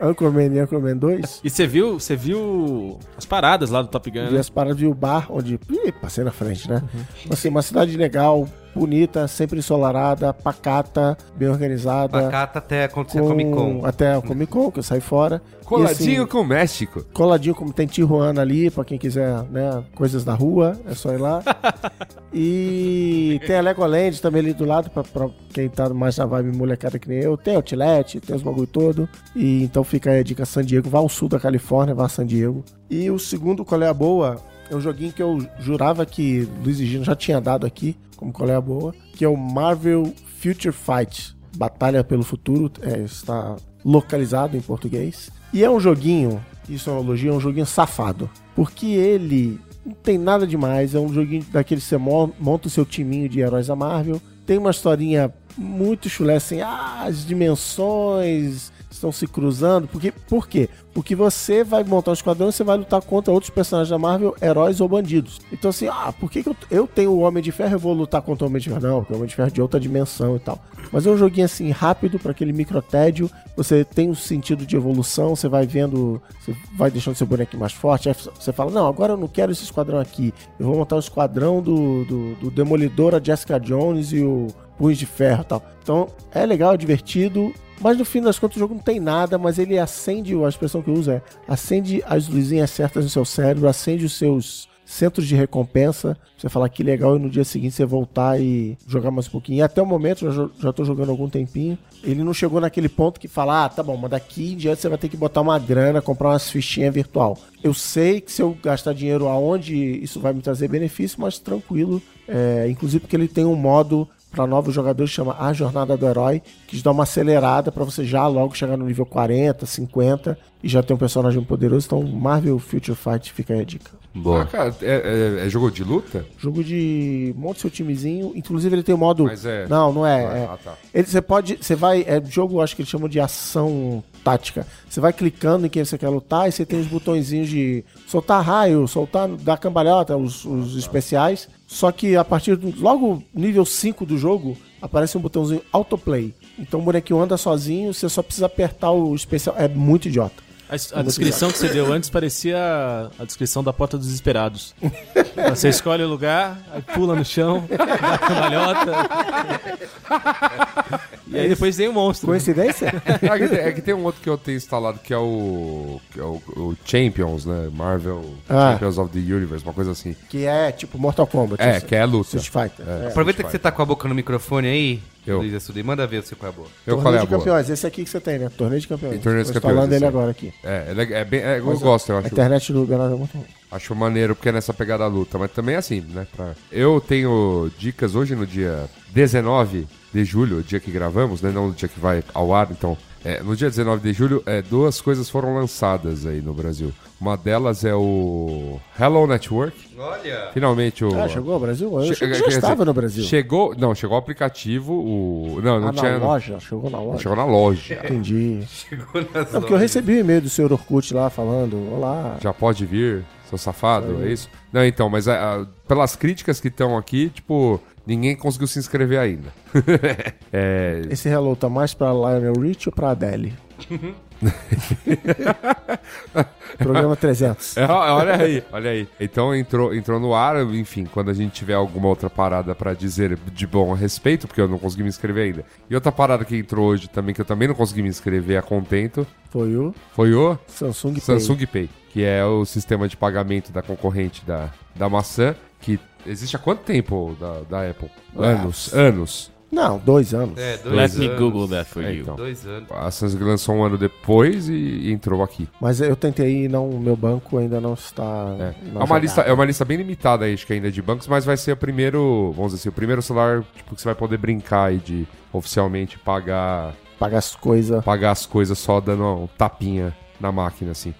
Anchorman e Anchorman 2. E você viu, você viu as paradas lá do Top Gun, Vi né? as paradas, vi o bar onde. Ih, passei na frente, né? Assim, uma cidade legal, bonita, sempre ensolarada, pacata, bem organizada. Pacata até acontecer a com- Comic Con. Até a Comic Con, que eu saí fora. Coladinho assim, com o México. Coladinho, como tem Tijuana ali, pra quem quiser, né? Coisas da rua, é só ir lá. e tem a Legoland também ali do lado, pra, pra quem tá mais na vibe molecada que nem eu. Tem Outlet, tem os bagulho todo. E então fica aí a dica San Diego. Vá ao sul da Califórnia, vá a San Diego. E o segundo, qual é a boa? É um joguinho que eu jurava que Luiz e Gino já tinha dado aqui, como qual é a boa, que é o Marvel Future Fight. Batalha pelo Futuro, é, está localizado em português. E é um joguinho, isso é uma elogio, é um joguinho safado. Porque ele não tem nada demais, é um joguinho daquele que você mo- monta o seu timinho de heróis da Marvel. Tem uma historinha muito chulé, assim, ah, as dimensões estão se cruzando. Porque, por quê? Porque você vai montar um esquadrão e você vai lutar contra outros personagens da Marvel, heróis ou bandidos. Então, assim, ah, por que, que eu, eu tenho o Homem de Ferro eu vou lutar contra o Homem de Ferro? Não, porque o Homem de Ferro é de outra dimensão e tal. Mas é um joguinho assim, rápido, para aquele microtédio. Você tem um sentido de evolução, você vai vendo, você vai deixando seu bonequinho mais forte. Aí você fala, não, agora eu não quero esse esquadrão aqui. Eu vou montar o esquadrão do, do, do Demolidor, a Jessica Jones e o Punhos de Ferro e tal. Então, é legal, é divertido. Mas no fim das contas o jogo não tem nada, mas ele acende, a expressão que eu uso é, acende as luzinhas certas no seu cérebro, acende os seus centros de recompensa, você falar que legal e no dia seguinte você voltar e jogar mais um pouquinho. E até o momento, já, já tô jogando algum tempinho, ele não chegou naquele ponto que fala, ah, tá bom, mas daqui em diante você vai ter que botar uma grana, comprar umas fichinhas virtual. Eu sei que se eu gastar dinheiro aonde isso vai me trazer benefício, mas tranquilo, é, inclusive porque ele tem um modo para novos jogadores chama A Jornada do Herói, que te dá uma acelerada para você já logo chegar no nível 40, 50 e já ter um personagem poderoso. Então, Marvel Future Fight fica aí a dica. Boa. Ah, cara, é, é- é jogo de luta? Jogo de monte seu timezinho, inclusive ele tem o modo Mas é- Não, não é, Ah, é. ah, tá. Ele você pode, você vai, é jogo, acho que eles chamam de ação tática. Você vai clicando em quem você quer lutar e você tem os botõezinhos de soltar raio, soltar dar cambalhota, os, os especiais. Só que a partir do logo nível 5 do jogo, aparece um botãozinho autoplay. Então o bonequinho anda sozinho, você só precisa apertar o especial. É muito idiota. A, a descrição que você deu antes parecia a descrição da Porta dos Desesperados. Você escolhe o lugar, aí pula no chão, dá cambalhota. E aí depois tem o monstro. Coincidência? é, que tem, é que tem um outro que eu tenho instalado que é o, que é o, o Champions, né? Marvel Ah. Champions of the Universe, uma coisa assim. Que é tipo Mortal Kombat. É, assim. que é luta. Street Fighter. É. É. Aproveita que você tá com a boca no microfone aí, Eu. Luiz e manda ver o seu qual é a boa. Eu, qual é Torneio a de boa? campeões, esse aqui que você tem, né? Torneio de campeões. Torneio dos Tô Campeões, falando dele aí. agora aqui. É, é, leg- é bem, é, eu Mas gosto, eu A acho. internet do Bernardo é muito ruim. Acho maneiro porque é nessa pegada da luta, mas também é assim, né? pra- Eu tenho dicas hoje no dia 19 de julho, o dia que gravamos, né? Não no dia que vai ao ar, então. É, no dia 19 de julho, é, duas coisas foram lançadas aí no Brasil. Uma delas é o Hello Network. Olha! Finalmente o. Ah, chegou ao Brasil? Eu achei que Che- já quer dizer, estava no Brasil. Chegou. Não, chegou o aplicativo. O... Não, não ah, tinha. na loja? Chegou na loja? Chegou na loja. Entendi. Chegou nas Não, porque eu recebi um e-mail do senhor Orkut lá falando, olá. Já pode vir, seu safado, é isso? Não, então, mas ah, ah, pelas críticas que estão aqui, tipo, ninguém conseguiu se inscrever ainda. é, Esse hello tá mais pra Lionel Rich ou pra Adele? Programa 300. É, olha aí, olha aí. Então entrou, entrou no ar, enfim, quando a gente tiver alguma outra parada pra dizer de bom a respeito, porque eu não consegui me inscrever ainda. E outra parada que entrou hoje também, que eu também não consegui me inscrever a contento, Foi o foi o Samsung Pay. Samsung Pay, que é o sistema de pagamento da concorrente da, da maçã, que existe há quanto tempo da, da Apple? Anos, anos. Não, dois anos. É, dois Let me anos. Google that for É, you. então. Dois anos. A Samsung lançou um ano depois e, e entrou aqui. Mas eu tentei ir, não, o meu banco ainda não está. É. na É uma, lista, é uma lista bem limitada aí, acho que ainda de bancos, mas vai ser o primeiro, vamos dizer assim, o primeiro celular tipo, que você vai poder brincar aí de oficialmente pagar, Pagar as coisas. pagar as coisas só dando um tapinha na máquina, assim.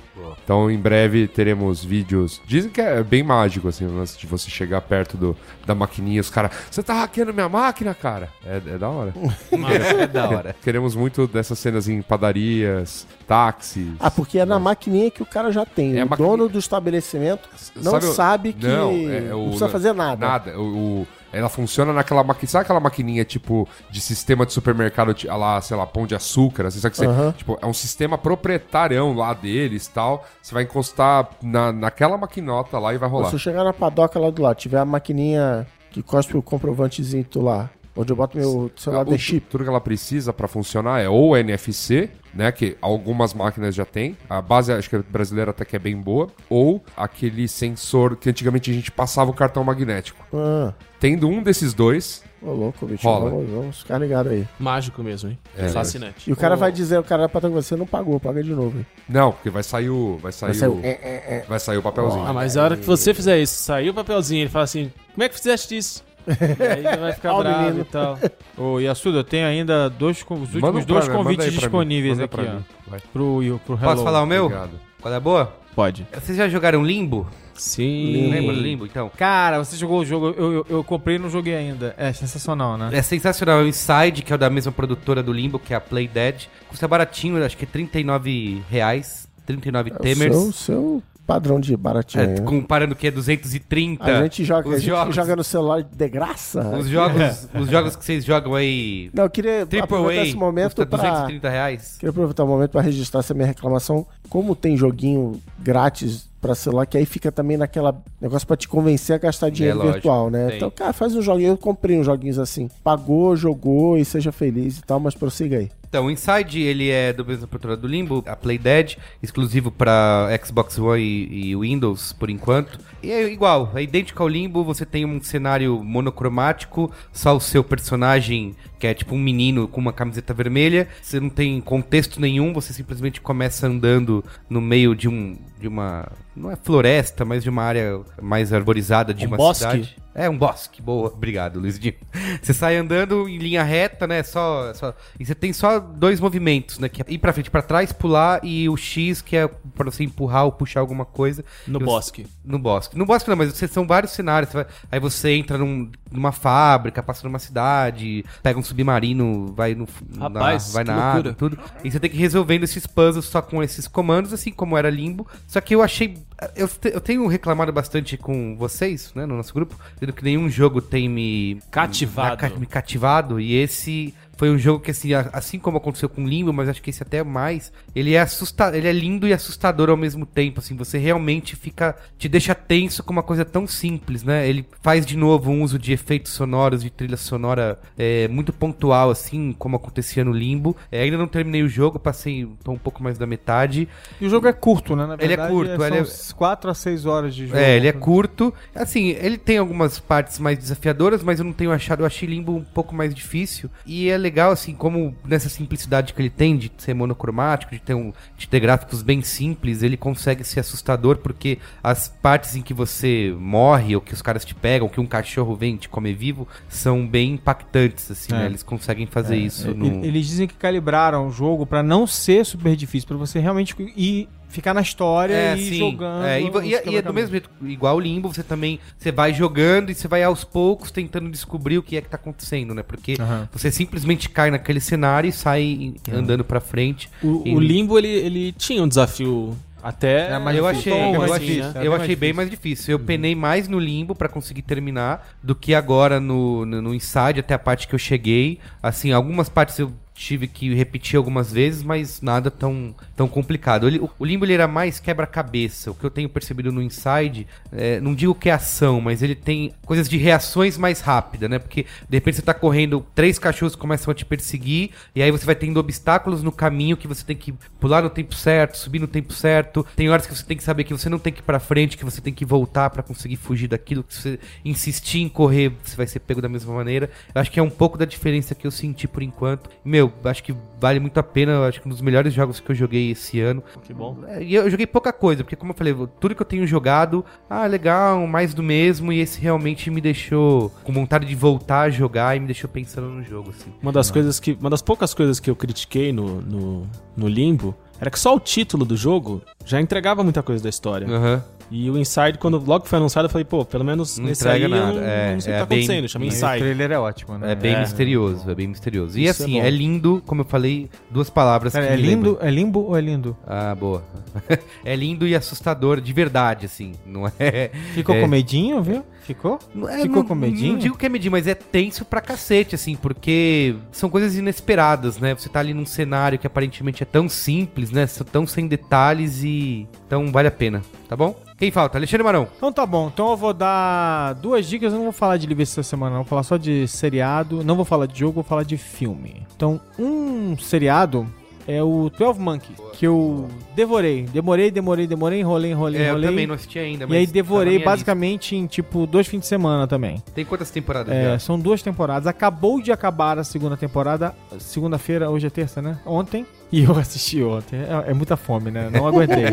Então, em breve teremos vídeos. Dizem que é bem mágico, assim, o lance de você chegar perto do, da maquininha e os caras. Você tá hackeando minha máquina, cara? É, é da hora. É da hora. Queremos muito dessas cenas em padarias, táxis. Ah, porque é na maquininha que o cara já tem. É o dono do estabelecimento não Sabe sabe, que Não, não, é, o- precisa fazer nada. Nada. O, o- ela funciona naquela maquininha. Sabe aquela maquininha tipo de sistema de supermercado, lá, sei lá, pão de açúcar? Assim, sabe que você, Aham. tipo, é um sistema proprietário lá deles tal. Você vai encostar na, naquela maquinota lá e vai rolar. Se eu chegar na padoca lá do lado, tiver a maquininha que cospe o comprovantezinho lá, onde eu boto meu celular O- de chip. Tudo que ela precisa pra funcionar é ou NFC, né? Que algumas máquinas já tem. A base, acho que a brasileira até que é bem boa. Ou aquele sensor que antigamente a gente passava o cartão magnético. Ah, Tendo um desses dois, ô louco, bicho. Rola. Vamos, vamos ficar ligados aí. Mágico mesmo, hein? É, Fascinante. E o cara Ô, vai dizer, o cara da padoca, você não pagou, paga de novo. Hein? Não, porque vai sair o. Vai sair, Vai sair o. é, é, é. Vai sair o papelzinho. Ah, mas a hora que você fizer isso, sair o papelzinho, ele fala assim: Como é que fizeste isso? E aí ele vai ficar Ó o bravo menino. e tal. Ô, Yasuda, eu tenho ainda dois, con- os Manda últimos pra- dois manda convites pra mim, disponíveis manda aqui, pra ó. mim, vai. Pro, pro Hello. Posso falar o meu? Obrigado. Qual é a boa? Pode. Vocês já jogaram Limbo? Sim. Lembra do Limbo, então? Cara, você jogou o jogo, eu, eu, eu comprei e não joguei ainda. É sensacional, né? É sensacional. O Inside, que é o da mesma produtora do Limbo, que é a Play Dead. Custa baratinho, acho que é 39 reais. 39 É o temers. seu, seu padrão de baratinho. É, né? comparando o que é 230. A gente joga, os a gente jogos, joga no celular de graça. Os jogos, os jogos que vocês jogam aí. Não, eu queria Triple aproveitar A, esse momento pra... 230 reais. Queria aproveitar o momento para registrar essa minha reclamação. Como tem joguinho grátis para celular, que aí fica também naquela negócio para te convencer a gastar dinheiro É, lógico, virtual, né? tem. Então, cara, faz um joguinho. Eu comprei uns joguinhos assim. Pagou, jogou e seja feliz e tal, mas prossiga aí. Então, o Inside, ele é do mesmo produtora do Limbo, a Play Dead, exclusivo para Xbox One e, e Windows, por enquanto. E é igual, é idêntico ao Limbo, você tem um cenário monocromático, só o seu personagem, que é tipo um menino com uma camiseta vermelha, você não tem contexto nenhum, você simplesmente começa andando no meio de um de uma não é floresta, mas de uma área mais arborizada de Um uma bosque? cidade. É um bosque, boa, obrigado, Luizinho. Você sai andando em linha reta, né? Só, só e você tem só dois movimentos, né? Que é ir pra frente, pra trás, pular e o X que é pra você empurrar ou puxar alguma coisa. No E você- bosque. No bosque. No bosque não, mas você, são vários cenários. Você vai- aí você entra num- numa fábrica, passa numa cidade, pega um submarino, vai no na- Rapaz, vai que na água, tudo. E você tem que ir resolvendo esses puzzles só com esses comandos, assim como era Limbo. Só que eu achei Eu, te- eu tenho reclamado bastante com vocês, né, no nosso grupo, dizendo que nenhum jogo tem me Cativado. me, me cativado e esse foi um jogo que assim, assim como aconteceu com Limbo, mas acho que esse até mais, ele é assusta ele é lindo e assustador ao mesmo tempo, assim, você realmente fica te deixa tenso com uma coisa tão simples, né? Ele faz de novo um uso de efeitos sonoros, de trilha sonora é, muito pontual assim, como acontecia no Limbo. É, ainda não terminei o jogo, passei tô um pouco mais da metade. E o jogo é curto, né? Na Ele é verdade, curto, são ele é- 4 a 6 horas de jogo. É, ele é curto. Assim, ele tem algumas partes mais desafiadoras, mas eu não tenho achado. Eu achei Limbo um pouco mais difícil. E é legal, assim, como nessa simplicidade que ele tem de ser monocromático, de ter, um, de ter gráficos bem simples, ele consegue ser assustador, porque as partes em que você morre, ou que os caras te pegam, que um cachorro vem te comer vivo, são bem impactantes, assim, É. né? Eles conseguem fazer É, isso e- no. Eles dizem que calibraram o jogo pra não ser super difícil, pra você realmente ir ficar na história e ir jogando. É, e, e- e é do mesmo jeito, igual o Limbo, você também você vai jogando e você vai aos poucos tentando descobrir o que é que tá acontecendo, né? Porque Aham. você simplesmente cai naquele cenário e sai andando pra frente. O, E- o Limbo, ele, ele tinha um desafio até... eu achei, tom, eu assim, achei, né? eu achei bem mais difícil. Eu penei mais no limbo pra conseguir terminar do que agora no, no, no Inside, até a parte que eu cheguei. Assim, algumas partes eu tive que repetir algumas vezes, mas nada tão, tão complicado. O, o limbo ele era mais quebra-cabeça. O que eu tenho percebido no Inside, é, não digo que é ação, mas ele tem coisas de reações mais rápidas, né? Porque de repente você tá correndo, três cachorros começam a te perseguir, e aí você vai tendo obstáculos no caminho que você tem que pular no tempo certo, subir no tempo certo. Tem horas que você tem que saber que você não tem que ir pra frente, que você tem que voltar pra conseguir fugir daquilo, que se você insistir em correr, você vai ser pego da mesma maneira. Eu acho que é um pouco da diferença que eu senti por enquanto. Meu, acho que vale muito a pena, acho que um dos melhores jogos que eu joguei esse ano. Que bom. É, E eu joguei pouca coisa, porque como eu falei, tudo que eu tenho jogado, ah, legal, mais do mesmo, e esse realmente me deixou com vontade de voltar a jogar e me deixou pensando no jogo, assim. Uma das coisas que. Uma das poucas coisas que eu critiquei no, no, no Limbo era que só o título do jogo já entregava muita coisa da história. Aham. E o Inside, quando logo que foi anunciado, eu falei, pô, pelo menos Não nesse entrega aí nada. eu não, é, não sei o é que tá bem- acontecendo, chama e o Inside. trailer é ótimo, né? É bem É. misterioso, é bem misterioso. E Isso é assim, bom. é, lindo, como eu falei, duas palavras Pera, que é lindo, lembram. é limbo ou é lindo? Ah, boa. é lindo e assustador, de verdade, assim. Não é. Ficou é, com medinho, viu? Ficou? É, Ficou não, com medinho? Não digo que é medinho, mas é tenso pra cacete, assim, porque são coisas inesperadas, né? Você tá ali num cenário que aparentemente é tão simples, né? São Tão sem detalhes e. Então vale a pena, tá bom? Quem falta? Alexandre Marão. Então tá bom. Então eu vou dar duas dicas. Eu não vou falar de livro essa semana, não. Vou falar só de seriado. Não vou falar de jogo, vou falar de filme. Então, um seriado é o 12 Monkeys, que eu devorei. Demorei, demorei, demorei, enrolei, enrolei, É, eu também não assisti ainda, E mas aí tá devorei minha basicamente em, tipo, dois fins de semana também. Tem quantas temporadas É, já? são duas temporadas. Acabou de acabar a segunda temporada. Segunda-feira, hoje é terça, né? Ontem. E eu assisti ontem. É, é muita fome, né? Não aguentei.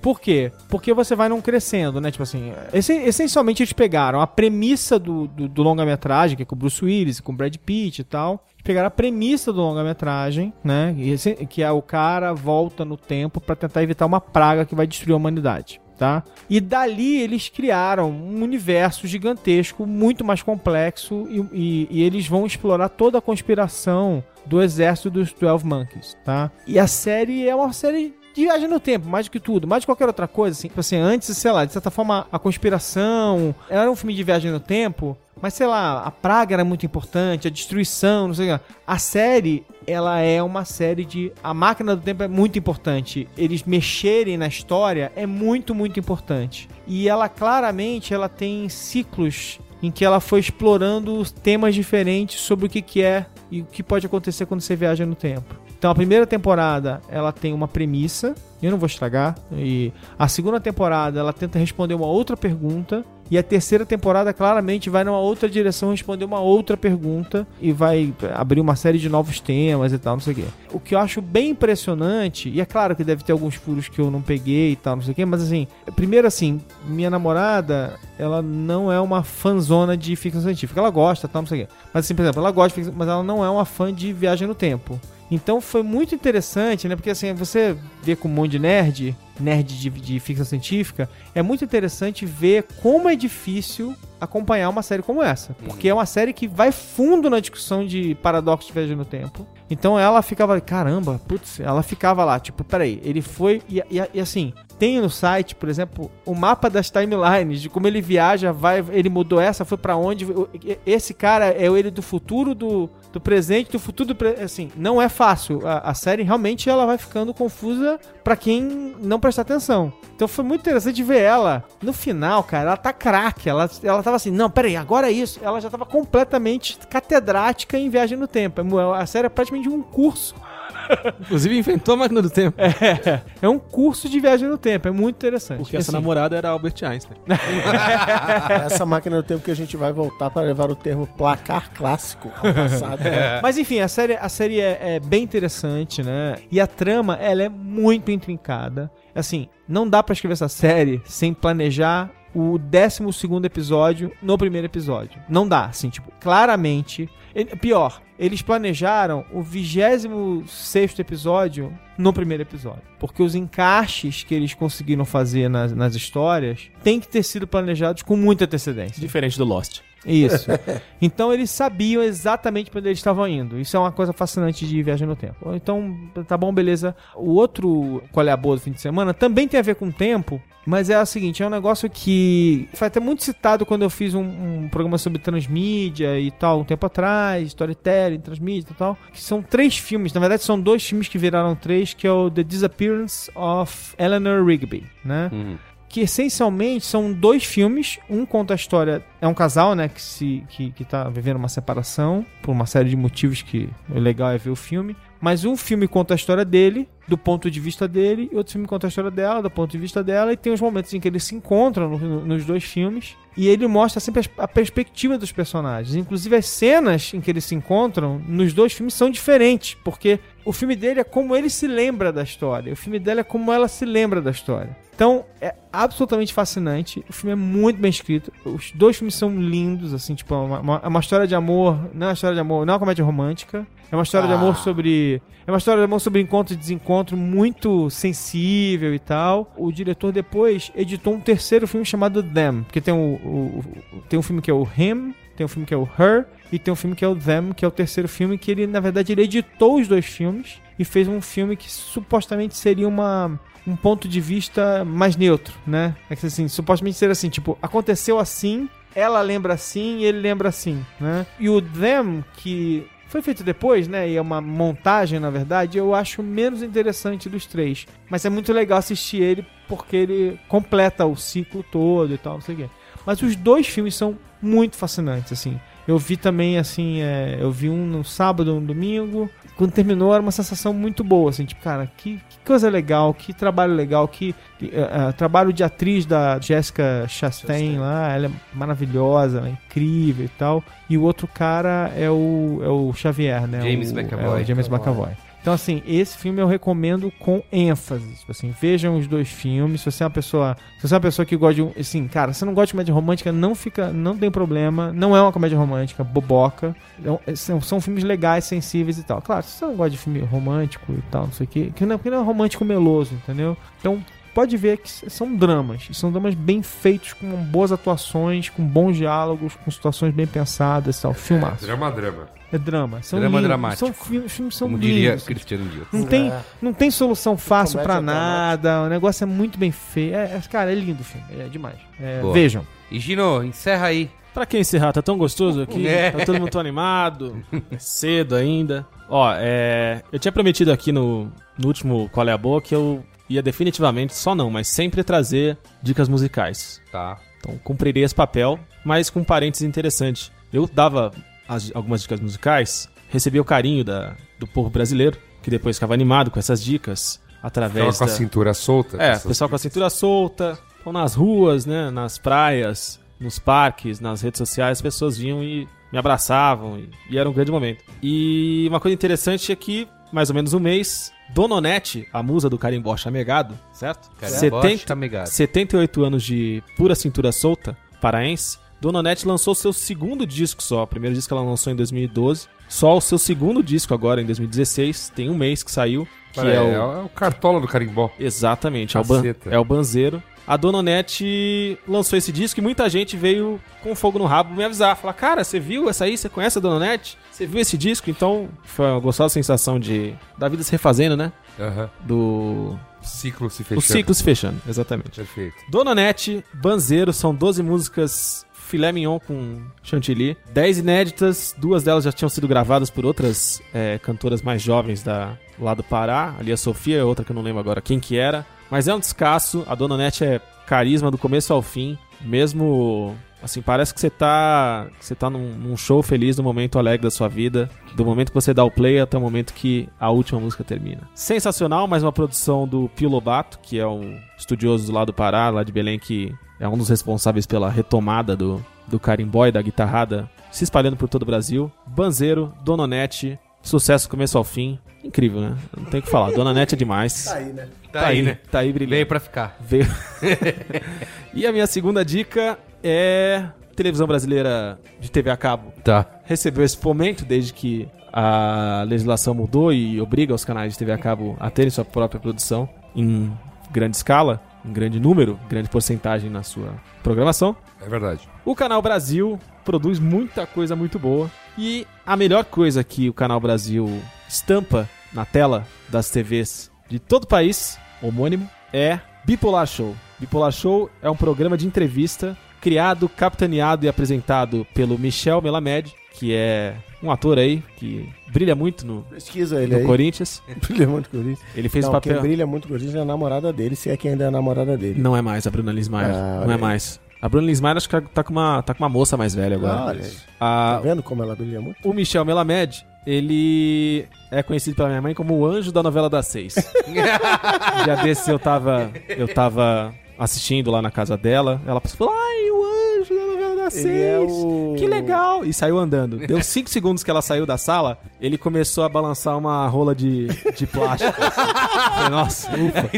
Por quê? Porque você vai não crescendo, né? Tipo assim, essen- essencialmente eles pegaram a premissa do, do, do longa-metragem, que é com o Bruce Willis, com o Brad Pitt e tal. Pegaram a premissa do longa-metragem, né? Que é o cara volta no tempo pra tentar evitar uma praga que vai destruir a humanidade. Tá? E dali eles criaram um universo gigantesco, muito mais complexo, e, e- e eles vão explorar toda a conspiração do exército dos 12 Monkeys, tá? E a série é uma série de viagem no tempo, mais do que tudo, mais de qualquer outra coisa, assim. Tipo assim, antes, sei lá, de certa forma, a conspiração era um filme de viagem no tempo, mas sei lá, a praga era muito importante, a destruição, não sei o que. A série, ela é uma série de. A máquina do tempo é muito importante. Eles mexerem na história é muito, muito importante. E ela claramente ela tem ciclos em que ela foi explorando temas diferentes sobre o que, que é e o que pode acontecer quando você viaja no tempo. Então a primeira temporada ela tem uma premissa, eu não vou estragar, e a segunda temporada ela tenta responder uma outra pergunta e a terceira temporada claramente vai numa outra direção responder uma outra pergunta e vai abrir uma série de novos temas e tal, não sei o quê. O que eu acho bem impressionante, e é claro que deve ter alguns furos que eu não peguei e tal, não sei o quê, mas assim, primeiro assim, minha namorada, ela não é uma fanzona de ficção científica, ela gosta, tal, não sei o quê. Mas assim, por exemplo, ela gosta de ficção, mas ela não é uma fã de viagem no tempo. Então foi muito interessante, né? Porque assim, você vê com um monte de nerd, nerd de, de ficção científica, é muito interessante ver como é difícil acompanhar uma série como essa. Porque é uma série que vai fundo na discussão de paradoxo de viagem no tempo. Então ela ficava, caramba, putz, ela ficava lá, tipo, peraí, ele foi. E, e- e assim, tem no site, por exemplo, o mapa das timelines, de como ele viaja, vai, ele mudou essa, foi pra onde. Esse cara é ele do futuro, do, do presente, do futuro do. Assim, não é fácil. A, a série realmente ela vai ficando confusa pra quem não prestar atenção. Então foi muito interessante ver ela. No final, cara, ela tá craque. Ela, ela tava assim, não, peraí, agora é isso. Ela já tava completamente catedrática em viagem no tempo. É A série é praticamente um curso. Inclusive inventou a máquina do tempo. É, é um curso de viagem no tempo. É muito interessante. Porque essa Assim, namorada era Albert Einstein. Essa máquina do tempo que a gente vai voltar para levar o termo placar clássico ao passado. Mas enfim, a série, a série é, é bem interessante, né? E a trama, ela é muito intrincada. Assim, não dá pra escrever essa série sem planejar o 12 episódio no primeiro episódio. Não dá, assim, tipo, claramente. Pior, eles planejaram o 26 episódio no primeiro episódio. Porque os encaixes que eles conseguiram fazer nas, nas histórias têm que ter sido planejados com muita antecedência. Diferente do Lost. Isso. Então eles sabiam exatamente para onde eles estavam indo. Isso é uma coisa fascinante de viagem no tempo. Então, tá bom, beleza. O outro qual é a boa do fim de semana também tem a ver com o tempo, mas é o seguinte, é um negócio que foi até muito citado quando eu fiz um, um programa sobre transmídia e tal, um tempo atrás, storytelling, transmídia e tal, que são três filmes, na verdade são dois filmes que viraram três, que é o The Disappearance of Eleanor Rigby, né? Que essencialmente são dois filmes. Um conta a história. É um casal, né? Que, se, que, que tá vivendo uma separação por uma série de motivos que o legal é ver o filme. Mas um filme conta a história dele, do ponto de vista dele, e outro filme conta a história dela, do ponto de vista dela, e tem os momentos em que eles se encontram no- no- nos dois filmes. E ele mostra sempre as- a perspectiva dos personagens. Inclusive, as cenas em que eles se encontram nos dois filmes são diferentes, porque o filme dele é como ele se lembra da história, o filme dela é como ela se lembra da história. Então, é absolutamente fascinante. O filme é muito bem escrito. Os dois filmes são lindos, assim, tipo, é uma, uma- é uma história de amor. Não é uma história de amor, não é uma comédia romântica. É uma história de Ah. amor sobre. É uma história de amor sobre encontro e desencontro muito sensível e tal. O diretor depois editou um terceiro filme chamado Them. Porque tem o, o- o- tem um filme que é o Him, tem um filme que é o Her, e tem um filme que é o Them, que é o terceiro filme, que ele, na verdade, ele editou os dois filmes e fez um filme que supostamente seria uma um ponto de vista mais neutro, né? É que assim, supostamente seria assim, tipo, aconteceu assim, ela lembra assim ele lembra assim, né? E o Them, que foi feito depois, né? E é uma montagem, na verdade, eu acho menos interessante dos três. Mas é muito legal assistir ele porque ele completa o ciclo todo e tal, não sei o quê. Mas os dois filmes são muito fascinantes, assim. Eu vi também, assim, é, eu vi um no sábado, um domingo. Quando terminou, era uma sensação muito boa, assim, tipo, cara, que, que coisa legal, que trabalho legal, que, que, eh, eh, trabalho de atriz da Jessica Chastain lá, ela é maravilhosa, ela é incrível e tal. E o outro cara é o, é o Xavier, né? James o, McAvoy. É o James McAvoy. Então, assim, esse filme eu recomendo com ênfase. Tipo assim, vejam os dois filmes. Se você é uma pessoa. Se você é uma pessoa que gosta de um. Assim, cara, se você não gosta de comédia romântica, não fica. Não tem problema. Não é uma comédia romântica, boboca. Então, é- são, são filmes legais, sensíveis e tal. Claro, se você não gosta de filme romântico e tal, não sei o quê. Que não, que não é romântico meloso, entendeu? Então. Pode ver que são dramas. E São dramas bem feitos, com boas atuações, com bons diálogos, com situações bem pensadas e tal. Filmaço. Drama, drama. É drama. São Drama lindos. dramático. São fi- os filmes são Como lindos. diria Cristiano Dias. Não tem, É. não tem solução fácil pra nada. O negócio é muito bem feito. É, é- cara, é lindo o filme. É demais. É, vejam. E Gino, encerra aí. Pra que encerrar? Tá tão gostoso aqui? É. Tá todo mundo tão animado. É cedo ainda. Ó, é. Eu tinha prometido aqui no, no último Qual é a Boa que eu ia definitivamente, só não, mas sempre trazer dicas musicais. Tá. Então cumprirei esse papel, mas com um parênteses interessante. Eu dava as- algumas dicas musicais, recebia o carinho da, do povo brasileiro, que depois ficava animado com essas dicas através Ficava com a da... cintura solta. É, o pessoal com a cintura solta, então nas ruas, né, nas praias, nos parques, nas redes sociais, as pessoas vinham e me abraçavam e, e era um grande momento. E uma coisa interessante é que, mais ou menos um mês, Dona Onete, a musa do carimbó chamegado, certo? Carimbó 70 chamegado. 78 anos de pura cintura solta, paraense. Dona Onete lançou seu segundo disco só. O primeiro disco ela lançou em 2012. Só o seu segundo disco agora, em 2016. Tem um mês que saiu. Que é, é o- é o Cartola do Carimbó. Exatamente, é o, ban... É o Banzeiro. A Dona Onete lançou esse disco e muita gente veio com fogo no rabo me avisar. Falar, cara, você viu essa aí? Você conhece a Dona Onete? Você viu esse disco? Então, foi uma gostosa sensação de da vida se refazendo, né? Aham. Do... Ciclo se O fechando. ciclo se fechando, exatamente. Perfeito. Dona Nete, Banzeiro, são 12 músicas filé mignon com chantilly. 10 inéditas, duas delas já tinham sido gravadas por outras é, cantoras mais jovens da, lá do Pará. Ali a Sofia, outra que eu não lembro agora quem que era. Mas é um descasso, a Dona Nete é carisma do começo ao fim. Mesmo, assim, parece que você tá, você tá num, num show feliz, no momento alegre da sua vida. Do momento que você dá o play até o momento que a última música termina. Sensacional, mais uma produção do Pio Lobato, que é um estudioso lado do Pará, lá de Belém, que é um dos responsáveis pela retomada do, do carimbó e da guitarrada se espalhando por todo o Brasil. Banzeiro, Dona Nete, sucesso começo ao fim. Incrível, né? Não tem o que falar. Dona Nete é demais. Tá aí, né? Tá aí, né? Tá aí brilhando. Veio pra ficar. Veio. e a minha segunda dica é televisão brasileira de TV a cabo. Tá. Recebeu esse fomento desde que a legislação mudou e obriga os canais de TV a cabo a terem sua própria produção em grande escala, em grande número, grande porcentagem na sua programação. É verdade. O Canal Brasil produz muita coisa muito boa. E a melhor coisa que o Canal Brasil estampa na tela das TVs de todo o país, homônimo, é Bipolar Show. Bipolar Show é um programa de entrevista criado, capitaneado e apresentado pelo Michel Melamed, que é um ator aí que brilha muito no, Pesquisa ele no aí. Corinthians. Brilha muito com Corinthians. Ele fez Não, o papel. Quem brilha muito com Corinthians é a namorada dele, se é que ainda é a namorada dele. Não é mais a Bruna Lismayer. Ah, não é mais. A Bruna Lismayer acho que tá com uma, tá com uma moça mais velha agora. Aí. A- Tá vendo como ela brilha muito? O Michel Melamed, ele é conhecido pela minha mãe como o anjo da novela das seis. Já desse eu tava, eu tava assistindo lá na casa dela, ela falou, ai, o anjo Ele seis, é o- que legal, e saiu andando. Deu cinco segundos que ela saiu da sala, ele começou a balançar uma rola de, de plástico. Nossa, ufa.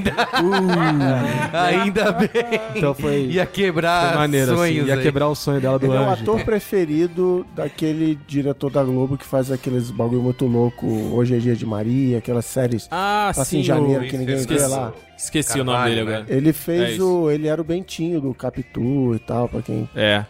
Uh. Ainda bem. Então foi... Ia quebrar foi maneiro, assim, sonhos ia aí. quebrar o sonho dela do Ele é o ator preferido daquele diretor da Globo que faz aqueles bagulho muito louco. Hoje é dia de Maria, aquelas séries. Ah, Passa sim, em janeiro que ninguém vê lá. Esqueci o nome dele agora. Ele É fez isso. o. Ele era o Bentinho do Capitu e tal, pra quem. É.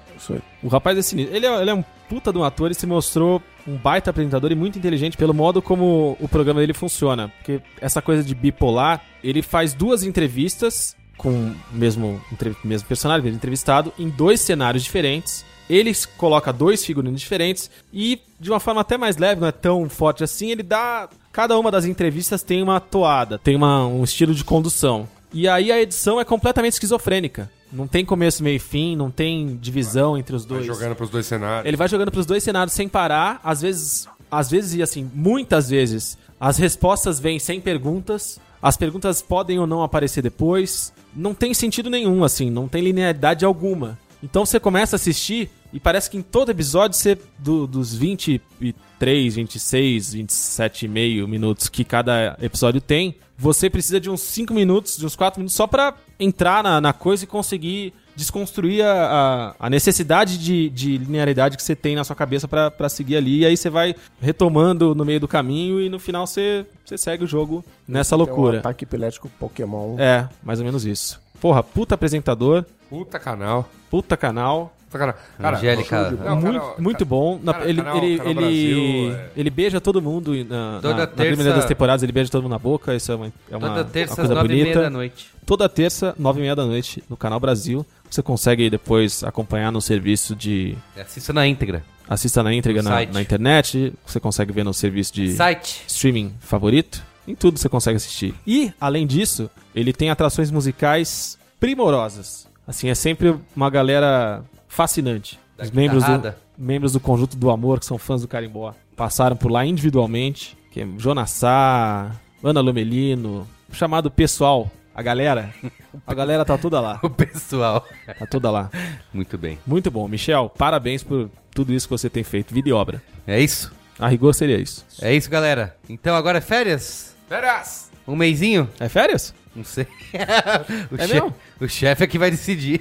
O rapaz é sinistro. Ele é, ele é um puta de um ator e se mostrou um baita apresentador e muito inteligente pelo modo como o programa dele funciona. Porque essa coisa de bipolar, ele faz duas entrevistas com o mesmo, mesmo personagem, mesmo entrevistado, em dois cenários diferentes. Ele coloca dois figurinos diferentes e, de uma forma até mais leve, não é tão forte assim, ele dá. Cada uma das entrevistas tem uma toada, tem uma- um estilo de condução. E aí a edição é completamente esquizofrênica. Não tem começo, meio e fim, não tem divisão entre os Vai dois. jogando pros dois cenários. Ele vai jogando pros dois cenários sem parar, às vezes, às vezes e assim, muitas vezes, as respostas vêm sem perguntas, as perguntas podem ou não aparecer depois, não tem sentido nenhum assim, não tem linearidade alguma. Então você começa a assistir e parece que em todo episódio você do- dos 23, 26, 27 e meio minutos que cada episódio tem, você precisa de uns 5 minutos, de uns 4 minutos só pra entrar na, na coisa e conseguir desconstruir a, a, a necessidade de, de linearidade que você tem na sua cabeça pra pra seguir ali. E aí você vai retomando no meio do caminho e no final você, você segue o jogo nessa Tem um loucura. ataque epilético Pokémon. É, mais ou menos isso. Porra, puta apresentador. Puta canal. Puta canal. Canal. Cara, Angélica. show de- Não, muito, canal- muito bom. Na- cara, ele, canal- ele, canal ele, Brasil, é- ele beija todo mundo na, Toda na, na terça- primeira das temporadas, ele beija todo mundo na boca. Isso é uma, é uma, Toda terça uma às coisa nove e meia bonita. da noite. Toda terça, nove e meia da noite, no Canal Brasil. Você consegue depois acompanhar no serviço de... Assista na íntegra. Assista na íntegra na, na internet. Você consegue ver no serviço de Site. streaming favorito. Em tudo você consegue assistir. E, além disso, ele tem atrações musicais primorosas. Assim, é sempre uma galera fascinante. Da Os membros do, membros do Conjunto do Amor, que são fãs do Carimbó, passaram por lá individualmente. Que é Jonas Sá, Ana Lomelino, o chamado pessoal, a galera. A galera tá toda lá. O pessoal. Tá toda lá. Muito bem. Muito bom. Michel, parabéns por tudo isso que você tem feito. Vida e obra. É isso? A rigor seria isso. É isso, galera. Então agora é férias? Férias! Um mêsinho? É férias? Não sei. o, É che- mesmo? o chefe é que vai decidir.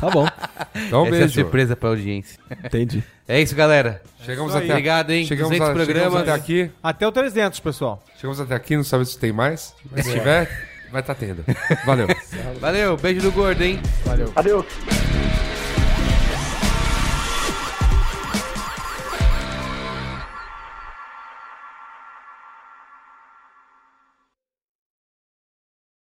Tá bom. Então, um Essa é beijo. surpresa pra audiência. Entendi. É isso, galera. Chegamos Isso até. Obrigado, hein? Chegamos, 200 a- chegamos programas. até aqui. Até o 300, pessoal. Chegamos até aqui, não sabe se tem mais. Mas se tiver, Vai tá tendo. Valeu. Valeu, beijo do gordo, hein? Valeu. Adeus.